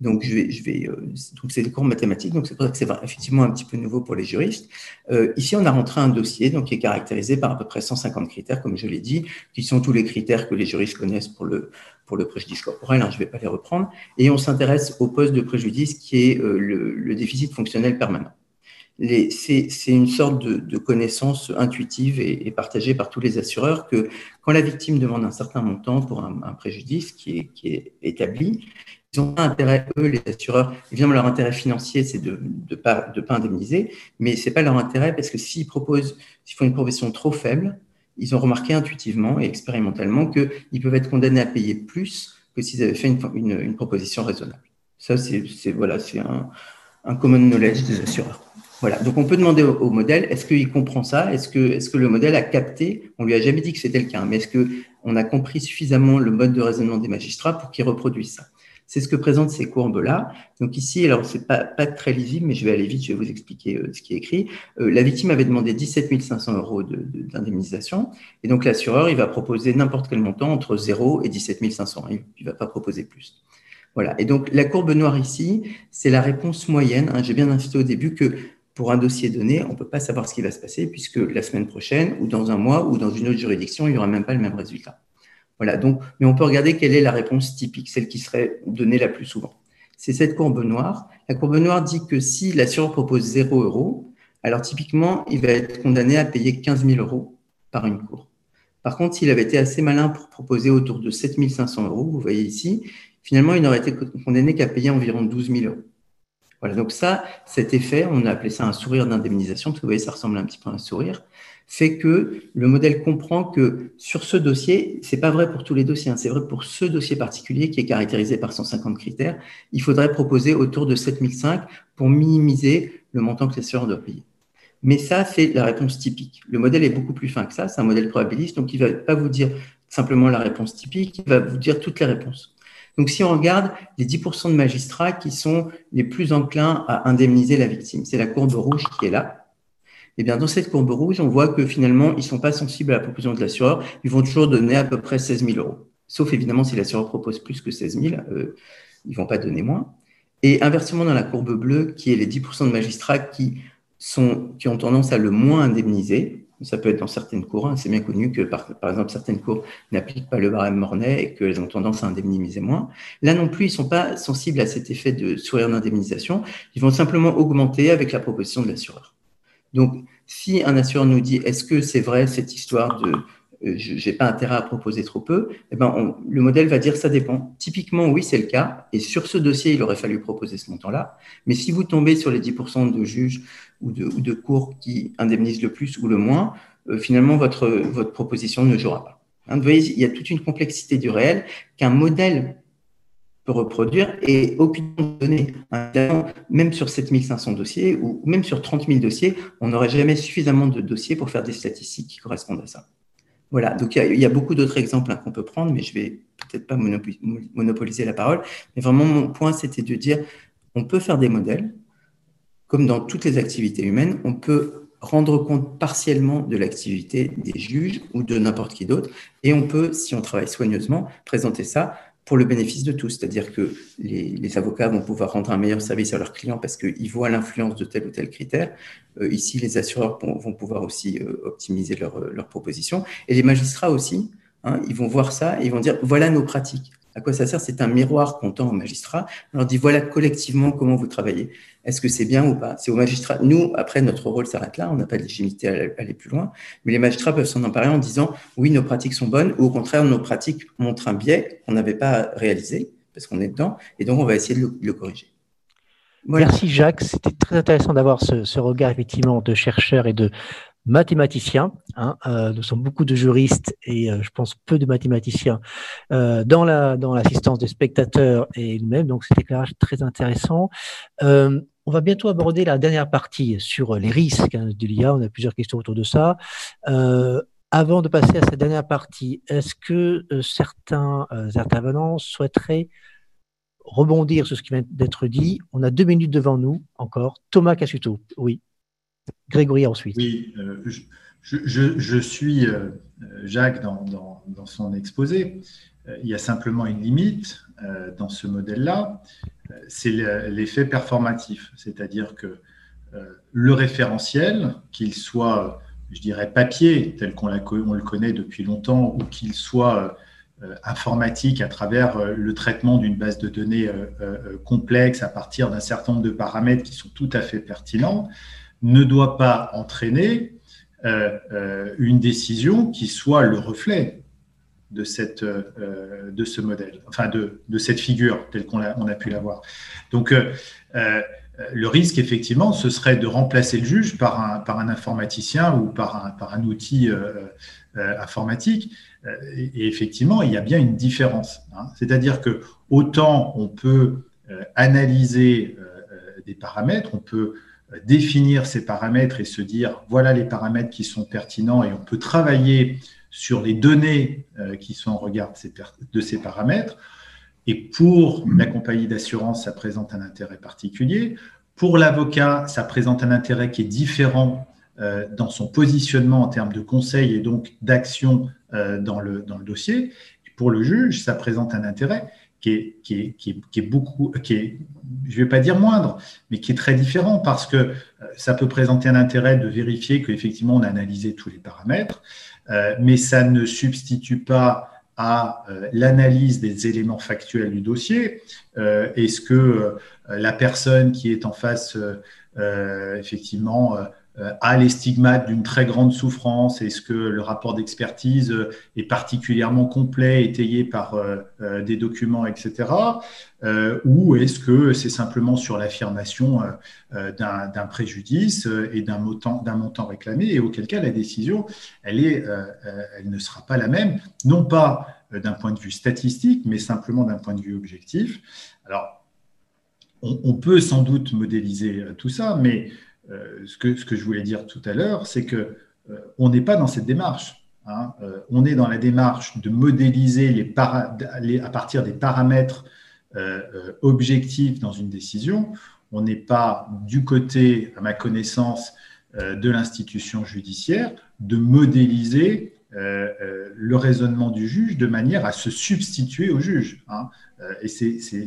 Donc, je vais, euh, c'est des cours mathématiques, donc c'est pour ça que c'est effectivement un petit peu nouveau pour les juristes. Euh, ici, on a rentré un dossier donc, qui est caractérisé par à peu près 150 critères, comme je l'ai dit, qui sont tous les critères que les juristes connaissent pour le, pour le préjudice corporel, hein, je ne vais pas les reprendre, et on s'intéresse au poste de préjudice qui est euh, le, déficit fonctionnel permanent. C'est une sorte de, de connaissance intuitive et, partagée par tous les assureurs que quand la victime demande un certain montant pour un, préjudice qui est établi, ils ont pas intérêt, eux, les assureurs, évidemment, leur intérêt financier, c'est de ne pas, pas indemniser, mais ce n'est pas leur intérêt parce que s'ils proposent, s'ils font une proposition trop faible, ils ont remarqué intuitivement et expérimentalement qu'ils peuvent être condamnés à payer plus que s'ils avaient fait une, proposition raisonnable. Ça, c'est voilà, un, un common knowledge des assureurs. Voilà. Donc, on peut demander au, modèle, est-ce qu'il comprend ça? Est-ce que, est que le modèle a capté? On lui a jamais dit que c'était le cas, mais est-ce qu'on a compris suffisamment le mode de raisonnement des magistrats pour qu'ils reproduisent ça? C'est ce que présentent ces courbes-là. Donc ici, alors c'est pas, pas très lisible, mais je vais aller vite, je vais vous expliquer euh, ce qui est écrit. Euh, la victime avait demandé 17 500 euros d'indemnisation, et donc l'assureur, il va proposer n'importe quel montant entre 0 et 17 500. Il ne va pas proposer plus. Voilà. Et donc la courbe noire ici, c'est la réponse moyenne. Hein. J'ai bien insisté au début que pour un dossier donné, on ne peut pas savoir ce qui va se passer puisque la semaine prochaine ou dans un mois ou dans une autre juridiction, il n'y aura même pas le même résultat. Voilà, donc, mais on peut regarder quelle est la réponse typique, celle qui serait donnée la plus souvent. C'est cette courbe noire. La courbe noire dit que si l'assureur propose 0 euros, alors typiquement, il va être condamné à payer 15 000 euros par une cour. Par contre, s'il avait été assez malin pour proposer autour de 7 500 euros, vous voyez ici, finalement, il n'aurait été condamné qu'à payer environ 12 000 euros. Voilà, donc ça, cet effet, on a appelé ça un sourire d'indemnisation, parce que vous voyez, ça ressemble un petit peu à un sourire fait que le modèle comprend que sur ce dossier, c'est pas vrai pour tous les dossiers, hein, c'est vrai pour ce dossier particulier qui est caractérisé par 150 critères, il faudrait proposer autour de 7005 pour minimiser le montant que l'assureur doit payer. Mais ça, c'est la réponse typique. Le modèle est beaucoup plus fin que ça, c'est un modèle probabiliste, donc il ne va pas vous dire simplement la réponse typique, il va vous dire toutes les réponses. Donc si on regarde les 10% de magistrats qui sont les plus enclins à indemniser la victime, c'est la courbe rouge qui est là. Eh bien, dans cette courbe rouge, on voit que finalement, ils sont pas sensibles à la proposition de l'assureur. Ils vont toujours donner à peu près 16 000 euros. Sauf évidemment si l'assureur propose plus que 16 000, euh, ils vont pas donner moins. Et inversement, dans la courbe bleue, qui est les 10% de magistrats qui, sont, qui ont tendance à le moins indemniser, ça peut être dans certaines cours, hein, c'est bien connu que par, par, exemple certaines cours n'appliquent pas le barème Mornay et qu'elles ont tendance à indemniser moins. Là non plus, ils ne sont pas sensibles à cet effet de sourire d'indemnisation, ils vont simplement augmenter avec la proposition de l'assureur. Donc, si un assureur nous dit est-ce que c'est vrai cette histoire de euh, je n'ai pas intérêt à proposer trop peu, eh ben le modèle va dire ça dépend. Typiquement, oui, c'est le cas. Et sur ce dossier, il aurait fallu proposer ce montant-là. Mais si vous tombez sur les 10% de juges ou de, ou de, cours qui indemnisent le plus ou le moins, euh, finalement, votre, votre proposition ne jouera pas. Hein, vous voyez, il y a toute une complexité du réel qu'un modèle peut reproduire et aucune donnée. Même sur 7500 dossiers ou même sur 30 000 dossiers, on n'aurait jamais suffisamment de dossiers pour faire des statistiques qui correspondent à ça. Voilà, donc il y, a beaucoup d'autres exemples hein, qu'on peut prendre, mais je vais peut-être pas monopoliser la parole. Mais vraiment, mon point, c'était de dire, on peut faire des modèles, comme dans toutes les activités humaines, on peut rendre compte partiellement de l'activité des juges ou de n'importe qui d'autre, et on peut, si on travaille soigneusement, présenter ça pour le bénéfice de tous. C'est-à-dire que les, avocats vont pouvoir rendre un meilleur service à leurs clients parce qu'ils voient l'influence de tel ou tel critère. Euh, ici, les assureurs vont, pouvoir aussi euh, optimiser leurs leur propositions. Et les magistrats aussi, hein, ils vont voir ça et ils vont dire, voilà nos pratiques. À quoi ça sert? C'est un miroir qu'on tend aux magistrats. On leur dit voilà collectivement comment vous travaillez. Est-ce que c'est bien ou pas? C'est aux magistrats. Nous, après, notre rôle s'arrête là. On n'a pas de légitimité à aller plus loin. Mais les magistrats peuvent s'en emparer en disant oui, nos pratiques sont bonnes ou au contraire, nos pratiques montrent un biais qu'on n'avait pas réalisé parce qu'on est dedans. Et donc, on va essayer de le, corriger. Merci Jacques, c'était très intéressant d'avoir ce, regard effectivement de chercheur et de mathématicien. Hein, euh, nous sommes beaucoup de juristes et euh, je pense peu de mathématiciens euh, dans la dans l'assistance des spectateurs et nous-mêmes. Donc, c'est éclairage très intéressant. Euh, on va bientôt aborder la dernière partie sur les risques hein, de l'IA. On a plusieurs questions autour de ça. avant de passer à cette dernière partie, est-ce que certains intervenants souhaiteraient rebondir sur ce qui vient d'être dit? On a deux minutes devant nous encore. Thomas Cassuto, oui. Grégory ensuite. Oui, euh, je, suis euh, Jacques dans, son exposé. Euh, il y a simplement une limite dans ce modèle-là, c'est l'effet performatif, c'est-à-dire que le référentiel, qu'il soit, je dirais, papier, tel qu'on le connaît depuis longtemps, ou qu'il soit informatique à travers le traitement d'une base de données complexe à partir d'un certain nombre de paramètres qui sont tout à fait pertinents, ne doit pas entraîner euh, euh, une décision qui soit le reflet de, cette, euh, de ce modèle, enfin de, de cette figure telle qu'on a, on a pu la voir. Donc, le risque, effectivement, ce serait de remplacer le juge par un, par un informaticien ou par un, par un outil informatique. Et, effectivement, il y a bien une différence. Hein. C'est-à-dire que autant on peut analyser des paramètres, on peut définir ces paramètres et se dire voilà les paramètres qui sont pertinents et on peut travailler sur les données euh, qui sont en regard de ces paramètres. Et pour la compagnie d'assurance, ça présente un intérêt particulier. Pour l'avocat, ça présente un intérêt qui est différent euh, dans son positionnement en termes de conseil et donc d'action euh, dans, le, dossier. Et pour le juge, ça présente un intérêt qui est, qui est, beaucoup, qui est, je ne vais pas dire moindre, mais qui est très différent parce que ça peut présenter un intérêt de vérifier qu'effectivement on a analysé tous les paramètres, mais ça ne substitue pas à euh, l'analyse des éléments factuels du dossier. Est-ce que la personne qui est en face, effectivement, euh, a les stigmates d'une très grande souffrance Est-ce que le rapport d'expertise euh, est particulièrement complet, étayé par euh, des documents, etc. Ou est-ce que c'est simplement sur l'affirmation d'un préjudice et d'un montant, réclamé Et auquel cas, la décision, elle, est, elle ne sera pas la même, non pas d'un point de vue statistique, mais simplement d'un point de vue objectif. Alors, on, peut sans doute modéliser tout ça, mais euh, ce, que, ce que je voulais dire tout à l'heure, c'est que euh, on n'est pas dans cette démarche. Hein. Euh, on est dans la démarche de modéliser à partir des paramètres objectifs dans une décision. On n'est pas du côté, à ma connaissance, de l'institution judiciaire, de modéliser le raisonnement du juge de manière à se substituer au juge. Hein. et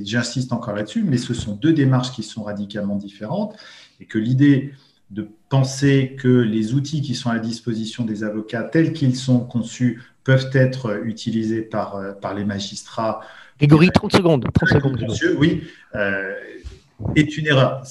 j'insiste encore là-dessus, mais ce sont deux démarches qui sont radicalement différentes et que l'idée de penser que les outils qui sont à la disposition des avocats tels qu'ils sont conçus peuvent être utilisés par, euh, par les magistrats. Grégory, 30 secondes. 30 secondes. oui, euh, est une erreur.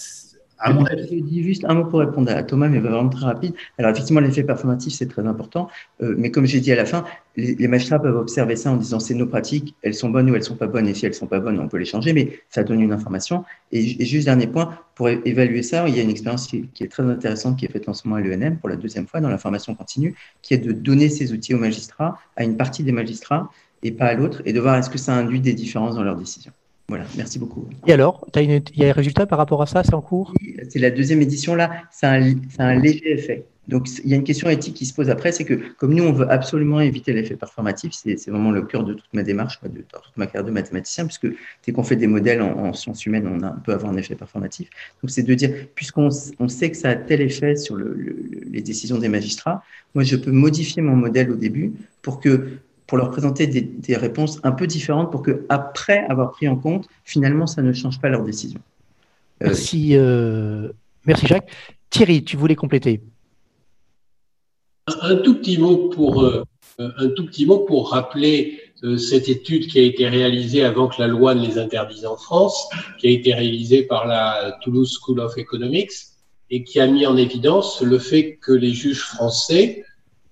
À mon. Je dis juste un mot pour répondre à Thomas, mais vraiment très rapide. Alors, effectivement, l'effet performatif, c'est très important. Euh, mais comme j'ai dit à la fin, les, magistrats peuvent observer ça en disant c'est nos pratiques, elles sont bonnes ou elles sont pas bonnes. Et si elles sont pas bonnes, on peut les changer, mais ça donne une information. Et, juste dernier point, pour évaluer ça, il y a une expérience qui, est très intéressante qui est faite en ce moment à l'ENM pour la deuxième fois dans la formation continue, qui est de donner ces outils aux magistrats, à une partie des magistrats et pas à l'autre, et de voir est-ce que ça induit des différences dans leurs décisions. Voilà, merci beaucoup. Et alors, il y a un résultat par rapport à ça C'est en cours? C'est la deuxième édition là, c'est un, un, léger effet. Donc il y a une question éthique qui se pose après, c'est que comme nous, on veut absolument éviter l'effet performatif, c'est vraiment le cœur de toute ma démarche, de, toute ma carrière de mathématicien, puisque dès qu'on fait des modèles en, sciences humaines, on, a, peut avoir un effet performatif. Donc c'est de dire, puisqu'on on sait que ça a tel effet sur le, les décisions des magistrats, moi je peux modifier mon modèle au début pour que pour leur présenter des, réponses un peu différentes pour que, après avoir pris en compte, finalement, ça ne change pas leur décision. Euh, merci, euh, merci Jacques. Thierry, tu voulais compléter un, tout petit mot pour euh, un tout petit mot pour rappeler cette étude qui a été réalisée avant que la loi ne les interdise en France, qui a été réalisée par la Toulouse School of Economics et qui a mis en évidence le fait que les juges français,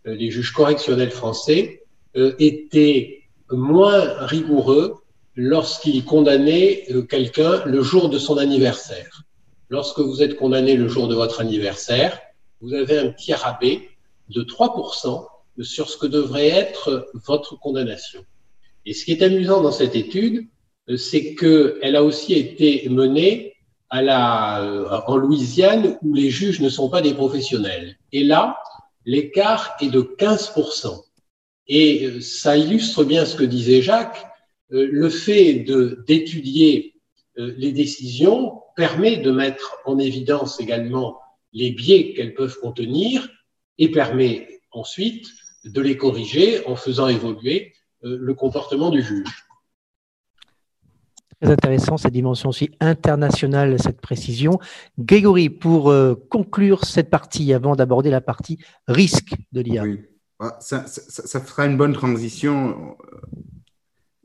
les juges correctionnels français, euh, était moins rigoureux lorsqu'il condamnait euh, quelqu'un le jour de son anniversaire. Lorsque vous êtes condamné le jour de votre anniversaire, vous avez un petit rabais de 3% sur ce que devrait être votre condamnation. Et ce qui est amusant dans cette étude, euh, c'est qu'elle a aussi été menée à la, en Louisiane où les juges ne sont pas des professionnels. Et là, l'écart est de 15%. Et euh, ça illustre bien ce que disait Jacques. Euh, le fait d'étudier euh, les décisions permet de mettre en évidence également les biais qu'elles peuvent contenir et permet ensuite de les corriger en faisant évoluer le comportement du juge. Très intéressant cette dimension aussi internationale, cette précision. Grégory, pour conclure cette partie, avant d'aborder la partie risque de l'IA. Ça, fera une bonne transition.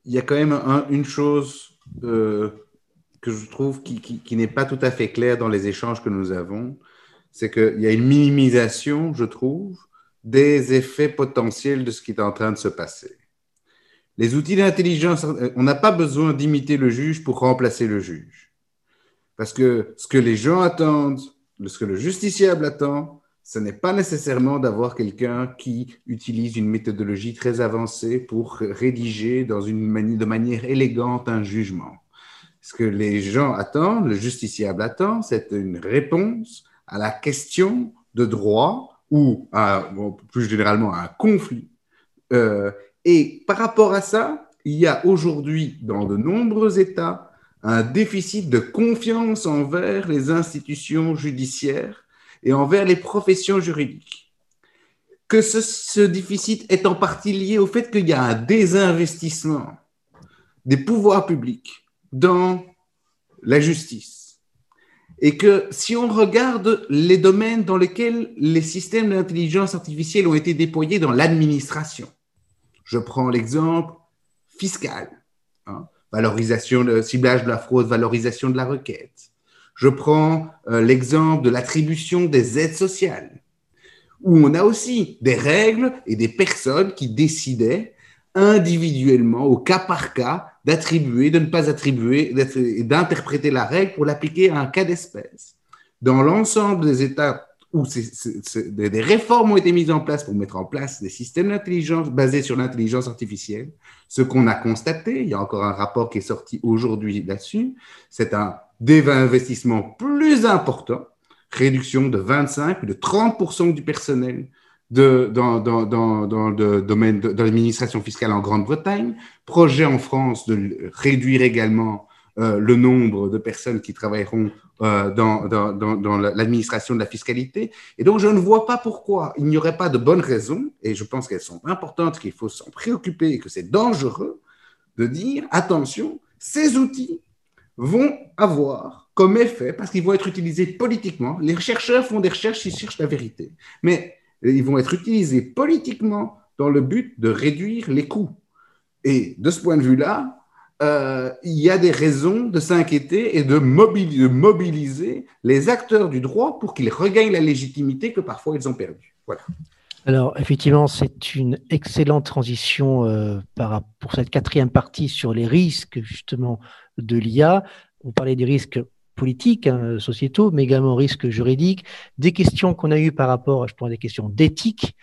Il y a quand même une chose euh, que je trouve qui, n'est pas tout à fait claire dans les échanges que nous avons, c'est qu'il y a une minimisation, je trouve, des effets potentiels de ce qui est en train de se passer. Les outils d'intelligence, on n'a pas besoin d'imiter le juge pour remplacer le juge. Parce que ce que les gens attendent, ce que le justiciable attend, ce n'est pas nécessairement d'avoir quelqu'un qui utilise une méthodologie très avancée pour rédiger de manière élégante un jugement. Ce que les gens attendent, le justiciable attend, c'est une réponse à la question de droit ou plus généralement à un conflit. Euh, et par rapport à ça, il y a aujourd'hui dans de nombreux États un déficit de confiance envers les institutions judiciaires et envers les professions juridiques. Que ce, déficit est en partie lié au fait qu'il y a un désinvestissement des pouvoirs publics dans la justice. Et que si on regarde les domaines dans lesquels les systèmes d'intelligence artificielle ont été déployés dans l'administration, je prends l'exemple fiscal, hein, valorisation, ciblage de la fraude, valorisation de la requête, je prends euh, l'exemple de l'attribution des aides sociales, où on a aussi des règles et des personnes qui décidaient individuellement, au cas par cas, d'attribuer, de ne pas attribuer, d'interpréter la règle pour l'appliquer à un cas d'espèce. Dans l'ensemble des États où des réformes ont été mises en place pour mettre en place des systèmes d'intelligence basés sur l'intelligence artificielle, ce qu'on a constaté, il y a encore un rapport qui est sorti aujourd'hui là-dessus, c'est un d'investissement plus important, réduction de 25 ou de 30 du personnel de, dans, dans, dans, dans, le domaine de, l'administration fiscale en Grande-Bretagne, projet en France de réduire également euh, le nombre de personnes qui travailleront euh, dans l'administration de la fiscalité. Et donc, je ne vois pas pourquoi il n'y aurait pas de bonnes raisons, et je pense qu'elles sont importantes, qu'il faut s'en préoccuper et que c'est dangereux de dire, attention, ces outils vont avoir comme effet, parce qu'ils vont être utilisés politiquement, les chercheurs font des recherches, ils cherchent la vérité, mais ils vont être utilisés politiquement dans le but de réduire les coûts. Et de ce point de vue-là, euh, il y a des raisons de s'inquiéter et de mobiliser, les acteurs du droit pour qu'ils regagnent la légitimité que parfois ils ont perdue. Voilà. Alors, effectivement, c'est une excellente transition euh, pour cette quatrième partie sur les risques, justement, de l'IA. On parlait des risques politiques, hein, sociétaux, mais également risques juridiques, des questions qu'on a eues par rapport, je prends des questions d'éthique,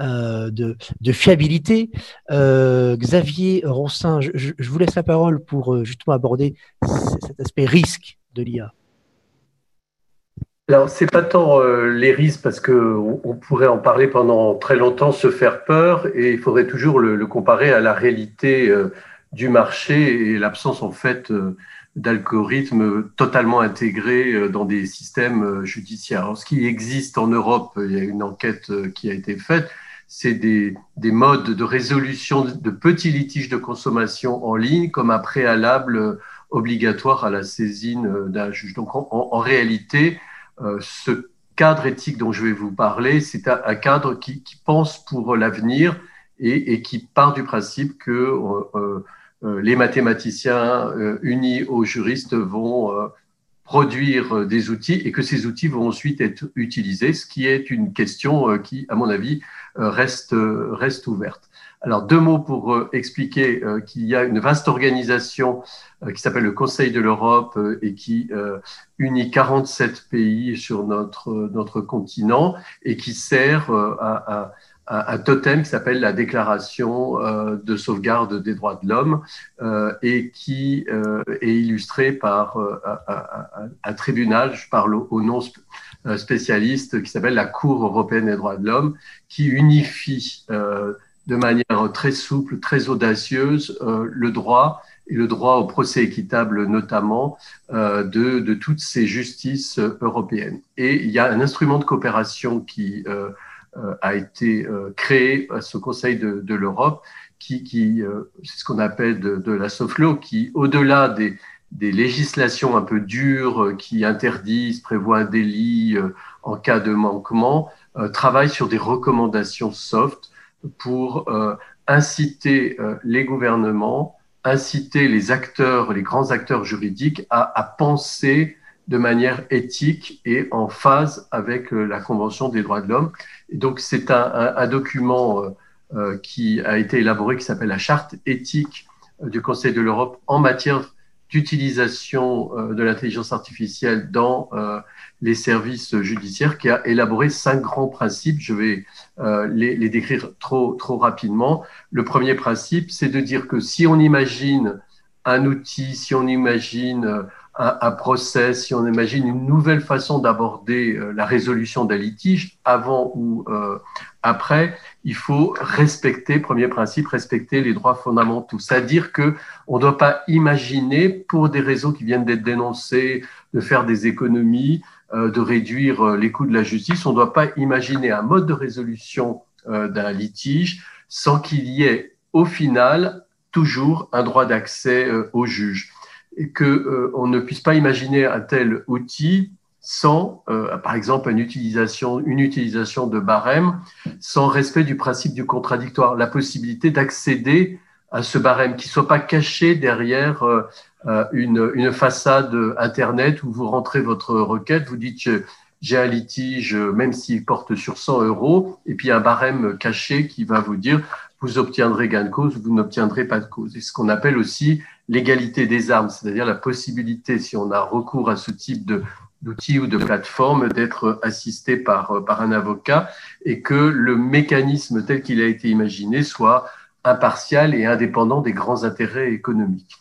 euh, de, fiabilité. Euh, Xavier Ronsin, je, vous laisse la parole pour euh, justement aborder cet aspect risque de l'IA. Alors, c'est pas tant les risques parce qu'on on pourrait en parler pendant très longtemps, se faire peur, et il faudrait toujours le comparer à la réalité du marché et l'absence en fait d'algorithmes totalement intégrés euh, dans des systèmes euh, judiciaires. Ce qui existe en Europe, il y a une enquête euh, qui a été faite, c'est des, des, modes de résolution de petits litiges de consommation en ligne comme un préalable obligatoire à la saisine d'un juge. Donc en, réalité, ce cadre éthique dont je vais vous parler, c'est un, un, cadre qui, qui pense pour l'avenir et, et, qui part du principe que euh, euh, les mathématiciens euh, unis aux juristes vont euh, produire des outils et que ces outils vont ensuite être utilisés, ce qui est une question qui, à mon avis, reste, reste ouverte. Alors, deux mots pour expliquer qu'il y a une vaste organisation qui s'appelle le Conseil de l'Europe et qui unit 47 pays sur notre, notre continent et qui sert à, un totem qui s'appelle la Déclaration euh, de sauvegarde des droits de l'homme euh, et qui euh, est illustré par un, tribunal, je parle au, nom spécialiste, qui s'appelle la Cour européenne des droits de l'homme, qui unifie de manière très souple, très audacieuse le droit et le droit au procès équitable notamment de, de, toutes ces justices européennes. Et il y a un instrument de coopération qui euh, a été euh, créé à ce Conseil de, de l'Europe, qui, qui euh, c'est ce qu'on appelle de, de, la soft law, qui, au-delà des, des législations un peu dures qui interdisent, prévoient un délit en cas de manquement, travaille sur des recommandations soft pour inciter les gouvernements, inciter les acteurs, les grands acteurs juridiques à, à penser de manière éthique et en phase avec euh, la Convention des droits de l'homme. Donc, c'est un, document euh, euh, qui a été élaboré qui s'appelle la Charte éthique du Conseil de l'Europe en matière d'utilisation de l'intelligence artificielle dans les services judiciaires, qui a élaboré cinq grands principes. Je vais les, les, décrire trop, trop rapidement. Le premier principe, c'est de dire que si on imagine un outil, si on imagine un, procès, si on imagine une nouvelle façon d'aborder euh, la résolution d'un litige, avant ou euh, après, il faut respecter, premier principe, respecter les droits fondamentaux. C'est-à-dire que on ne doit pas imaginer, pour des raisons qui viennent d'être dénoncées, de faire des économies, euh, de réduire les coûts de la justice. On ne doit pas imaginer un mode de résolution d'un litige sans qu'il y ait au final toujours un droit d'accès au juge et que euh, on ne puisse pas imaginer un tel outil sans, euh, par exemple, une utilisation, une utilisation de barème, sans respect du principe du contradictoire, la possibilité d'accéder à ce barème, qui ne soit pas caché derrière euh, une, une, façade Internet où vous rentrez votre requête, vous dites j'ai un litige, même s'il porte sur 100 euros, et puis un barème caché qui va vous dire vous obtiendrez gain de cause, vous n'obtiendrez pas de cause. Et ce qu'on appelle aussi l'égalité des armes, c'est-à-dire la possibilité, si on a recours à ce type de d'outils ou de plateforme, d'être assisté par, par un avocat et que le mécanisme tel qu'il a été imaginé soit impartial et indépendant des grands intérêts économiques.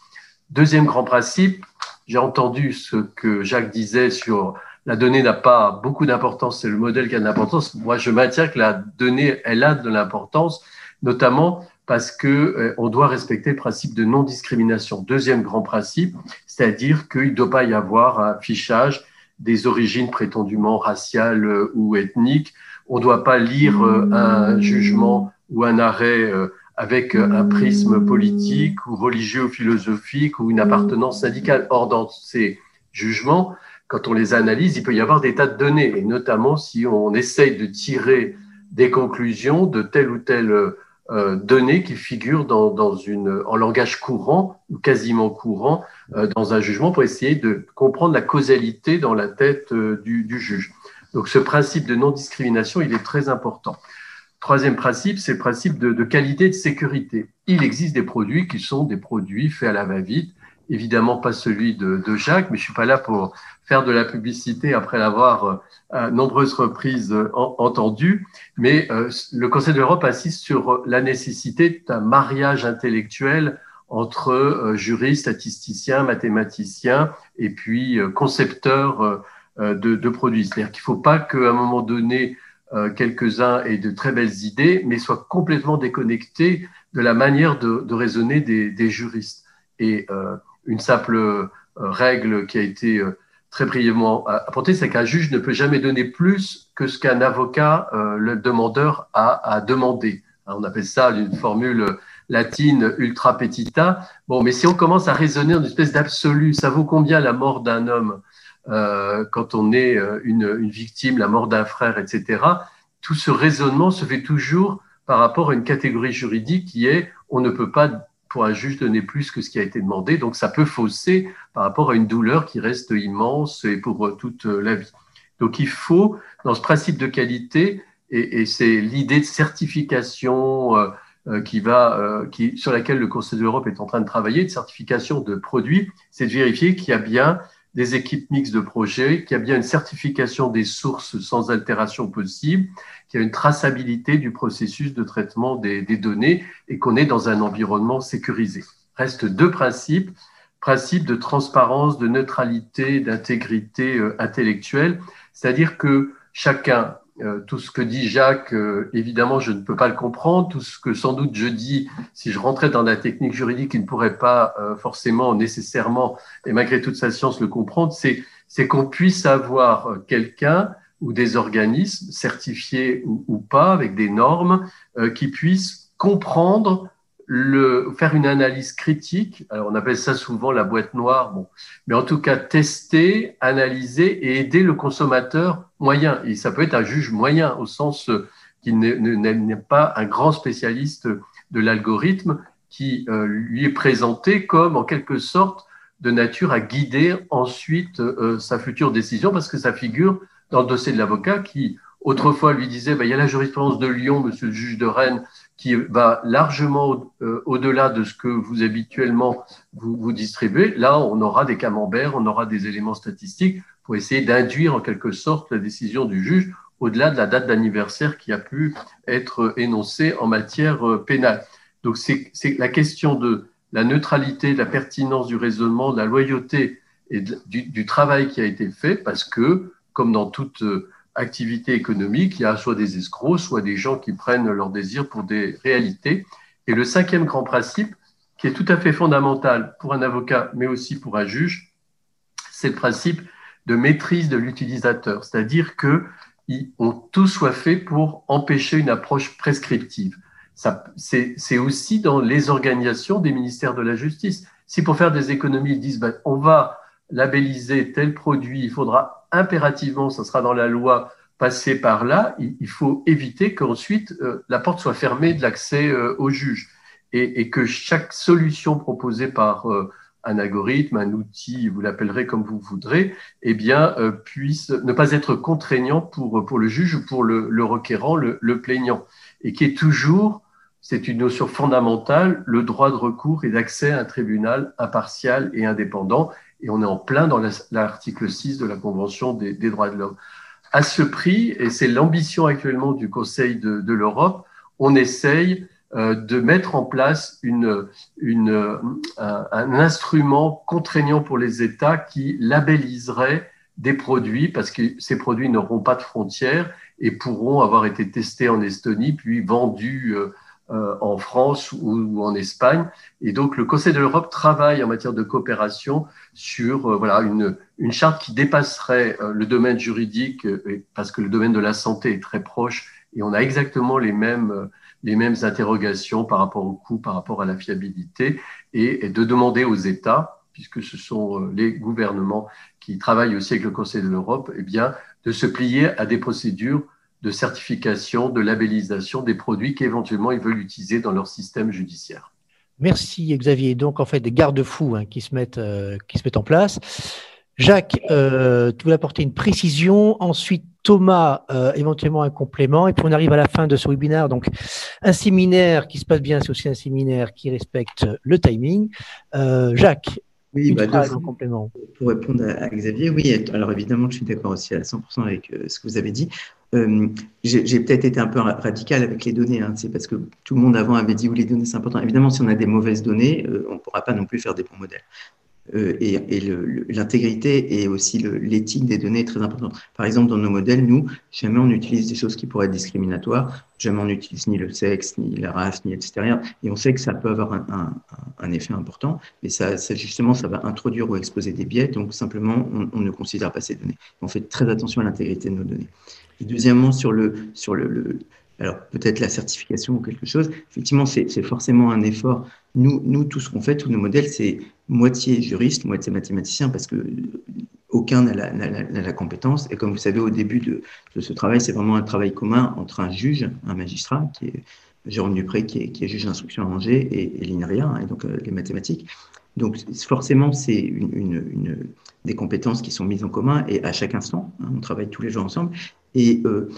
Deuxième grand principe, j'ai entendu ce que Jacques disait sur la donnée n'a pas beaucoup d'importance, c'est le modèle qui a de l'importance. Moi, je maintiens que la donnée, elle a de l'importance, notamment parce que euh, on doit respecter le principe de non-discrimination. Deuxième grand principe, c'est-à-dire qu'il ne doit pas y avoir un fichage des origines prétendument raciales euh, ou ethniques. On ne doit pas lire euh, un jugement ou un arrêt avec un prisme politique ou religieux ou philosophique ou une appartenance syndicale. Or, dans ces jugements, quand on les analyse, il peut y avoir des tas de données, et notamment si on essaye de tirer des conclusions de telle ou telle euh, données qui figurent dans, dans, une, en langage courant ou quasiment courant euh, dans un jugement pour essayer de comprendre la causalité dans la tête euh, du, du, juge. Donc ce principe de non-discrimination, il est très important. Troisième principe, c'est le principe de, de, qualité et de sécurité. Il existe des produits qui sont des produits faits à la va-vite évidemment pas celui de, Jacques, mais je suis pas là pour faire de la publicité après l'avoir euh, à nombreuses reprises entendu. Mais le Conseil de l'Europe insiste sur la nécessité d'un mariage intellectuel entre juristes, statisticiens, mathématiciens et puis concepteurs de, de produits. C'est-à-dire qu'il ne faut pas qu'à un moment donné, euh, quelques-uns aient de très belles idées, mais soient complètement déconnectés de la manière de, de raisonner des, des, juristes. Et euh, une simple euh, règle qui a été très brièvement apportée, c'est qu'un juge ne peut jamais donner plus que ce qu'un avocat, le demandeur, a, a demandé. on appelle ça une formule latine ultra petita. Bon, mais si on commence à raisonner en une espèce d'absolu, ça vaut combien la mort d'un homme euh, quand on est euh, une, une, victime, la mort d'un frère, etc., tout ce raisonnement se fait toujours par rapport à une catégorie juridique qui est on ne peut pas pour un juge donner plus que ce qui a été demandé, donc ça peut fausser par rapport à une douleur qui reste immense et pour euh, toute la vie. Donc il faut, dans ce principe de qualité, et, c'est l'idée de certification euh, qui va, euh, qui, sur laquelle le Conseil de l'Europe est en train de travailler, de certification de produits, c'est de vérifier qu'il y a bien des équipes mixtes de projets, qu'il y a bien une certification des sources sans altération possible, qu'il y a une traçabilité du processus de traitement des, données et qu'on est dans un environnement sécurisé. Restent deux principes, principe de transparence, de neutralité, d'intégrité euh, intellectuelle, c'est-à-dire que chacun euh, tout ce que dit Jacques, euh, évidemment, je ne peux pas le comprendre. Tout ce que sans doute je dis, si je rentrais dans la technique juridique, il ne pourrait pas euh, forcément, nécessairement, et malgré toute sa science, le comprendre, c'est, c'est qu'on puisse avoir quelqu'un ou des organismes certifiés ou, ou pas, avec des normes, qui puissent comprendre le, faire une analyse critique, alors on appelle ça souvent la boîte noire, bon, mais en tout cas tester, analyser et aider le consommateur moyen. Et ça peut être un juge moyen au sens qu'il n'est pas un grand spécialiste de l'algorithme qui euh, lui est présenté comme en quelque sorte de nature à guider ensuite euh, sa future décision parce que ça figure dans le dossier de l'avocat qui autrefois lui disait bah, il y a la jurisprudence de Lyon, monsieur le juge de Rennes, qui va largement euh, au-delà de ce que vous habituellement vous, vous, distribuez. Là, on aura des camemberts, on aura des éléments statistiques pour essayer d'induire en quelque sorte la décision du juge au-delà de la date d'anniversaire qui a pu être énoncée en matière euh, pénale. Donc, c'est la question de la neutralité, de la pertinence du raisonnement, de la loyauté et du, du, travail qui a été fait, parce que, comme dans toute euh, activité économique, il y a soit des escrocs, soit des gens qui prennent leur désir pour des réalités. Et le cinquième grand principe, qui est tout à fait fondamental pour un avocat, mais aussi pour un juge, c'est le principe de maîtrise de l'utilisateur, c'est-à-dire que on, tout soit fait pour empêcher une approche prescriptive. C'est aussi dans les organisations des ministères de la Justice. Si pour faire des économies, ils disent ben, on va labelliser tel produit, il faudra impérativement, ça sera dans la loi, passer par là, il, faut éviter qu'ensuite euh, la porte soit fermée de l'accès euh, au juge. Et, et, que chaque solution proposée par euh, un algorithme, un outil, vous l'appellerez comme vous voudrez, eh bien, puisse ne pas être contraignant pour, pour le juge ou pour le, le requérant, le, le plaignant, et qui est toujours c'est une notion fondamentale, le droit de recours et d'accès à un tribunal impartial et indépendant et on est en plein dans l'article 6 de la Convention des, droits de l'homme. À ce prix, et c'est l'ambition actuellement du Conseil de, l'Europe, on essaye euh, de mettre en place une, une, un, un, instrument contraignant pour les États qui labelliserait des produits, parce que ces produits n'auront pas de frontières et pourront avoir été testés en Estonie, puis vendus euh, euh, en France ou, en Espagne. Et donc, le Conseil de l'Europe travaille en matière de coopération sur euh, voilà, une, une, charte qui dépasserait euh, le domaine juridique, parce que le domaine de la santé est très proche et on a exactement les mêmes, les mêmes interrogations par rapport au coût, par rapport à la fiabilité, et, et de demander aux États, puisque ce sont les gouvernements qui travaillent aussi avec le Conseil de l'Europe, eh bien, de se plier à des procédures de certification, de labellisation des produits qu'éventuellement ils veulent utiliser dans leur système judiciaire. Merci Xavier. Donc en fait des garde-fous hein, qui se mettent euh, qui se mettent en place. Jacques, euh, tu voulais apporter une précision. Ensuite Thomas, euh, éventuellement un complément. Et puis on arrive à la fin de ce webinaire. Donc un séminaire qui se passe bien, c'est aussi un séminaire qui respecte le timing. Euh, Jacques, Oui, bah, en complément. Pour répondre à, Xavier, oui, alors évidemment, je suis d'accord aussi à 100% avec euh, ce que vous avez dit. Euh, j'ai peut-être été un peu radical avec les données, hein, c'est parce que tout le monde avant avait dit oui, les données c'est important. Évidemment, si on a des mauvaises données, euh, on ne pourra pas non plus faire des bons modèles. Euh, et, l'intégrité et aussi l'éthique des données est très importante. Par exemple, dans nos modèles, nous, jamais on utilise des choses qui pourraient être discriminatoires, jamais on n'utilise ni le sexe, ni la race, ni etc. Et on sait que ça peut avoir un, effet important, mais ça, justement, ça va introduire ou exposer des biais, donc simplement, on ne considère pas ces données. On fait très attention à l'intégrité de nos données. Deuxièmement, sur le, sur le, alors peut-être la certification ou quelque chose, effectivement, c'est forcément un effort. Nous, nous tout ce qu'on fait, tous nos modèles, c'est moitié juriste, moitié mathématicien, parce que aucun n'a la, compétence. Et comme vous savez, au début de, ce travail, c'est vraiment un travail commun entre un juge, un magistrat, qui est Jérôme Dupré, qui est, juge d'instruction à Angers, et, et l'INRIA, hein, et donc euh, les mathématiques. Donc forcément, c'est des compétences qui sont mises en commun, et à chaque instant, hein, on travaille tous les jours ensemble. Et euh,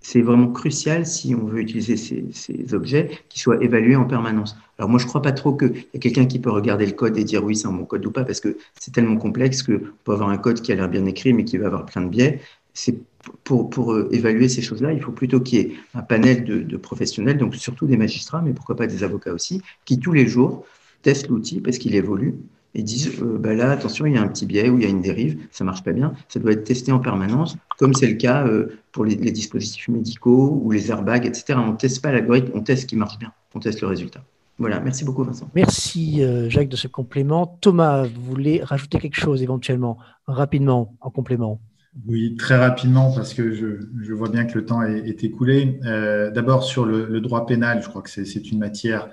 c'est vraiment crucial si on veut utiliser ces, objets qu'ils soient évalués en permanence. Alors moi, je ne crois pas trop qu'il y a quelqu'un qui peut regarder le code et dire oui, c'est un bon code ou pas, parce que c'est tellement complexe que peut avoir un code qui a l'air bien écrit, mais qui va avoir plein de biais. C'est pour, euh, évaluer ces choses-là, il faut plutôt qu'il y ait un panel de, professionnels, donc surtout des magistrats, mais pourquoi pas des avocats aussi, qui tous les jours testent l'outil parce qu'il évolue et disent euh, bah là, attention, il y a un petit biais ou il y a une dérive, ça marche pas bien. Ça doit être testé en permanence, comme c'est le cas euh, pour les, dispositifs médicaux ou les airbags, etc. On ne teste pas l'algorithme, on teste ce qui marche bien, on teste le résultat. Voilà, merci beaucoup Vincent. Merci euh, Jacques de ce complément. Thomas, vous voulez rajouter quelque chose éventuellement, rapidement, en complément? Oui, très rapidement, parce que je, vois bien que le temps est, écoulé. D'abord, sur le, le, droit pénal, je crois que c'est une matière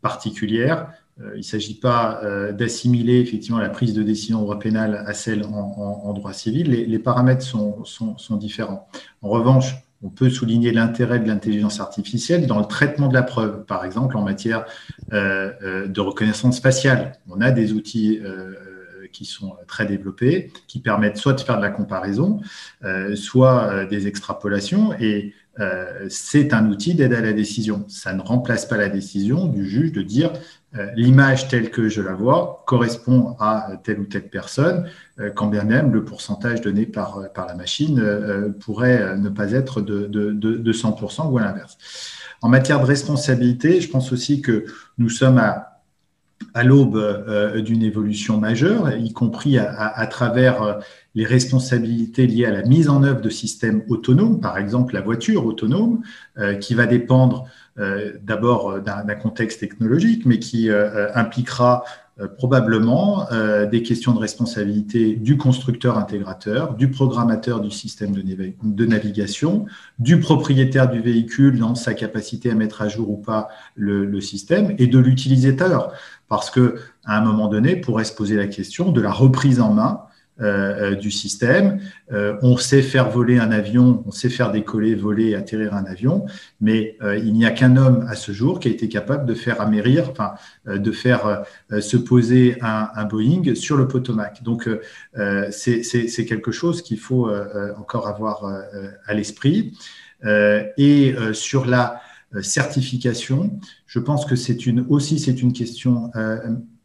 particulière. Euh, il ne s'agit pas euh, d'assimiler effectivement la prise de décision en droit pénal à celle en, droit civil. Les, paramètres sont, différents. En revanche, on peut souligner l'intérêt de l'intelligence artificielle dans le traitement de la preuve, par exemple en matière euh, de reconnaissance faciale. On a des outils qui sont très développés, qui permettent soit de faire de la comparaison, soit des extrapolations. Et c'est un outil d'aide à la décision. Ça ne remplace pas la décision du juge de dire l'image telle que je la vois correspond à telle ou telle personne, euh, quand bien même le pourcentage donné par, euh, par la machine pourrait ne pas être de, de, de, 100% ou à l'inverse. En matière de responsabilité, je pense aussi que nous sommes à, à l'aube d'une évolution majeure, y compris à, à, travers les responsabilités liées à la mise en œuvre de systèmes autonomes, par exemple la voiture autonome, qui va dépendre euh, d'abord euh, d'un contexte technologique, mais qui euh, impliquera probablement des questions de responsabilité du constructeur intégrateur, du programmateur du système de, navigation, du propriétaire du véhicule dans sa capacité à mettre à jour ou pas le, le système, et de l'utilisateur. Parce que à un moment donné, pourrait se poser la question de la reprise en main euh, euh, du système. Euh, on sait faire voler un avion, on sait faire décoller, voler, atterrir un avion, mais il n'y a qu'un homme à ce jour qui a été capable de faire amérir, enfin, de faire se poser un, un, Boeing sur le Potomac. Donc, c'est quelque chose qu'il faut encore avoir à l'esprit. et sur la certification, je pense que c'est une aussi c'est une question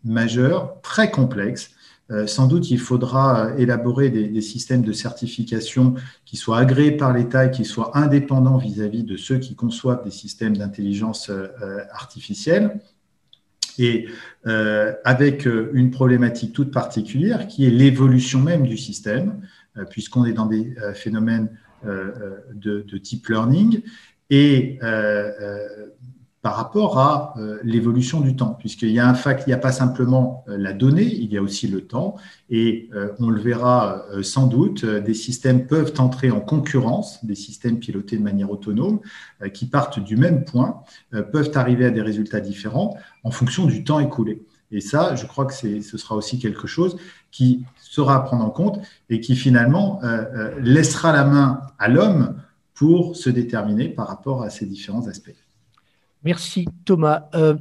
majeure, très complexe. Euh, sans doute, il faudra euh, élaborer des, systèmes de certification qui soient agréés par l'État et qui soient indépendants vis-à-vis de ceux qui conçoivent des systèmes d'intelligence euh, artificielle. Et avec une problématique toute particulière qui est l'évolution même du système, puisqu'on est dans des phénomènes de, de, deep learning. Et par rapport à euh, l'évolution du temps, puisqu'il y a un fact, il n'y a pas simplement euh, la donnée, il y a aussi le temps, et euh, on le verra sans doute, des systèmes peuvent entrer en concurrence, des systèmes pilotés de manière autonome, qui partent du même point, peuvent arriver à des résultats différents en fonction du temps écoulé. Et ça, je crois que ce sera aussi quelque chose qui sera à prendre en compte et qui finalement laissera la main à l'homme pour se déterminer par rapport à ces différents aspects. Merci Thomas. Euh,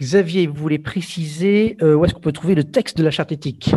Xavier, vous voulez préciser euh, où est-ce qu'on peut trouver le texte de la charte éthique?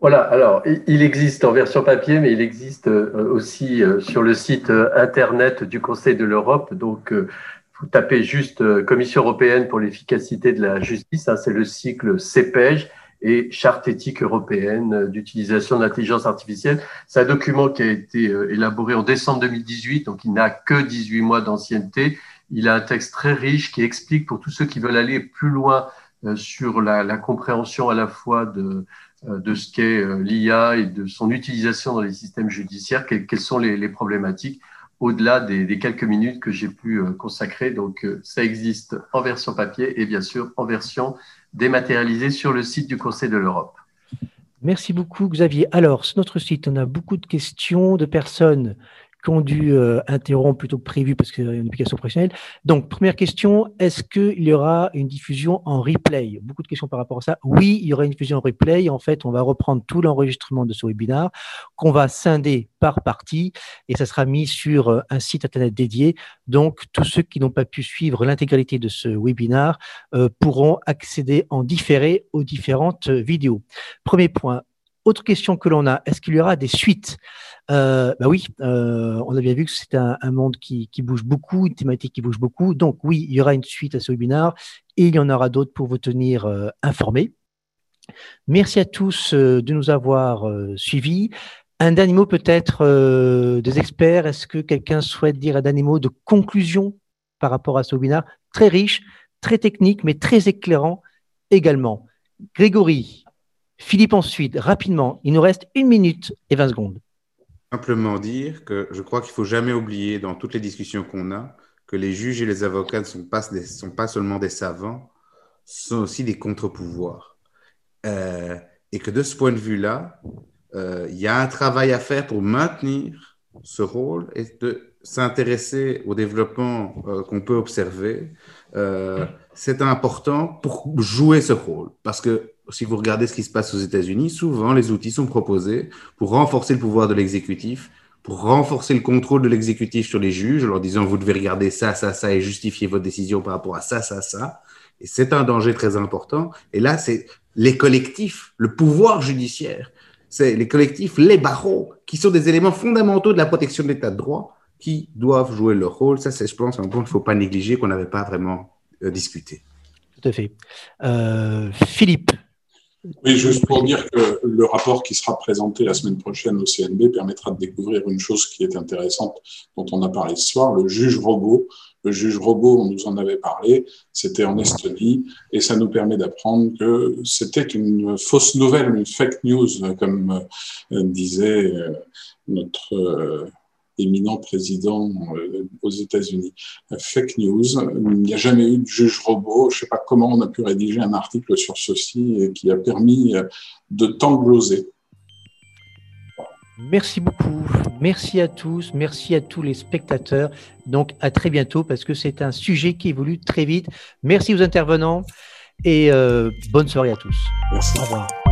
Voilà, alors il existe en version papier, mais il existe euh, aussi sur le site internet du Conseil de l'Europe. Donc, vous tapez juste Commission européenne pour l'efficacité de la justice, hein, c'est le cycle CEPEJ, et charte éthique européenne d'utilisation de l'intelligence artificielle. C'est un document qui a été élaboré en décembre 2018, donc il n'a que 18 mois d'ancienneté. Il a un texte très riche qui explique pour tous ceux qui veulent aller plus loin sur la, compréhension à la fois de, de ce qu'est l'IA et de son utilisation dans les systèmes judiciaires, quelles, sont les, problématiques au-delà des, quelques minutes que j'ai pu euh, consacrer. Donc, euh, ça existe en version papier et bien sûr en version dématérialisée sur le site du Conseil de l'Europe. Merci beaucoup, Xavier. Alors, sur notre site, on a beaucoup de questions de personnes euh, interrompre plutôt que prévu parce qu'il y une application professionnelle. Donc, première question, est-ce qu'il y aura une diffusion en replay? Beaucoup de questions par rapport à ça. Oui, il y aura une diffusion en replay. En fait, on va reprendre tout l'enregistrement de ce webinaire qu'on va scinder par partie et ça sera mis sur euh, un site internet dédié. Donc, tous ceux qui n'ont pas pu suivre l'intégralité de ce webinaire euh, pourront accéder en différé aux différentes vidéos. Premier point. Autre question que l'on a, est-ce qu'il y aura des suites? Euh, bah oui, euh, on a bien vu que c'est un, monde qui, bouge beaucoup, une thématique qui bouge beaucoup. Donc oui, il y aura une suite à ce webinaire et il y en aura d'autres pour vous tenir euh, informés. Merci à tous de nous avoir suivis. Un dernier mot peut-être des experts. Est-ce que quelqu'un souhaite dire un dernier mot de conclusion par rapport à ce webinaire Très riche, très technique, mais très éclairant également. Grégory, Philippe ensuite, rapidement, il nous reste une minute et 20 secondes. Simplement dire que je crois qu'il ne faut jamais oublier dans toutes les discussions qu'on a que les juges et les avocats ne sont pas, sont pas seulement des savants, sont aussi des contre-pouvoirs. Euh, et que de ce point de vue-là, euh, il y a un travail à faire pour maintenir ce rôle et de s'intéresser au développement euh, qu'on peut observer. c'est important pour jouer ce rôle. Parce que si vous regardez ce qui se passe aux États-Unis, souvent les outils sont proposés pour renforcer le pouvoir de l'exécutif, pour renforcer le contrôle de l'exécutif sur les juges, en leur disant vous devez regarder ça, ça, ça et justifier votre décision par rapport à ça, ça, ça. Et c'est un danger très important. Et là, c'est les collectifs, le pouvoir judiciaire, c'est les collectifs, les barreaux, qui sont des éléments fondamentaux de la protection de l'état de droit, qui doivent jouer leur rôle. Ça, c'est, je pense, un point qu'il ne faut pas négliger, qu'on n'avait pas vraiment euh, discuté. Tout à fait. Euh, Philippe, oui, juste pour dire que le rapport qui sera présenté la semaine prochaine au CNB permettra de découvrir une chose qui est intéressante, dont on a parlé ce soir, le juge robot. Le juge robot, on nous en avait parlé, c'était en Estonie, et ça nous permet d'apprendre que c'était une fausse nouvelle, une fake news, comme euh, disait euh, notre euh, éminent président euh, aux États-Unis. Fake news, il n'y a jamais eu de juge robot. Je ne sais pas comment on a pu rédiger un article sur ceci qui a permis euh, de t'engloser. Merci beaucoup. Merci à tous. Merci à tous les spectateurs. Donc, à très bientôt parce que c'est un sujet qui évolue très vite. Merci aux intervenants et euh, bonne soirée à tous. Merci. Au revoir.